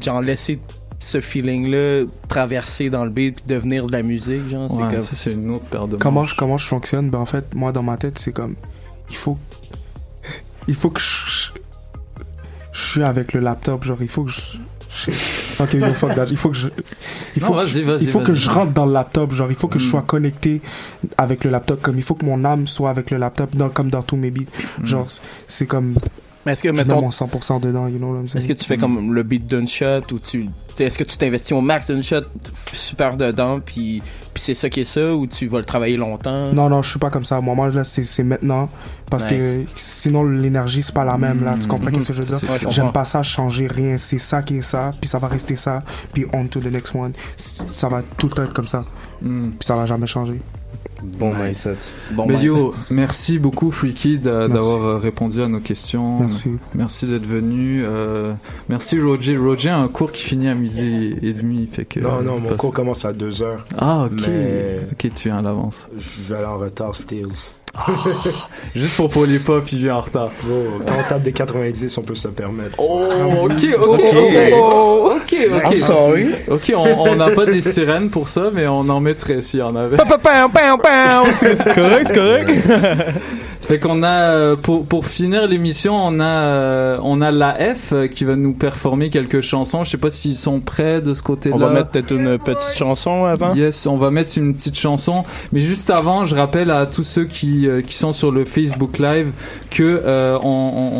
genre laisser ce feeling-là traverser dans le beat puis devenir de la musique, genre. Ouais, c'est comme... ça c'est une autre paire de Comment manches. je, comment je fonctionne? Ben en fait, moi dans ma tête, c'est comme il faut il faut que je je suis avec le laptop, genre il faut que je Ok, yo, fuck that. Il faut que je il Non, faut, vas-y, que, vas-y, il faut que je rentre dans le laptop, genre il faut que je Mm. sois connecté avec le laptop comme il faut que mon âme soit avec le laptop dans, comme dans tous mes beats. Mm. Genre c'est comme est-ce que, je mets mettons, mon 100% dedans, you know what I'm saying? Est-ce que tu fais comme le beat d'un shot ou tu. Est-ce que tu t'investis au max d'un shot super dedans puis, puis c'est ça qui est ça ou tu vas le travailler longtemps? Non, non, je suis pas comme ça. Moi, moi là, c'est maintenant. Parce Nice. que sinon, l'énergie, c'est pas la même, là. Tu comprends Mhm. ce que [LAUGHS] je veux dire? J'aime pas ça, changer rien. C'est ça qui est ça, puis ça va rester ça, puis on to the next one. Ça va tout le temps être comme ça. Mm. Puis ça va jamais changer. Bon mindset. Bon, Mais yo, merci beaucoup d'a- Merci. d'avoir euh, répondu à nos questions. Merci. Merci d'être venu. euh, merci Roger. Roger a un cours qui finit à midi et demi. Fait que, Non, non, mon passe- cours commence à 2h. Ah, ok. Mais Ok, tu viens à l'avance. je vais aller en retard, Steels. Juste pour Polypop, il vient en retard. Quand on tape des 90, on peut se le permettre. Oh, ok, ok, Oh, ok, ok. I'm sorry. Ok, on n'a pas des sirènes pour ça, mais on en mettrait s'il y en avait. C'est [LAUGHS] correct, c'est correct. Fait qu'on a euh, pour pour finir l'émission, on a euh, on a la F euh, qui va nous performer quelques chansons. Je sais pas s'ils sont prêts de ce côté-là. On va mettre peut-être une petite chanson avant. Yes, on va mettre une petite chanson. Mais juste avant, je rappelle à tous ceux qui, qui sont sur le Facebook Live que euh, on,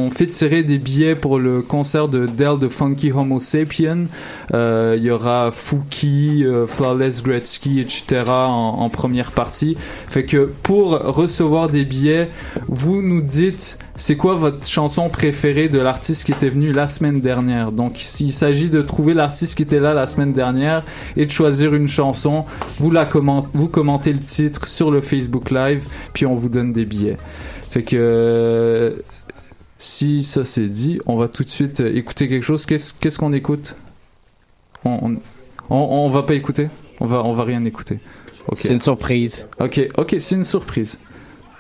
on- fait tirer des billets pour le concert de Dell de Funky Homo Sapien. Euh, Il y aura Fouki, euh, Flawless Gretzky, etc. En, en première partie. Fait que pour recevoir des billets, vous nous dites c'est quoi votre chanson préférée de l'artiste qui était venu la semaine dernière? Donc s'il s'agit de trouver l'artiste qui était là la semaine dernière et de choisir une chanson, vous la vous commentez le titre sur le Facebook Live, puis on vous donne des billets. Fait que si ça c'est dit, on va tout de suite euh, écouter quelque chose. Qu'est-ce qu'on écoute? On, on, on- on va pas écouter? On va on va rien écouter. C'est une surprise. Ok, ok, c'est une surprise.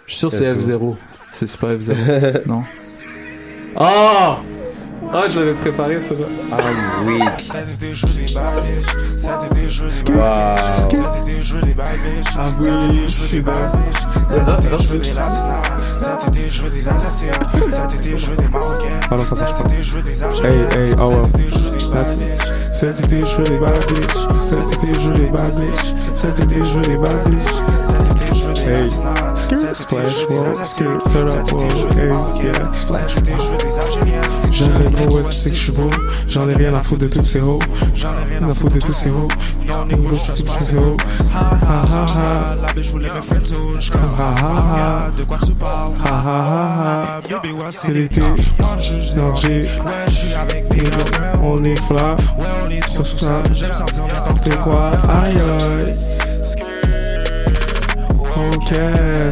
Je suis sûr que c'est Let's F0. C'est pas F0. non. Ah Ah, je l'avais préparé ça. Ah oui. Ah oui, je suis Ah non, ça marche pas. Hey, hey, oh it. Cet été, je veux des bad. Cet été, je veux des bad. Cet été, je veux des bad Hey, skirt, splash, whoa, skirt, turn up, hey, yeah, splash, J'aimerais trop, ouais, tu sais que je suis beau. J'en ai rien à foutre de tous ces hoes. J'en ai rien à foutre de tous ces hoes. Et gros, tu sais que c'est hoes. Ha ha ha. La bitch voulait me faire comme ha ha ha. De quoi tu parles? Ha ha ha ha. C'est l'été. Non, j'ai. On est flat. Sur ça. N'importe quoi. Aïe aïe. Ok,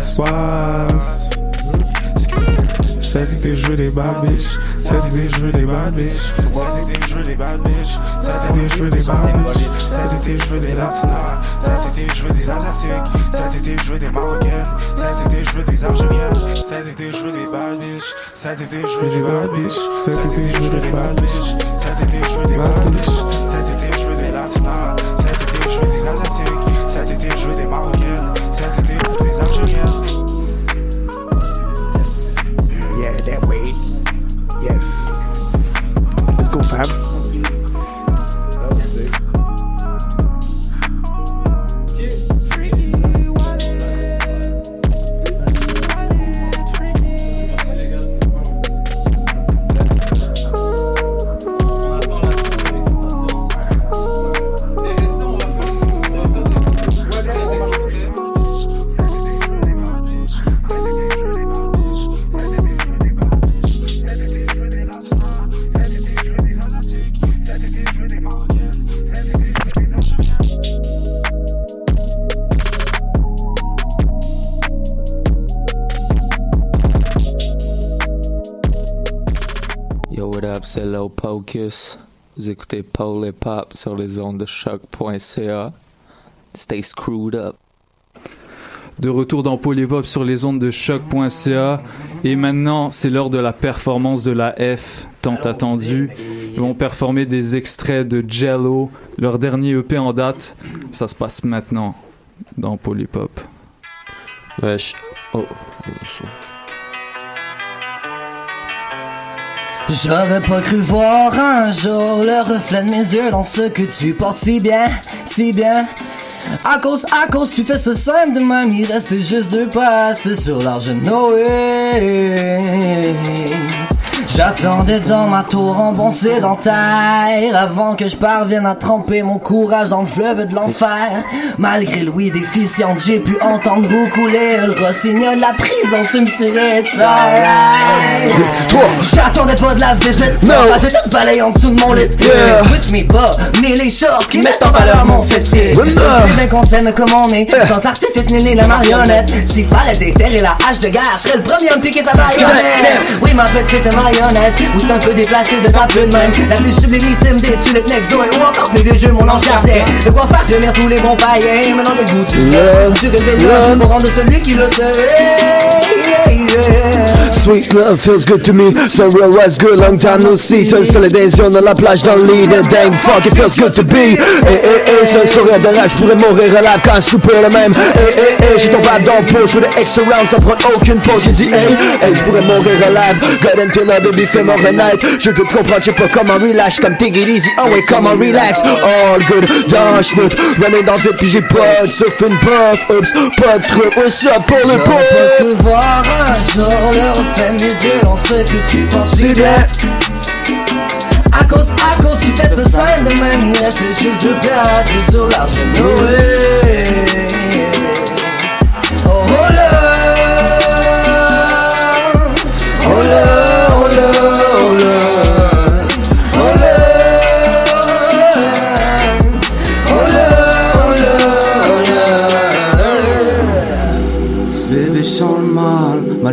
soit. Cet été, je veux des bad bitch. Cet été, je veux des bad bitch. Cet été, je veux des bad bitch. Cet été, je veux des bad bitch. Cet été, je veux des latinas. Cet été, je veux des asiatiques. Cet été, je veux des marocaines. Cet été, je veux des algériennes. Cet été, je veux des bad bitch. Cet été, je veux des bad bitch. Cet été, je veux des bad bitch. Cet été, je veux des bad bitch. Pocus. Vous écoutez Paul et Pop sur les ondes de choc.ca. Stay screwed up. De retour dans Polypop sur les ondes de choc.ca. Et maintenant, c'est l'heure de la performance de la F, tant attendue. Ils vont performer des extraits de Jello, leur dernier EP en date. Ça se passe maintenant dans Polypop. Wesh. Oh. J'aurais pas cru voir un jour le reflet de mes yeux dans ce que tu portes si bien, si bien. À cause, à cause, tu fais ce simple de même, il reste juste deux passes sur l'argent Noé. J'attendais dans ma tour en bon sédentaire Avant que je parvienne à tremper mon courage dans le fleuve de l'enfer. Malgré Louis déficient, j'ai pu entendre où couler le rossignol La prison, tu me serais J'attendais pas de la visite. Non, j'ai tout balayé en dessous de mon lit. Yeah. J'ai switch mes bas, mais les shorts qui mettent en valeur mon fessier. Bien qu'on s'aime comme on est. Sans artifice ni ni la marionnette S'il fallait déterrer la hache de guerre Je serais le premier à me piquer sa marionnette Oui ma petite mayonnaise Ou un peu déplacé de plus de même La plus sublimissime des tulips next door Ou encore mes vieux jeux mon ange gardien De quoi faire revenir tous les bons païens Maintenant que le goût du Love. Pour rendre celui qui le sait Sweet love feels good to me. Real was good, long time no see. T'as le soleil des yeux, on a la plage dans le lit. Dang, fuck, it feels good to be. Eh, eh, eh, un sourire de rage, je pourrais mourir relave quand je souper le même. Eh, eh, eh, j'ai ton vibe dans le pot, je des extra rounds sans prendre aucune pause. J'ai dit, hey, hey, je pourrais mourir relave. God and baby, fais mon renaître. Je veux comprendre, je pas comment relax. Comme take it easy, oh ouais, comment relax. All good, dans schnout. Running dans le puis j'ai pas de surfing puff. Oops, pas de truc, what's up pour le pot? pas pu voir un jour le reflet de mes yeux dans ce que tu penses si bien À cause, à cause tu fais ce simple de même Il reste juste de place sur l'argent Noé Oh oh là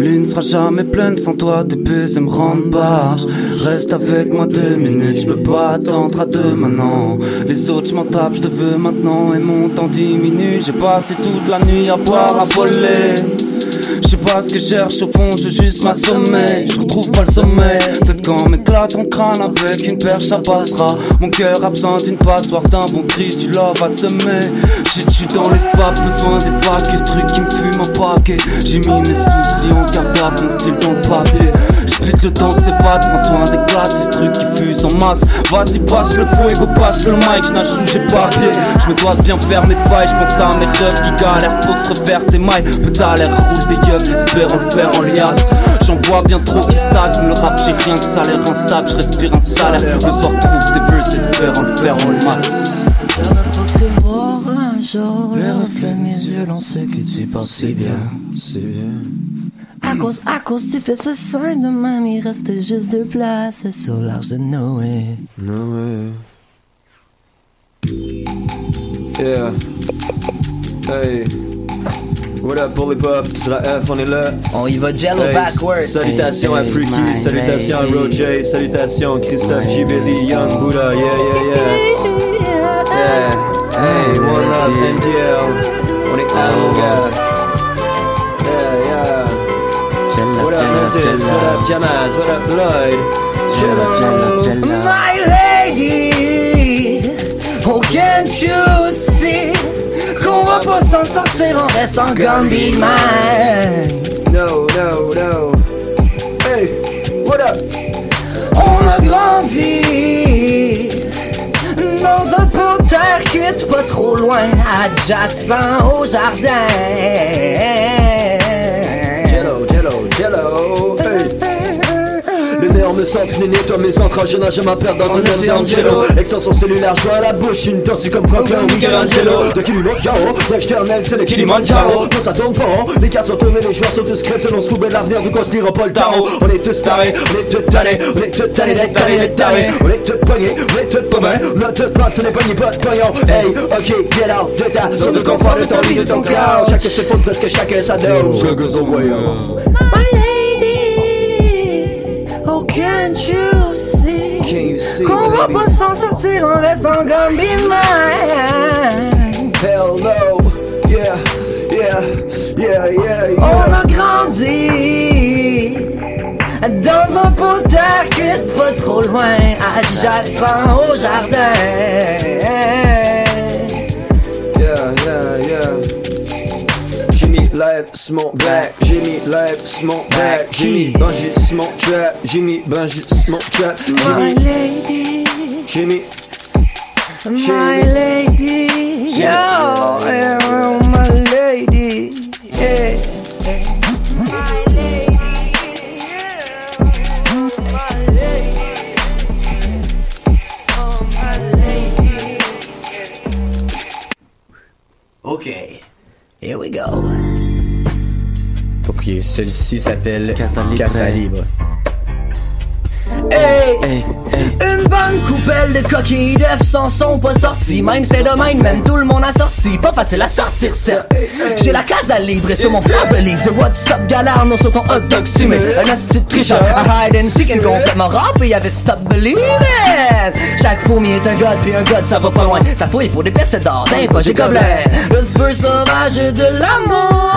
lune sera jamais pleine sans toi. Tes baisers me rendent barge. Reste avec moi deux minutes. Je peux pas attendre à demain, non. Les autres, je m'en tape. Je te veux maintenant et mon temps diminue. J'ai passé toute la nuit à boire, à voler. Je sais pas ce que je cherche au fond, je juste m'assommer. Je retrouve pas le sommeil. Peut-être qu'en m'éclate ton crâne avec une perche, ça passera. Mon cœur a besoin d'une passoire, d'un bon cri, du love à semer. J'ai tu dans les fables, besoin des vagues, ce truc qui me fume en paquet. J'ai mis mes soucis en cartable, mon style dans le papier. J'pute le temps s'évade, prends soin des glaces, ce truc qui fuse en masse. Vas-y, passe le fuego, passe le mic, j'nage sous, j'ai pas pied. J'me dois bien faire mes pailles, j'pense à mes rêves qui galèrent pour se refaire tes mailles. Putain, l'air roule des yeux, espérant le faire en liasse. J'en vois bien trop qui stagnent, le rap, j'ai rien que ça l'air instable, j'respire un salaire. Le soir, trouve des verses, espérant le faire en masse. voir un jour le reflet de mes yeux dans ce que tu portes si bien. Si bien. À cause, à cause, tu fais ce simple de même, il reste juste deux places sur l'arche de Noé. Noé. Yeah. Hey. What up, Bully Pop? C'est la F, on est là. On y va jello Hey, backward. Salutations Hey, à Freaky, salutations à Roger, salutations Christophe G. Billy, Young Buddha, yeah, yeah, yeah. Yeah. Hey, one love, NGL. On est à mon gars. What up, Janas, what up, Lloyd? Jella, Jella, Jella. My lady, oh, can't you see? Qu'on va pas s'en sortir en restant gonna be mine? No, no, no. Hey, what up? On a grandi dans un peu de terre quitte, pas trop loin, adjacent au jardin. Le nerf me sent néné, toi mes entrailles, je nage ma perte dans un de jello Extension cellulaire, joie à la bouche, une tortue comme Franklin Michelangelo De Kilimanjaro, l'éternel c'est le Kilimanjaro Quand ça tombe pas, hein, les cartes sont tournées, les joueurs sont tous crêtes Selon ce football l'avenir du Paul Taro On est tous tarés, on est tous tannés, on est tous tannés d'être tarés, d'être tarés. On est tous poignés, on est tous paumés, on a tous place, on est poignés, pas de pognon Hey, ok, get out de ta zone de confort, de ton lit, de ton corps Chacun se fout presque chacun sa dose. Sugar's away, My lady, oh can't you see? See, Qu'on va pas s'en sortir en restant comme be mine. Hell no, yeah, yeah, yeah, yeah, yeah. On a grandi dans un pot d'air pas trop loin, adjacent au jardin. Live, smoke back. Jimmy Live, smoke back. Jimmy Bungie, smoke trap. Jimmy Bungie, smoke trap. My Jimmy, lady, Jimmy. my lady, yo, yeah, my lady, yeah. My lady, my lady, oh my lady. Ok, here we go. Ok, celui-ci s'appelle Casa Libre. Hey, Une bonne coupelle de coquilles d'œufs s'en sont pas sortis Même c'est de même, tout le monde a sorti. Pas facile à sortir, certes. J'ai la casa libre et sur mon fleur belize What's up, galère, non sur ton hot dog stimé Un hostie de tricheur, un hide and seek And complètement rap et y'avait stop believing. Chaque fourmi est un god, puis un god ça va pas loin. Ça fouille pour des pestes d'or, d'un projet gobelin Le feu sauvage de l'amour.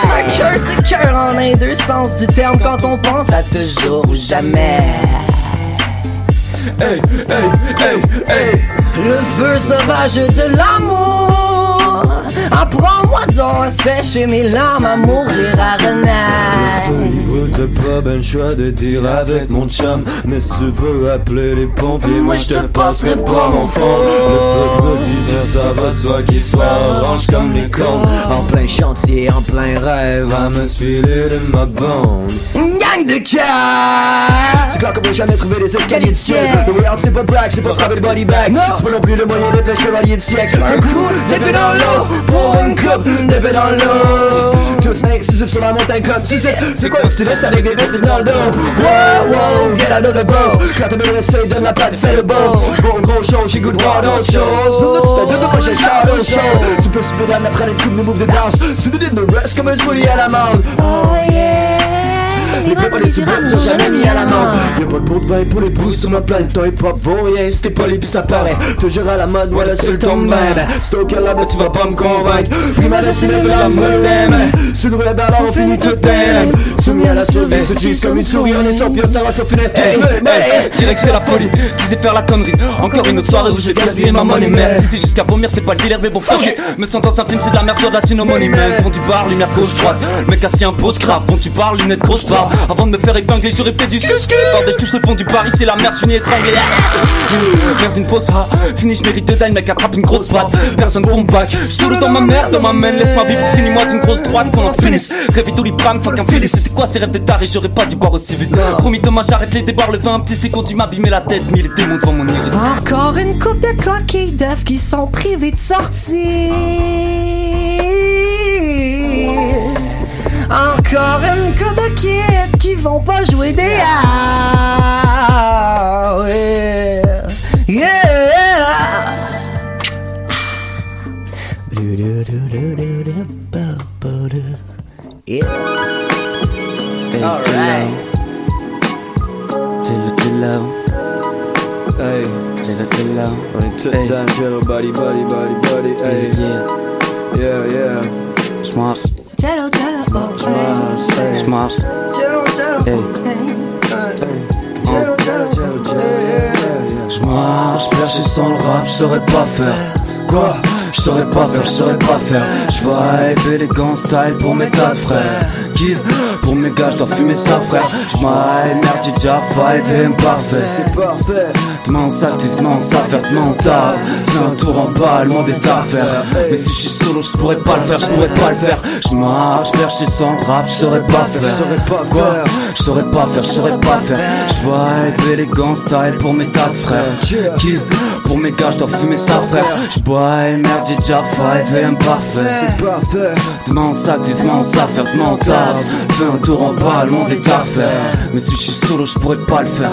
C'est cœur, c'est cœur en un deux sens du terme Quand on pense à toujours ou jamais Hey, hey, hey, hey. Le feu sauvage de l'amour. Apprends-moi donc à sécher mes larmes à mourir à renaître Il brûle pas ben choix de dire avec mon chum. Mais si tu veux appeler les pompiers Moi je te passerai pas mon fond Le feu brûle ici ça va de soi qu'il soit orange comme les cons En plein chantier, en plein rêve À me filer de ma bones Gang de cœur C'est clair qu'on peut jamais trouver des escaliers de ciel Le way out c'est pas black, c'est pas frapper le body bag C'est pas non plus le moyen d'être le chevalier de siècle. Un coup d'épée dans l'eau Pour une coupe d'épée dans l'eau. Snakes, six sur la montagne comme C'est quoi le styliste avec des épées dans le dos Wow, wow, get out of the boat. Quand t'as bien essayé, donne la patte fais le beau Bon gros show, j'ai goût de voir d'autres choses Nous, fais deux de prochains shadow show? Tu peux super dans après les coups de moves de danse Tu nous dis de rest comme un smoothie à la menthe Oh yeah les clips pas les sublimes sont jamais mis à la main. Y'a pas de pot de vin pour les pousses sur ma planète Ton hip hop vaut rien si t'es poli puis ça paraît. Toujours à la mode, voilà c'est le tombe ben C'est au cas là, tu vas pas me convaincre. Prima dessinée, l'homme me l'aime Sur le alors on finit tout t'aime Soumis à la survie, se cheese comme une souris On est pire, ça reste au final Hey, hey, direct c'est la folie, disais faire la connerie. Encore une autre soirée où j'ai gaspillé ma money man. Si c'est jusqu'à vomir c'est pas le délire mais bon fuck Me sens dans un film c'est de la merde sur de la thune au money man. Du bar, lumière gauche droite? Le mec assis impose grave, bon tu parles, lunettes grosse barre Avant de me faire épingler j'aurais peut-être du skus Bordel je touche le fond du bar ici la merde je finis étranglé. Merde une pause ah, fini je mérite de dalle mec attrape une grosse patte Personne pour me back. Solo dans ma merde, dans ma main Laisse-moi vivre, finis-moi d'une grosse droite qu'on en finisse. Rêve tout fuck un félix C'était quoi ces rêves de taré, j'aurais pas dû boire aussi vite. Promis demain j'arrête les déboires, le vin petit stick tu m'abîmer la tête Ni les démons devant mon iris. Encore une coupe de coquilles d'œufs qui sont privées de sortie. Encore une coupe de kids qui vont pas jouer des arts. Yeah. Yeah. Jello, jello Hey. Body, body, body, body Hey. Yeah, yeah, yeah Jello, jello, oh, J'marche, hey. j'marche Jello, jello, Hey. Jello, jello, Jello, jello, yeah, yeah J'marche, perché sans le rap, je saurais pas faire Quoi je saurais pas faire, je saurais pas faire. Je vibe élégant style pour mes tas de frères. Kill pour mes gars, je dois fumer ça frère. Je merde, j'ai déjà five et imparfait. C'est parfait. Demain ça, demain ça, faire demain taf. Fais un tour en bas, est à faire. Mais si je suis solo, je pourrais pas le faire, je pourrais pas le faire. Je marche, perché sans rap, je saurais pas faire. Quoi Je saurais pas faire, je saurais pas faire. Je vibe élégant style pour mes tas de frères. Kill pour mes gars, je dois fumer ça frère. Je bois et merde, j'ai déjà five et imparfait. C'est parfait. Demain ça, dis demain ça, faire demain taf. Fais un tour en bas, le monde est à faire. Mais si je suis solo, je pourrais pas le faire.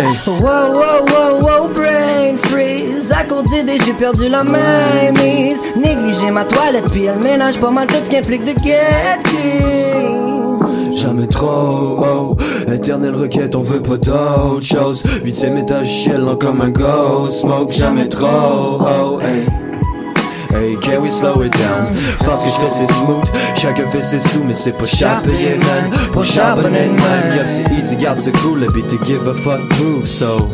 Hey. Wow, wow, wow, wow, brain freeze. À d'idées, j'ai perdu la main mise. Négliger ma toilette, puis elle ménage pas mal tout ce qui implique de get clean. Jamais trop, oh. Éternelle requête, on veut pas d'autre chose. Huitième étage, ciel, comme un ghost. Smoke, jamais trop, oh, hey. Hey, can we slow it down? Parce que je fais c'est smooth, chacun fait ses sous, mais c'est pas payé, man. Pas charbonner, man. Garde c'est easy, garde c'est cool, beat to give a fuck move, so.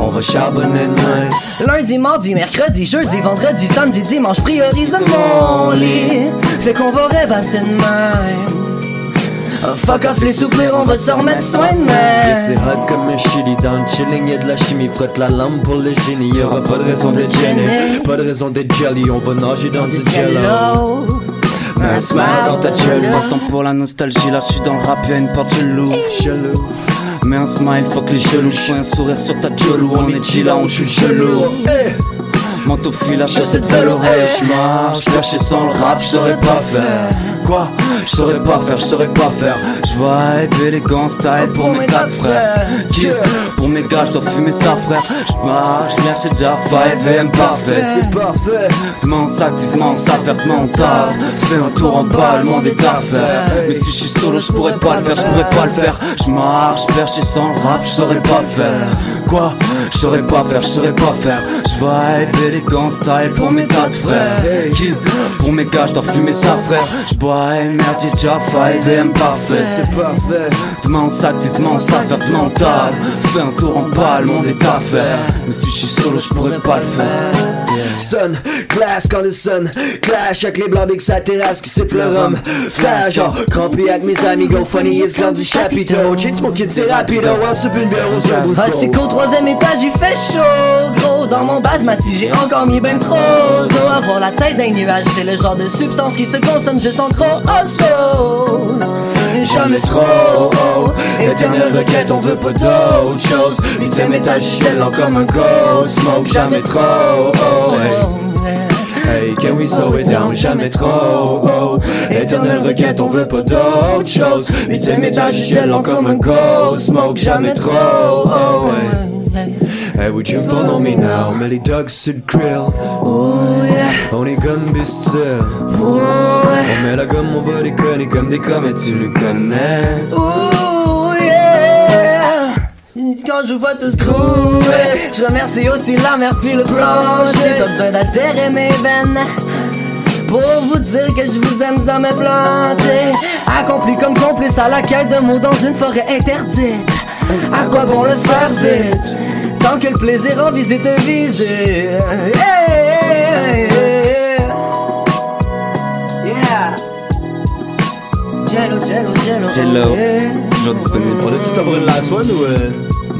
On va charbonner, man. Lundi, mardi, mercredi, jeudi, vendredi, samedi, dimanche, priorise mon lit. Fait qu'on va rêvasser de même. Oh, fuck off les souvenirs, on va se remettre soin de Yeah, c'est hot comme un chili dans le chilling, y'a de la chimie, frotte la lampe pour le génie. Y'aura pas de raison d'être gêné, pas de raison d'être jelly, on va nager dans du jello. Man, smile dans ta jello. Pas temps pour la nostalgie, là je suis dans le rap, y'a une porte, je l'ouvre. Mets un smile, fuck les jaloux, je un sourire sur ta jolou, on est chill là, on shoot jaloux. Manteau fil, chaussette vélo, hey, je marche, perché sans le rap, je saurais pas faire. Quoi Je saurais pas faire, je saurais pas faire. Je vibe élégant style pour mes quatre frères. Qui Pour mes gars, je dois fumer ça, frère. Je marche, merde, c'est déjà five et parfait. C'est parfait. Demain activement ça, demain taf. Fais un tour en bas, le monde est à faire. Mais si je suis solo, je pourrais pas le faire, je pourrais pas le faire. Je marche, perché sans le rap, je saurais pas faire. Quoi? Je saurais pas faire, je saurais pas faire. Je vibe élégant style pour mes quatre frères. Pour mes gars, je dois fumer ça, frère. Je bois et merde, j'ai déjà five et parfait. C'est parfait. Demain ça, activement ça, faire demain taf. Fais un tour en bas, le monde est à faire. Mais si je suis solo, je pourrais pas le faire. Sun, clash quand le sun clash avec les blancs big sa terrasse qui siffle le rhum. Flash, genre, crampé avec mes amis, go funny, is gone du chapiteau. Mon kid, c'est rapido, on soupe une bière, on se Ah, c'est qu'au troisième étage, il fait chaud. Dans mon basmati, j'ai encore mis ben trop d'eau. Avoir la tête d'un nuage, c'est le genre de substance qui se consomme juste en gros osmose. Jamais trop haut, Éternelle requête, on veut pas d'autre chose. Huitième étage, lent comme un ghost. Smoke, jamais trop oh, hey. Can we slow it down? Jamais trop oh. Éternelle requête, on veut pas d'autre chose. Huitième étage, lent comme un ghost. Smoke, jamais trop oh, hey. Hey, would you follow me now? Dogs sur le grill. On est comme Bistil. On met la gomme, on va les conner comme des comètes, tu le connais. Ooh, yeah. Quand je vois tout ce groover, je remercie aussi la mer puis le plancher. Pas besoin d'altérer mes veines. Pour vous dire que je vous aime sans me planter. Accompli comme complice à la quête de mots dans une forêt interdite. À quoi bon le faire vite? Tant que le plaisir en visite visé. Hey, yeah. Jello, jello, jello. Jello. yeah. Toujours disponible. On a-tu le pour une last one ou. euh?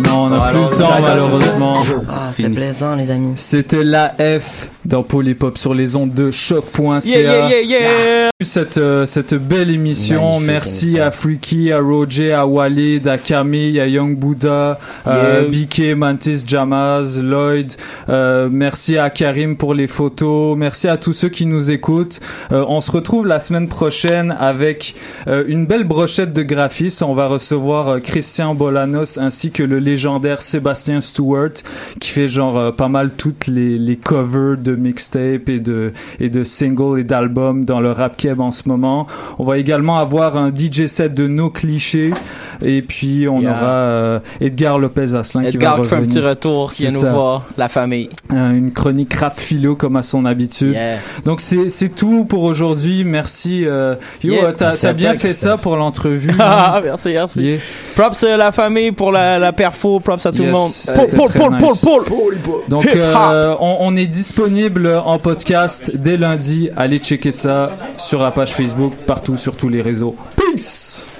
Non, on n'a Ah, plus le temps malheureusement. Ah, c'était plaisant, les amis. C'était la F dans Polypop sur les ondes de choc.ca. Yeah, yeah, yeah, yeah. Cette, euh, cette belle émission. Magnifique Merci émission. à Freaky, à Roger, à Walid, à Camille, à Young Buddha, à Yeah. BK, Mantis, Jamaz, Lloyd. Euh, merci à Karim pour les photos. Merci à tous ceux qui nous écoutent. Euh, on se retrouve la semaine prochaine avec euh, une belle brochette de graphistes. On va recevoir euh, Christian Bolanos ainsi que le légendaire Sébastien Stewart qui fait genre euh, pas mal toutes les, les covers de mixtapes et de, et de singles et d'albums dans le rap keb en ce moment. On va également avoir un DJ set de nos clichés et puis on Yeah. aura euh, Edgar Lopez Asselin qui va Edgar qui fait un revenir. petit retour, qui vient nous voir, la famille. Euh, une chronique rap philo comme à son habitude. Yeah. Donc c'est c'est tout pour aujourd'hui. Merci. euh, Yo, Yeah. t'as bien fait ça pour l'entrevue. [LAUGHS] Ah, merci, merci. Yeah. Props à la famille pour la, la perfo, props à tout le Yes, monde. c'était Paul, Paul, Paul. Paul, Paul. Donc euh, on, on est disponible en podcast dès lundi. Allez checker ça sur la page Facebook, partout sur tous les réseaux. Peace!